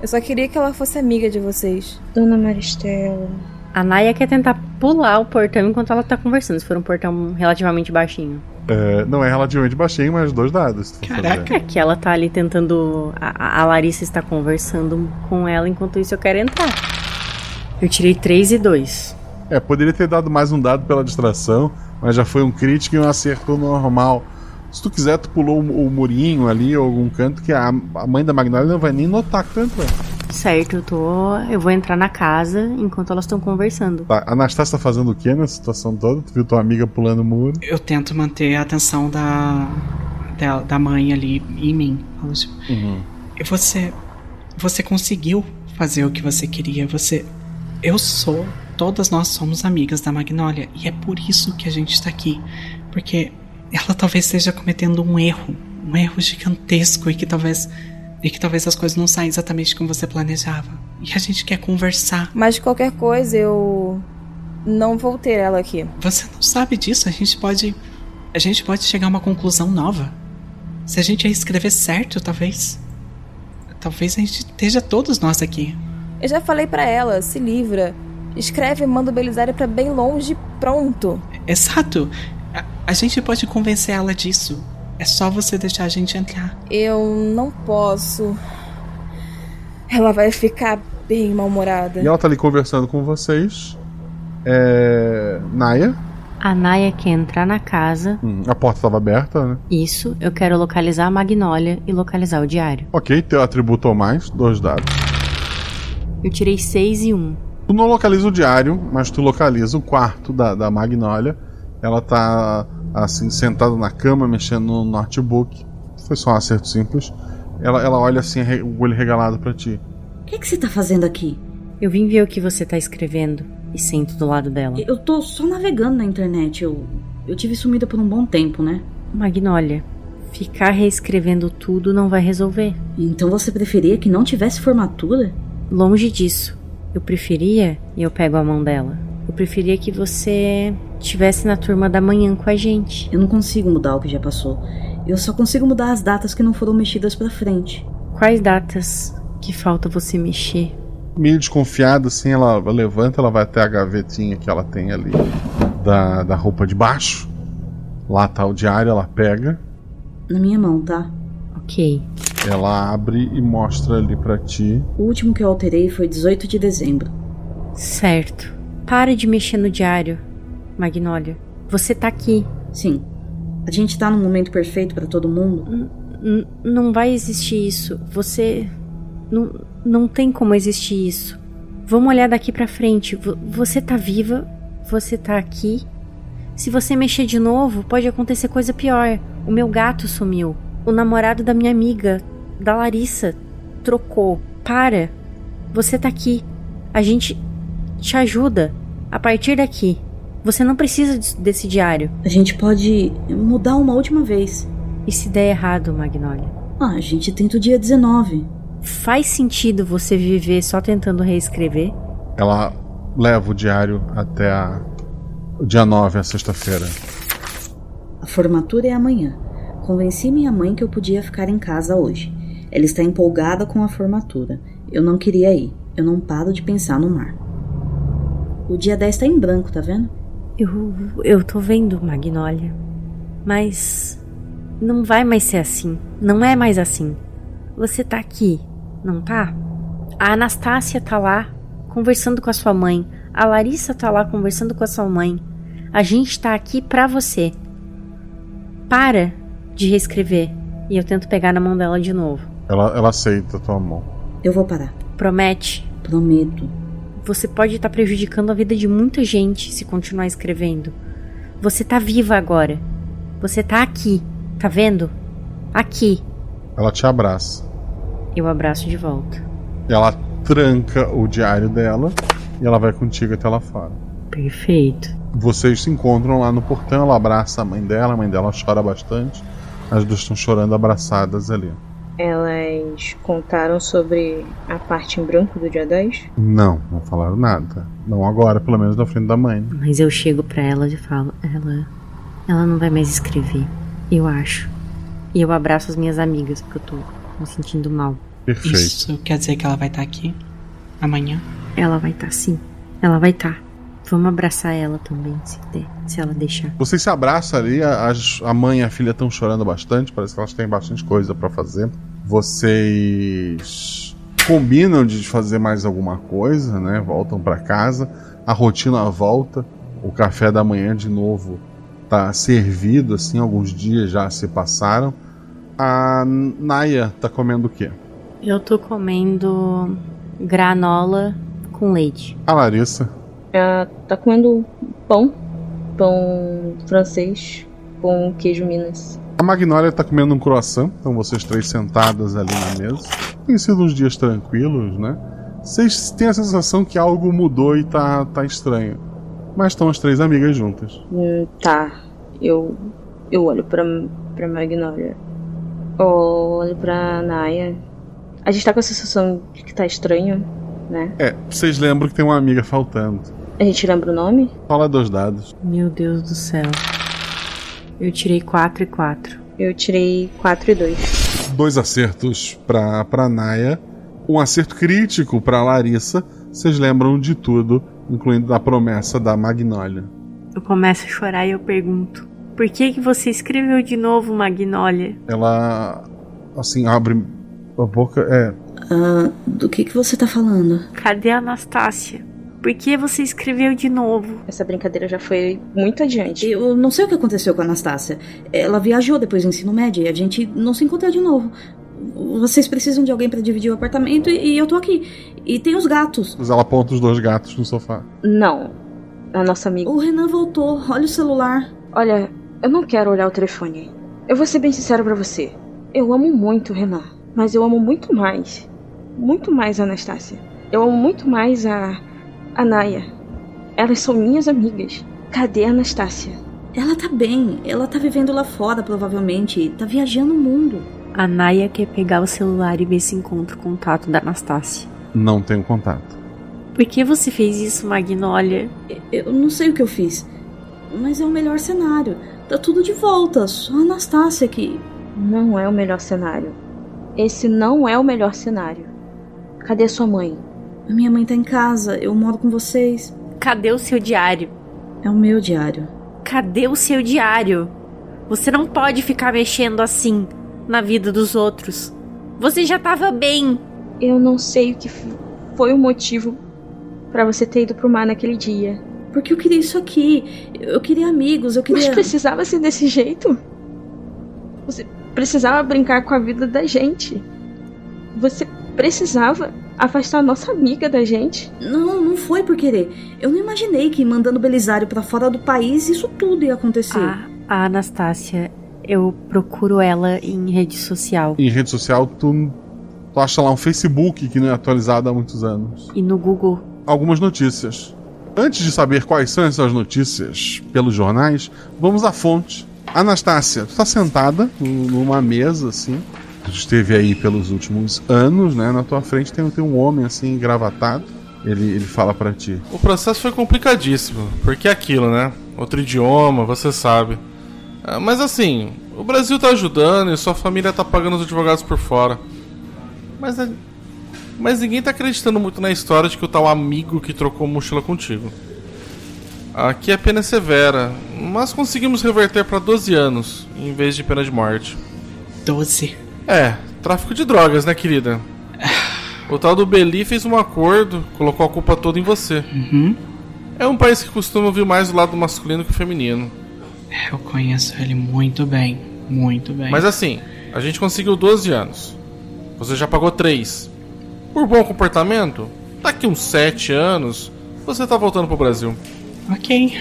Eu só queria que ela fosse amiga de vocês. Dona Maristela. A Naya quer tentar pular o portão enquanto ela tá conversando, se for um portão relativamente baixinho. É, não é relativamente baixinho, mas dois dados. Caraca, é que ela tá ali tentando. A, a, Larissa está conversando com ela, enquanto isso eu quero entrar. Eu tirei 3 e 2. É, poderia ter dado mais um dado pela distração, mas já foi um crítico e um acerto normal. Se tu quiser, tu pulou o, o murinho ali ou algum canto que a, a mãe da Magnolia não vai nem notar que tu entrou. Certo, eu tô. Eu vou entrar na casa enquanto elas estão conversando. Tá, a Anastácia tá fazendo o que nessa situação toda? Tu viu tua amiga pulando o muro? Eu tento manter a atenção da. da, da mãe ali em mim. Uhum. E você. Você conseguiu fazer o que você queria. Você. Eu sou. Todas nós somos amigas da Magnólia. E é por isso que a gente está aqui. Porque ela talvez esteja cometendo um erro. Um erro gigantesco e que talvez e que talvez as coisas não saiam exatamente como você planejava. E a gente quer conversar. Mas qualquer coisa eu não vou ter ela aqui. Você não sabe disso, a gente pode a gente pode chegar a uma conclusão nova. Se a gente escrever certo, talvez talvez a gente esteja todos nós aqui. Eu já falei para ela, se livra. Escreve e manda o Belisário para bem longe, pronto. Exato. A, a gente pode convencer ela disso. É só você deixar a gente entrar. Eu não posso. Ela vai ficar bem mal-humorada. E ela tá ali conversando com vocês. É. Naya? A Naya quer entrar na casa. Hum, a porta estava aberta, né? Isso, eu quero localizar a Magnólia e localizar o diário. Ok, teu atributo ou mais, dois dados. Eu tirei seis e um. Tu não localiza o diário, mas tu localiza o quarto da, da Magnólia. Ela tá assim, sentada na cama, mexendo no notebook. Foi só um acerto simples. Ela, ela olha assim, o olho regalado para ti. O que, que você tá fazendo aqui? Eu vim ver o que você tá escrevendo e sento do lado dela. Eu tô só navegando na internet. Eu, eu tive sumida por um bom tempo, né? Magnólia, ficar reescrevendo tudo não vai resolver. Então você preferia que não tivesse formatura? Longe disso. Eu preferia, e eu pego a mão dela. Eu preferia que você tivesse na turma da manhã com a gente. Eu não consigo mudar o que já passou. Eu só consigo mudar as datas que não foram mexidas para frente. Quais datas que falta você mexer? Meio desconfiada, assim, ela levanta, ela vai até a gavetinha que ela tem ali da, da roupa de baixo. Lá tá o diário, ela pega. Na minha mão, tá? Ok. Ela abre e mostra ali para ti. O último que eu alterei foi 18 de dezembro. Certo. Pare de mexer no diário. Magnólia. Você tá aqui. Sim. A gente tá no momento perfeito para todo mundo? N não vai existir isso. Você. Não, não tem como existir isso. Vamos olhar daqui para frente. V você tá viva. Você tá aqui? Se você mexer de novo, pode acontecer coisa pior. O meu gato sumiu. O namorado da minha amiga, da Larissa, trocou. Para. Você tá aqui. A gente te ajuda. A partir daqui. Você não precisa desse diário. A gente pode mudar uma última vez. E se der errado, Magnolia? Ah, a gente tenta o dia 19. Faz sentido você viver só tentando reescrever? Ela leva o diário até a... o dia 9, a sexta-feira. A formatura é amanhã. Convenci minha mãe que eu podia ficar em casa hoje. Ela está empolgada com a formatura. Eu não queria ir. Eu não paro de pensar no mar. O dia 10 está em branco, tá vendo? Eu, eu tô vendo, Magnolia. Mas não vai mais ser assim. Não é mais assim. Você tá aqui, não tá? A Anastácia tá lá conversando com a sua mãe. A Larissa tá lá conversando com a sua mãe. A gente tá aqui pra você. Para de reescrever. E eu tento pegar na mão dela de novo. Ela, ela aceita a tua mão. Eu vou parar. Promete? Prometo. Você pode estar tá prejudicando a vida de muita gente se continuar escrevendo. Você tá viva agora. Você tá aqui. Tá vendo? Aqui. Ela te abraça. Eu abraço de volta. Ela tranca o diário dela e ela vai contigo até lá fora. Perfeito. Vocês se encontram lá no portão, ela abraça a mãe dela, a mãe dela chora bastante. As duas estão chorando abraçadas ali. Elas contaram sobre a parte em branco do dia 10? Não, não falaram nada. Não agora, pelo menos na frente da mãe. Mas eu chego para ela e falo, ela ela não vai mais escrever, eu acho. E eu abraço as minhas amigas porque eu tô me sentindo mal. Perfeito. Isso quer dizer que ela vai estar tá aqui amanhã? Ela vai estar tá, sim. Ela vai estar. Tá. Vamos abraçar ela também, se der, se ela deixar. Vocês se abraçam ali, a, a mãe e a filha estão chorando bastante, parece que elas têm bastante coisa para fazer. Vocês combinam de fazer mais alguma coisa, né? Voltam para casa, a rotina volta, o café da manhã de novo tá servido, assim, alguns dias já se passaram. A Naya tá comendo o quê? Eu tô comendo granola com leite. A Larissa? Ela tá comendo pão, pão francês com queijo Minas. A Magnólia tá comendo um croissant, então vocês três sentadas ali na mesa. Tem sido uns dias tranquilos, né? Vocês têm a sensação que algo mudou e tá, tá estranho. Mas estão as três amigas juntas. Hum, tá. Eu eu olho pra, pra Magnolia. Olho pra Naya. A gente tá com a sensação de que tá estranho, né? É, vocês lembram que tem uma amiga faltando. A gente lembra o nome? Fala dos dados. Meu Deus do céu. Eu tirei 4 e 4. Eu tirei 4 e 2. Dois acertos pra, pra Naya. Um acerto crítico pra Larissa. Vocês lembram de tudo incluindo da promessa da Magnólia. Eu começo a chorar e eu pergunto: Por que que você escreveu de novo Magnólia? Ela assim abre a boca, é. Ah, do que que você tá falando? Cadê a Anastácia? Por que você escreveu de novo? Essa brincadeira já foi muito adiante. Eu não sei o que aconteceu com a Anastácia. Ela viajou depois do ensino médio e a gente não se encontrou de novo. Vocês precisam de alguém para dividir o apartamento e, e, eu tô aqui. E tem os gatos. Mas ela aponta os dois gatos no sofá. Não. A nossa amiga. O Renan voltou. Olha o celular. Olha, eu não quero olhar o telefone. Eu vou ser bem sincero para você. Eu amo muito o Renan. Mas eu amo muito mais. Muito mais a Anastácia. Eu amo muito mais a. a Naya. Elas são minhas amigas. Cadê a Anastácia? Ela tá bem. Ela tá vivendo lá fora, provavelmente. Tá viajando o mundo. A Naya quer pegar o celular e ver se encontra o contato da Anastácia. Não tenho contato. Por que você fez isso, Magnolia? Eu não sei o que eu fiz. Mas é o melhor cenário. Tá tudo de volta. Só a Anastácia aqui. Não é o melhor cenário. Esse não é o melhor cenário. Cadê sua mãe? A minha mãe tá em casa. Eu moro com vocês. Cadê o seu diário? É o meu diário. Cadê o seu diário? Você não pode ficar mexendo assim na vida dos outros. Você já estava bem. Eu não sei o que foi o motivo para você ter ido pro mar naquele dia. Porque eu queria isso aqui. Eu queria amigos, eu queria. Mas precisava ser desse jeito? Você precisava brincar com a vida da gente. Você precisava afastar a nossa amiga da gente. Não, não foi por querer. Eu não imaginei que mandando Belisário para fora do país isso tudo ia acontecer. A, a Anastácia, eu procuro ela em rede social. Em rede social, tu, tu acha lá um Facebook que não é atualizado há muitos anos. E no Google? Algumas notícias. Antes de saber quais são essas notícias pelos jornais, vamos à fonte. Anastácia, tu tá sentada numa mesa assim. Tu esteve aí pelos últimos anos, né? Na tua frente tem, tem um homem assim, engravatado. Ele, ele fala para ti. O processo foi complicadíssimo, porque é aquilo, né? Outro idioma, você sabe. Ah, mas assim, o Brasil tá ajudando e sua família tá pagando os advogados por fora. Mas é mas ninguém tá acreditando muito na história de que o tal amigo que trocou mochila contigo. Aqui a pena é severa, mas conseguimos reverter para 12 anos, em vez de pena de morte. 12? É, tráfico de drogas, né, querida? O tal do Beli fez um acordo, colocou a culpa toda em você. Uhum. É um país que costuma ouvir mais o lado masculino que o feminino. Eu conheço ele muito bem, muito bem. Mas assim, a gente conseguiu 12 anos. Você já pagou 3. Por bom comportamento, daqui uns 7 anos, você tá voltando pro Brasil. Ok.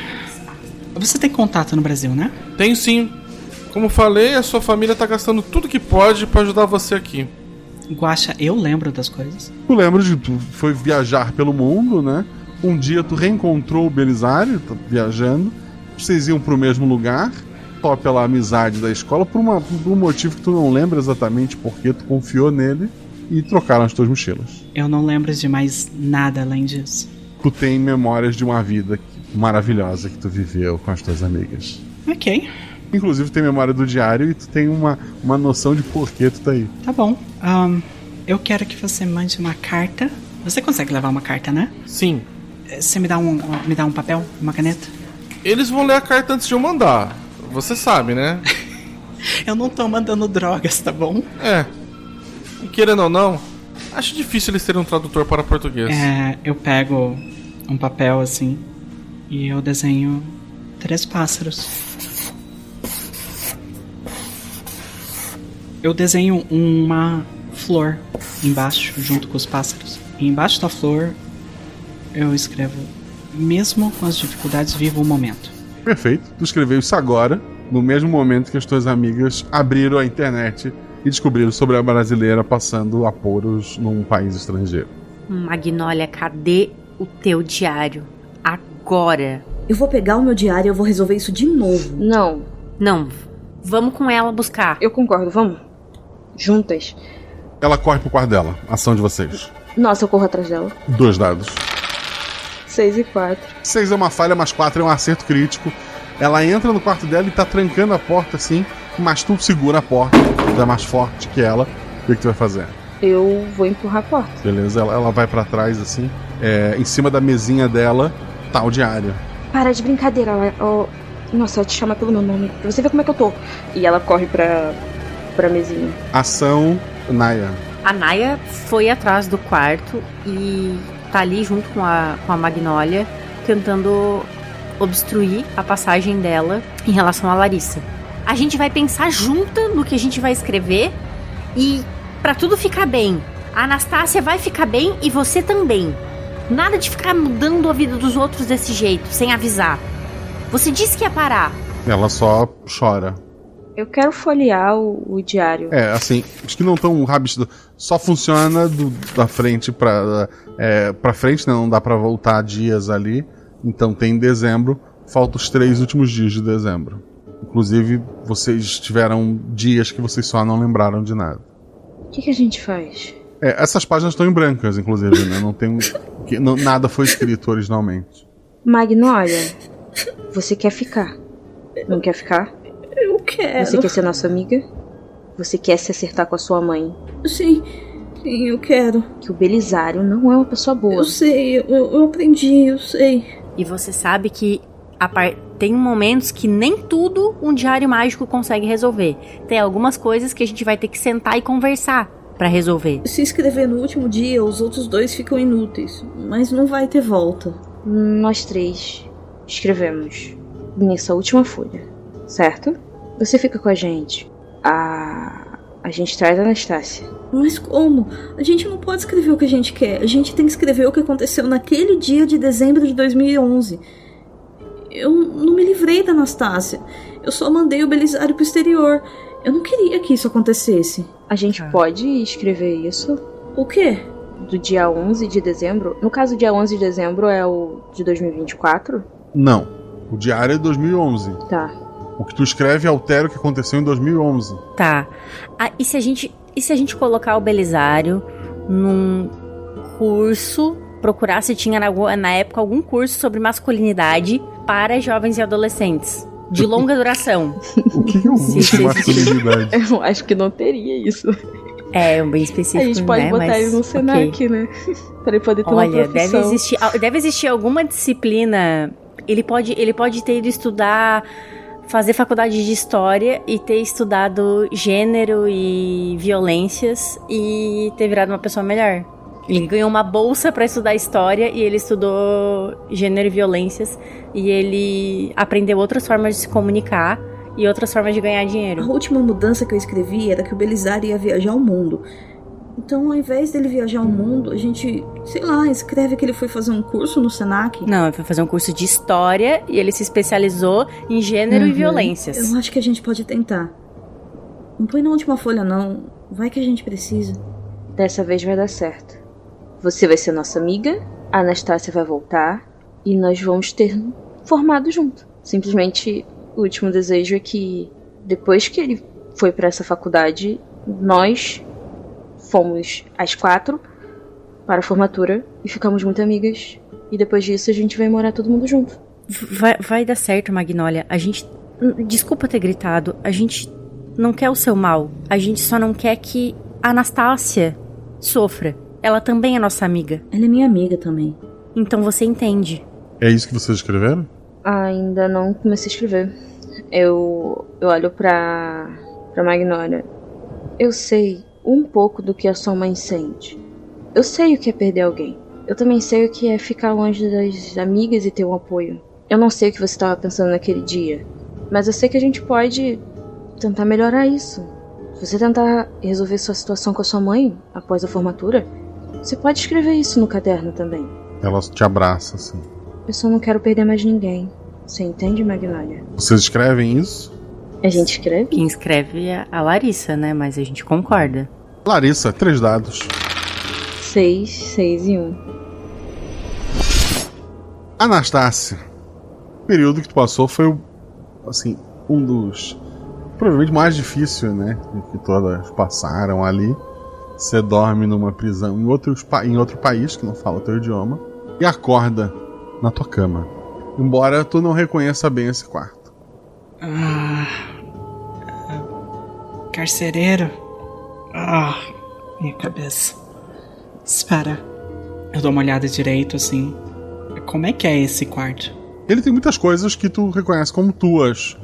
Você tem contato no Brasil, né? Tenho sim. Como falei, a sua família tá gastando tudo que pode para ajudar você aqui. Guaxa, eu lembro das coisas. Tu lembra de tu foi viajar pelo mundo, né? Um dia tu reencontrou o Belisário, tá viajando. Vocês iam pro mesmo lugar, só pela amizade da escola, por, uma, por um motivo que tu não lembra exatamente porque tu confiou nele e trocaram as tuas mochilas. Eu não lembro de mais nada além disso. Tu tem memórias de uma vida maravilhosa que tu viveu com as tuas amigas. Ok. Inclusive tem memória do diário e tu tem uma, uma noção de por que tu tá aí. Tá bom. Um, eu quero que você mande uma carta. Você consegue levar uma carta, né? Sim. Você me dá um, me dá um papel, uma caneta? Eles vão ler a carta antes de eu mandar. Você sabe, né? eu não tô mandando drogas, tá bom? É. E querendo ou não, acho difícil eles terem um tradutor para português. É, eu pego um papel assim e eu desenho três pássaros. Eu desenho uma flor embaixo, junto com os pássaros. E embaixo da flor eu escrevo: Mesmo com as dificuldades, viva o momento. Perfeito. Tu escreveu isso agora, no mesmo momento que as tuas amigas abriram a internet e descobriram sobre a brasileira passando apuros num país estrangeiro. Magnólia, cadê o teu diário? Agora. Eu vou pegar o meu diário e eu vou resolver isso de novo. Não. Não. Vamos com ela buscar. Eu concordo, vamos. Juntas. Ela corre pro quarto dela. Ação de vocês. Nossa, eu corro atrás dela. Dois dados. Seis e quatro. Seis é uma falha, mas quatro é um acerto crítico. Ela entra no quarto dela e tá trancando a porta assim, mas tu segura a porta. Tu é mais forte que ela. O que, que tu vai fazer? Eu vou empurrar a porta. Beleza, ela, ela vai para trás assim. É, em cima da mesinha dela tá o diário. Para de brincadeira, ela, oh, Nossa, ela te chama pelo meu nome. Pra você ver como é que eu tô. E ela corre pra, pra mesinha. Ação, Naya. A Naya foi atrás do quarto e tá ali junto com a, com a Magnólia, tentando obstruir a passagem dela em relação a Larissa. A gente vai pensar junta no que a gente vai escrever e para tudo ficar bem. A Anastácia vai ficar bem e você também. Nada de ficar mudando a vida dos outros desse jeito, sem avisar. Você disse que ia parar. Ela só chora. Eu quero folhear o, o diário. É, assim, acho que não tão rápido. Só funciona do, da frente pra, é, pra frente, né? Não dá pra voltar dias ali. Então tem dezembro. Falta os três últimos dias de dezembro. Inclusive, vocês tiveram dias que vocês só não lembraram de nada. O que, que a gente faz? É, essas páginas estão em brancas, inclusive, né? Não tem. que, não, nada foi escrito originalmente. Magnólia, você quer ficar? Não quer ficar? Quero. Você quer ser nossa amiga? Você quer se acertar com a sua mãe? Sim, sim, eu quero. Que o Belisário não é uma pessoa boa. Eu sei, eu, eu aprendi, eu sei. E você sabe que par... tem momentos que nem tudo um diário mágico consegue resolver. Tem algumas coisas que a gente vai ter que sentar e conversar para resolver. Se escrever no último dia, os outros dois ficam inúteis, mas não vai ter volta. Nós três escrevemos nessa última folha, certo? Você fica com a gente. A, A gente traz a Anastácia. Mas como? A gente não pode escrever o que a gente quer. A gente tem que escrever o que aconteceu naquele dia de dezembro de 2011. Eu não me livrei da Anastácia. Eu só mandei o Belisário pro exterior. Eu não queria que isso acontecesse. A gente pode escrever isso? O quê? Do dia 11 de dezembro? No caso, dia 11 de dezembro é o de 2024? Não. O diário é 2011. Tá. O que tu escreve altera o que aconteceu em 2011. Tá. Ah, e se a gente, e se a gente colocar o Belisário num curso, procurar se tinha na, na época algum curso sobre masculinidade para jovens e adolescentes? De longa duração. O que é um Sim, curso de sim, sim. masculinidade? Eu acho que não teria isso. É, um bem específico, a gente pode né? botar Mas, ele no Senac, ok. né? pra ele poder ter uma Olha, profissão. deve existir, deve existir alguma disciplina. Ele pode, ele pode ter ido estudar, fazer faculdade de história e ter estudado gênero e violências e ter virado uma pessoa melhor. Ele ganhou uma bolsa pra estudar história e ele estudou gênero e violências e ele aprendeu outras formas de se comunicar e outras formas de ganhar A dinheiro. última mudança que eu escrevi era que o Belisário ia viajar ao mundo. Então, ao invés dele viajar ao mundo, a gente, sei lá, escreve que ele foi fazer um curso no Senac. Não, ele foi fazer um curso de história e ele se especializou em gênero e Uhum. violências. Eu acho que a gente pode tentar. Não põe na última folha, não. Vai que a gente precisa. Dessa vez vai dar certo. Você vai ser nossa amiga, a Anastácia vai voltar e nós vamos ter formado junto. Simplesmente o último desejo é que depois que ele foi pra essa faculdade, nós fomos as quatro para a formatura e ficamos muito amigas. E depois disso a gente vai morar todo mundo junto. Vai, vai dar certo, Magnólia. A gente. Desculpa ter gritado. A gente não quer o seu mal. A gente só não quer que a Anastácia sofra. Ela também é nossa amiga. Ela é minha amiga também. Então você entende. É isso que vocês escreveram? Ainda não comecei a escrever. Eu, eu olho pra, pra Magnólia. Eu sei um pouco do que a sua mãe sente. Eu sei o que é perder alguém. Eu também sei o que é ficar longe das amigas e ter um apoio. Eu não sei o que você estava pensando naquele dia, mas eu sei que a gente pode tentar melhorar isso. Se você tentar resolver sua situação com a sua mãe após a formatura, você pode escrever isso no caderno também. Ela te abraça, assim. Eu só não quero perder mais ninguém. Você entende, Magnólia? Vocês escrevem isso? A gente escreve? Quem escreve é a Larissa, né? Mas a gente concorda. Larissa, três dados. Seis, seis e um. Anastácia. O período que tu passou foi, o- assim, um dos. Provavelmente mais difícil, né? Que todas passaram ali. Você dorme numa prisão em, outros, pa- em outro país que não fala o teu idioma. E acorda na tua cama. Embora tu não reconheça bem esse quarto. Ah, carcereiro. Ah, minha cabeça. Espera. Eu dou uma olhada direito assim. Como é que é esse quarto? Ele tem muitas coisas que tu reconhece como tuas.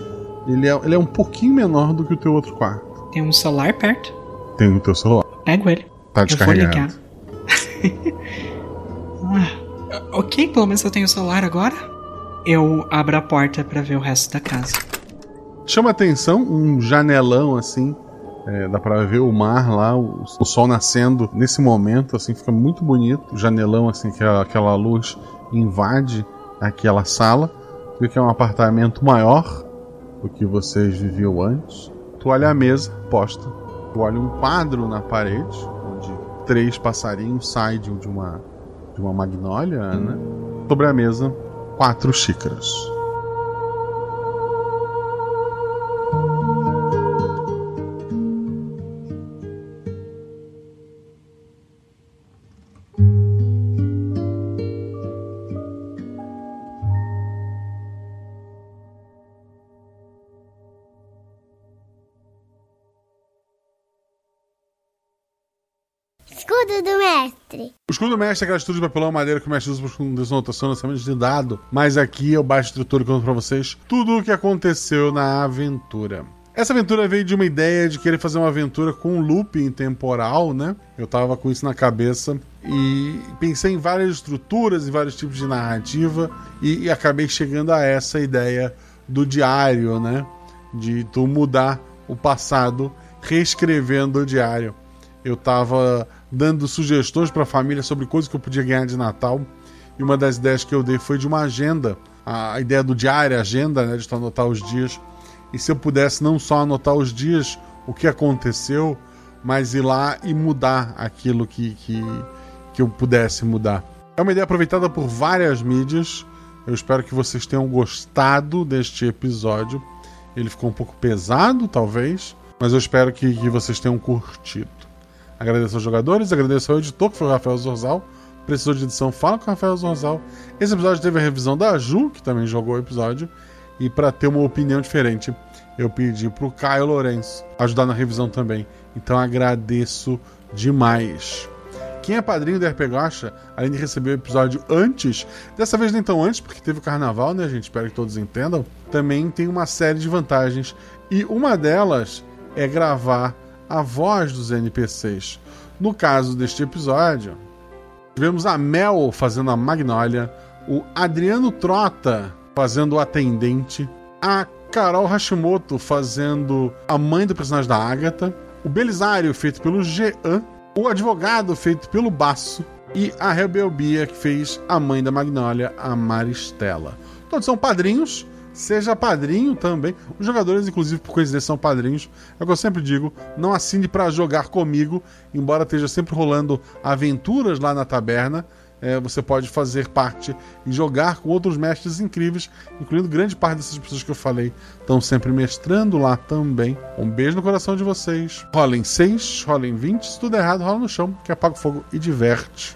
Ele é, ele é um pouquinho menor do que o teu outro quarto. Tem um celular perto? Tem o teu celular. Pego ele. Tá Eu vou ligar. descarregado. Ah, ok, pelo menos eu tenho o celular agora. Eu abro a porta pra ver o resto da casa. Chama atenção um janelão assim. É, dá pra ver o mar lá, o, o sol nascendo nesse momento, assim, fica muito bonito. O janelão, assim, que a- aquela luz invade aquela sala. Que é um apartamento maior do que vocês viviam antes. Tu olha a mesa posta. Tu olha um quadro na parede, onde três passarinhos saem de de uma, de uma magnólia, né? Sobre a mesa, quatro xícaras. Escudo mestre é aquela estrutura de papelão madeira que o mestre usa com desnotação, lançamento de dado. Mas aqui eu baixo a estrutura e conto pra vocês tudo o que aconteceu na aventura. Essa aventura veio de uma ideia de querer fazer uma aventura com um looping temporal, né? Eu tava com isso na cabeça e pensei em várias estruturas e vários tipos de narrativa e, e acabei chegando a essa ideia do diário, né? De tu mudar o passado reescrevendo o diário. Eu estava dando sugestões para a família sobre coisas que eu podia ganhar de Natal. E uma das ideias que eu dei foi de uma agenda. A ideia do diário, agenda, né, de anotar os dias. E se eu pudesse não só anotar os dias, o que aconteceu, mas ir lá e mudar aquilo que, que, que eu pudesse mudar. É uma ideia aproveitada por várias mídias. Eu espero que vocês tenham gostado deste episódio. Ele ficou um pouco pesado, talvez, mas eu espero que, que vocês tenham curtido. Agradeço aos jogadores, agradeço ao editor, que foi o Rafael Zorzal. Precisou de edição, fala com o Rafael Zorzal. Esse episódio teve a revisão da Ju, que também jogou o episódio. E para ter uma opinião diferente, eu pedi pro Caio Lourenço ajudar na revisão também. Então agradeço demais. Quem é padrinho do RP Gacha, além de receber o episódio antes, dessa vez nem tão antes, porque teve o carnaval, né, gente? Espero que todos entendam. Também tem uma série de vantagens. E uma delas é gravar a voz dos NPCs. No caso deste episódio, tivemos a Mel fazendo a Magnólia, o Adriano Trota fazendo o atendente, a Carol Hashimoto fazendo a mãe do personagem da Agatha, o Belisário feito pelo Jean o advogado feito pelo Baço e a Rebelbia que fez a mãe da Magnólia, a Maristela. Todos são padrinhos, seja padrinho também. Os jogadores, inclusive, por coincidência, são padrinhos. É o que eu sempre digo: não assine para jogar comigo, embora esteja sempre rolando aventuras lá na taberna é, você pode fazer parte e jogar com outros mestres incríveis, incluindo grande parte dessas pessoas que eu falei, estão sempre mestrando lá também. Um beijo no coração de vocês. Rolem 6, rolem 20, se tudo errado, rola no chão, que apaga o fogo e diverte.